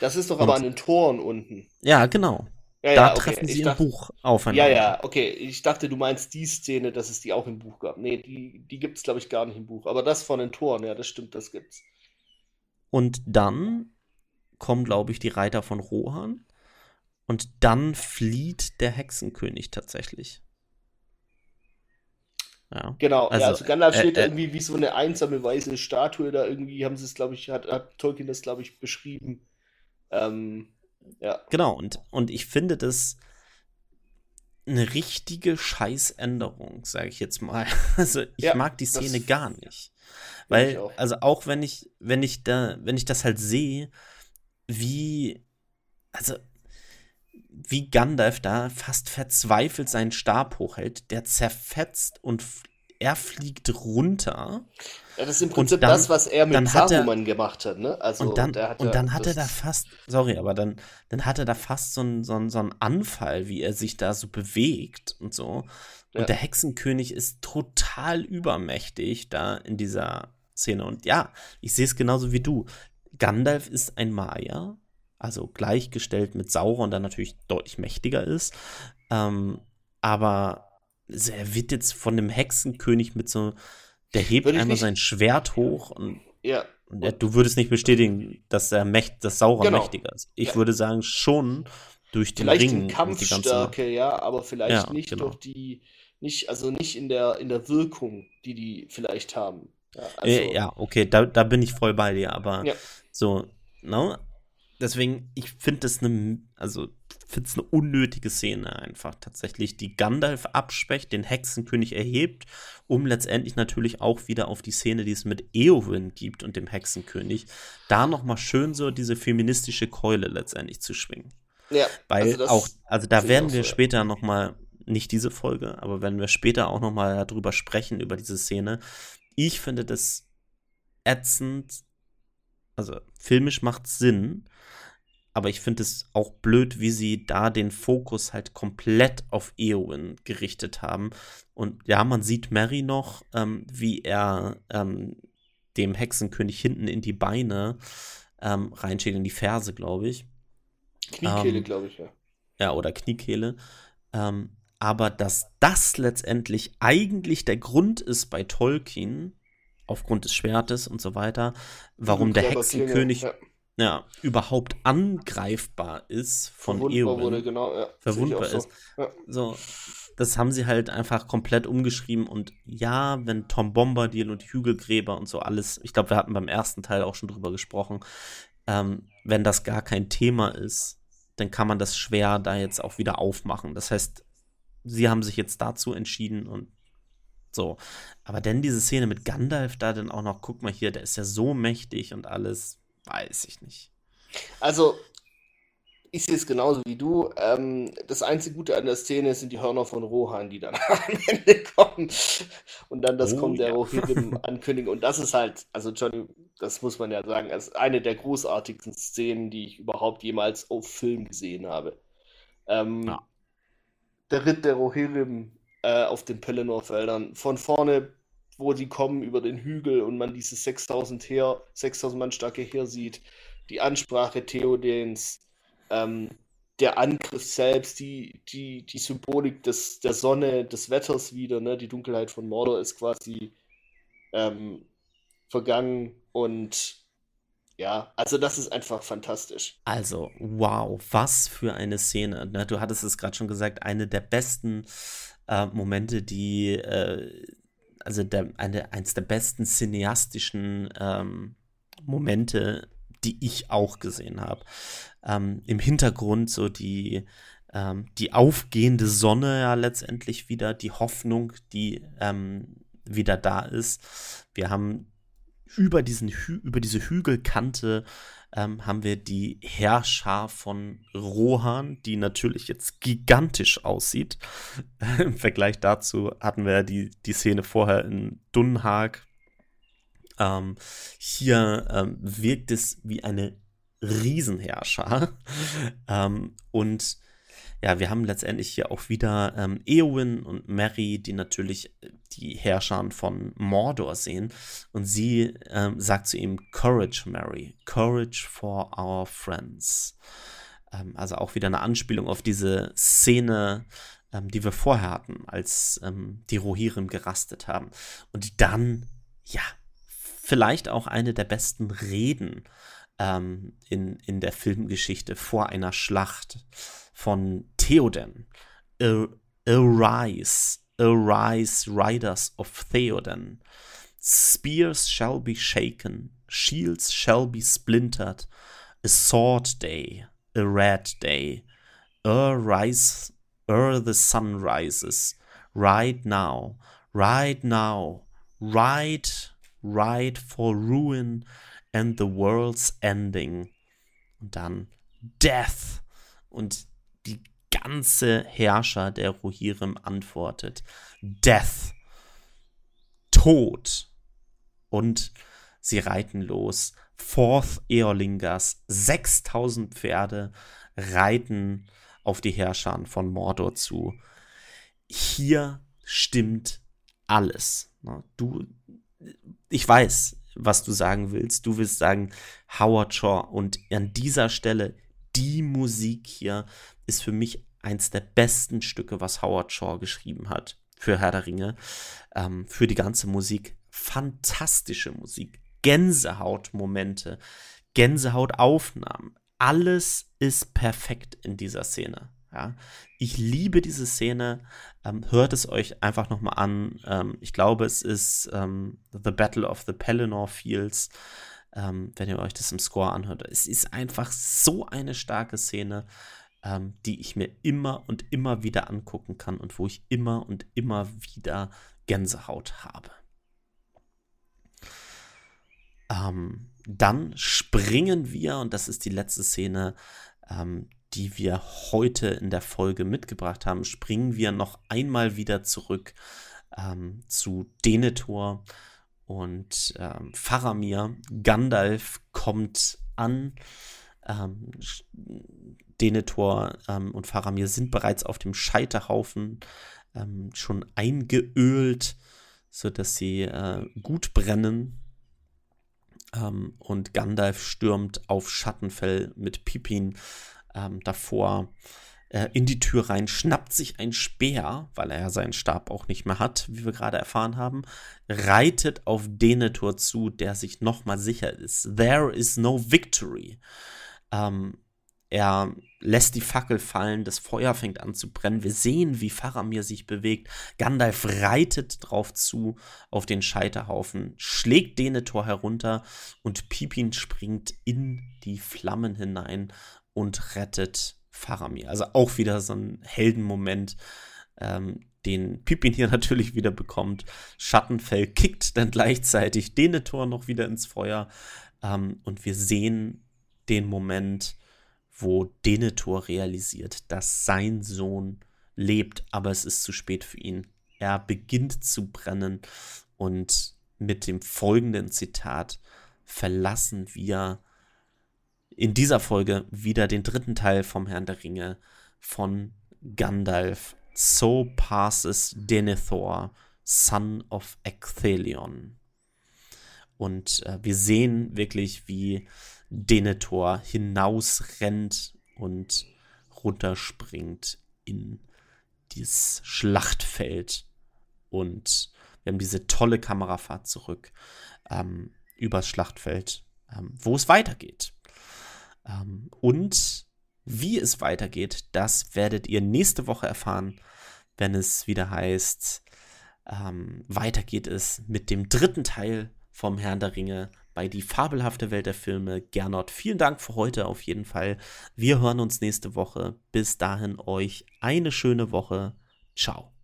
Das ist doch Und, aber an den Toren unten. Ja, genau. Ja, da okay. treffen sie ich im dachte, Buch aufeinander. Ja, ja, okay. Ich dachte, du meinst die Szene, dass es die auch im Buch gab. Nee, die, die gibt es, glaube ich, gar nicht im Buch. Aber das von den Toren, ja, das stimmt, das gibt's. Und dann kommen, glaube ich, die Reiter von Rohan. Und dann flieht der Hexenkönig tatsächlich. Ja. Genau, also, ja, also Gandalf äh, steht äh, irgendwie wie so eine einsame weiße Statue da irgendwie, haben sie es, glaube ich, hat, hat Tolkien das, glaube ich, beschrieben. Ähm, ja. Genau, und, und ich finde das eine richtige Scheißänderung, sage ich jetzt mal. *laughs* Also ich ja, mag die Szene gar nicht. Weil, auch. also auch wenn ich, wenn ich da, wenn ich das halt sehe, wie, also wie Gandalf da fast verzweifelt seinen Stab hochhält, der zerfetzt und er fliegt runter. Ja, das ist im Prinzip dann, das, was er mit Saruman gemacht hat, ne? Also, und dann, hat und dann hat er da fast, sorry, aber dann, dann hat er da fast so einen so so einen Anfall, wie er sich da so bewegt und so. Und ja. der Hexenkönig ist total übermächtig da in dieser Szene. Und ja, ich sehe es genauso wie du. Gandalf ist ein Maya, also gleichgestellt mit Sauron, der natürlich deutlich mächtiger ist. Ähm, aber er wird jetzt von dem Hexenkönig mit so, der hebt einmal nicht, sein Schwert hoch und, ja. du würdest nicht bestätigen, dass er mächt, dass Sauron genau. mächtiger ist. Ich ja. würde sagen, schon durch den vielleicht Ring. Vielleicht Kampfstärke, ja, aber vielleicht ja, nicht genau. durch die, nicht, also nicht in der, in der Wirkung, die die vielleicht haben. Ja, also, ja okay, da, da bin ich voll bei dir, aber so, no? Deswegen, ich finde das eine, also finde es eine unnötige Szene einfach tatsächlich, die Gandalf abspecht, den Hexenkönig erhebt, um letztendlich natürlich auch wieder auf die Szene, die es mit Eowyn gibt und dem Hexenkönig, da nochmal schön so diese feministische Keule letztendlich zu schwingen. Ja. Weil also auch, also da werden wir so, später ja. nochmal, nicht diese Folge, aber wenn wir später auch nochmal darüber sprechen, über diese Szene, ich finde das ätzend, also filmisch macht Sinn, aber ich finde es auch blöd, wie sie da den Fokus halt komplett auf Eowyn gerichtet haben. Und ja, man sieht Mary noch, ähm, wie er ähm, dem Hexenkönig hinten in die Beine ähm, reinschlägt, in die Ferse, glaube ich. Kniekehle, ähm, glaube ich, ja. Ja, oder Kniekehle. Ähm, aber dass das letztendlich eigentlich der Grund ist bei Tolkien, aufgrund des Schwertes und so weiter, warum der Hexenkönig. Ja ja, überhaupt angreifbar ist von Verwundbar Eowyn. Wurde, genau, ja, verwundbar so. ist. Ja. So, das haben sie halt einfach komplett umgeschrieben und ja, wenn Tom Bombadil und Hügelgräber und so alles, ich glaube, wir hatten beim ersten Teil auch schon drüber gesprochen, ähm, wenn das gar kein Thema ist, dann kann man das schwer da jetzt auch wieder aufmachen. Das heißt, sie haben sich jetzt dazu entschieden und so. Aber denn diese Szene mit Gandalf da dann auch noch, guck mal hier, der ist ja so mächtig und alles, Weiß ich nicht. Also, ich sehe es genauso wie du. Ähm, das einzige Gute an der Szene sind die Hörner von Rohan, die dann *laughs* am Ende kommen. Und dann das oh, kommt der ja. Rohirrim *laughs* ankündigen. Und das ist halt, also Johnny, das muss man ja sagen, als eine der großartigsten Szenen, die ich überhaupt jemals auf Film gesehen habe. Ähm, ja. Der Ritt der Rohirrim äh, auf den Pelennor-Feldern. Von vorne wo die kommen über den Hügel und man dieses 6000 Heer, 6000 Mann starke Heer sieht, die Ansprache Theodens, ähm, der Angriff selbst, die, die, die Symbolik des, der Sonne, des Wetters wieder, ne? die Dunkelheit von Mordor ist quasi ähm, vergangen und ja, also das ist einfach fantastisch. Also, wow, was für eine Szene. Ne? Du hattest es gerade schon gesagt, eine der besten äh, Momente, die, äh, also der, eine, eins der besten cineastischen ähm, Momente, die ich auch gesehen habe. Ähm, Im Hintergrund so die, ähm, die aufgehende Sonne ja letztendlich wieder, die Hoffnung, die ähm, wieder da ist. Wir haben über, diesen Hü über diese Hügelkante ähm, haben wir die Herrscher von Rohan, die natürlich jetzt gigantisch aussieht. *laughs* Im Vergleich dazu hatten wir die, die Szene vorher in Dunhag. Ähm, hier ähm, wirkt es wie eine Riesenherrscher. *laughs* ähm, und ja, wir haben letztendlich hier auch wieder ähm, Eowyn und Mary, die natürlich äh, die Herrscher von Mordor sehen. Und sie ähm, sagt zu ihm, Courage, Mary, Courage for our friends. Ähm, also auch wieder eine Anspielung auf diese Szene, ähm, die wir vorher hatten, als ähm, die Rohirrim gerastet haben. Und dann, ja, vielleicht auch eine der besten Reden ähm, in, in der Filmgeschichte vor einer Schlacht von Theoden. Arise, arise, riders of Theoden. Spears shall be shaken, shields shall be splintered. A sword day, a red day. Ere rise, ere the sun rises. Right now, right now, right, right for ruin and the world's ending. Und dann Death. Und ganze Herrscher der Rohirrim antwortet. Death. Tod. Und sie reiten los. Forth Eorlingas, 6000 Pferde reiten auf die Herrscher von Mordor zu. Hier stimmt alles. Du, ich weiß, was du sagen willst. Du willst sagen Howard Shaw und an dieser Stelle die Musik hier ist für mich eins der besten Stücke, was Howard Shaw geschrieben hat für Herr der Ringe. Ähm, für die ganze Musik. Fantastische Musik. Gänsehautmomente. Gänsehautaufnahmen. Alles ist perfekt in dieser Szene. Ja, ich liebe diese Szene. Ähm, hört es euch einfach nochmal an. Ähm, ich glaube, es ist ähm, The Battle of the Pelennor Fields ähm, wenn ihr euch das im Score anhört. Es ist einfach so eine starke Szene, ähm, die ich mir immer und immer wieder angucken kann und wo ich immer und immer wieder Gänsehaut habe. Ähm, dann springen wir, und das ist die letzte Szene, ähm, die wir heute in der Folge mitgebracht haben, springen wir noch einmal wieder zurück ähm, zu Denethor und ähm, Faramir, Gandalf kommt an. Ähm, Denethor ähm, und Faramir sind bereits auf dem Scheiterhaufen ähm, schon eingeölt, sodass sie äh, gut brennen. Ähm, und Gandalf stürmt auf Schattenfell mit Pippin ähm, davor äh, in die Tür rein, schnappt sich ein Speer, weil er ja seinen Stab auch nicht mehr hat, wie wir gerade erfahren haben, reitet auf Denethor zu, der sich nochmal sicher ist. There is no victory. Ähm, er lässt die Fackel fallen, das Feuer fängt an zu brennen. Wir sehen, wie Faramir sich bewegt. Gandalf reitet drauf zu auf den Scheiterhaufen, schlägt Denethor herunter und Pippin springt in die Flammen hinein und rettet Faramir. Also auch wieder so ein Heldenmoment, ähm, den Pippin hier *laughs* natürlich wieder bekommt. Schattenfell kickt dann gleichzeitig Denethor noch wieder ins Feuer. Ähm, und wir sehen den Moment, wo Denethor realisiert, dass sein Sohn lebt, aber es ist zu spät für ihn. Er beginnt zu brennen und mit dem folgenden Zitat verlassen wir in dieser Folge wieder den dritten Teil vom Herrn der Ringe von Gandalf. So passes Denethor, son of Ecthelion. Und äh, wir sehen wirklich, wie Denethor hinausrennt und runterspringt in dieses Schlachtfeld. Und wir haben diese tolle Kamerafahrt zurück ähm, übers Schlachtfeld, ähm, wo es weitergeht. Ähm, und wie es weitergeht, das werdet ihr nächste Woche erfahren, wenn es wieder heißt, ähm, weiter geht es mit dem dritten Teil vom Herrn der Ringe bei Die fabelhafte Welt der Filme. Gernot, vielen Dank für heute auf jeden Fall. Wir hören uns nächste Woche. Bis dahin euch eine schöne Woche. Ciao.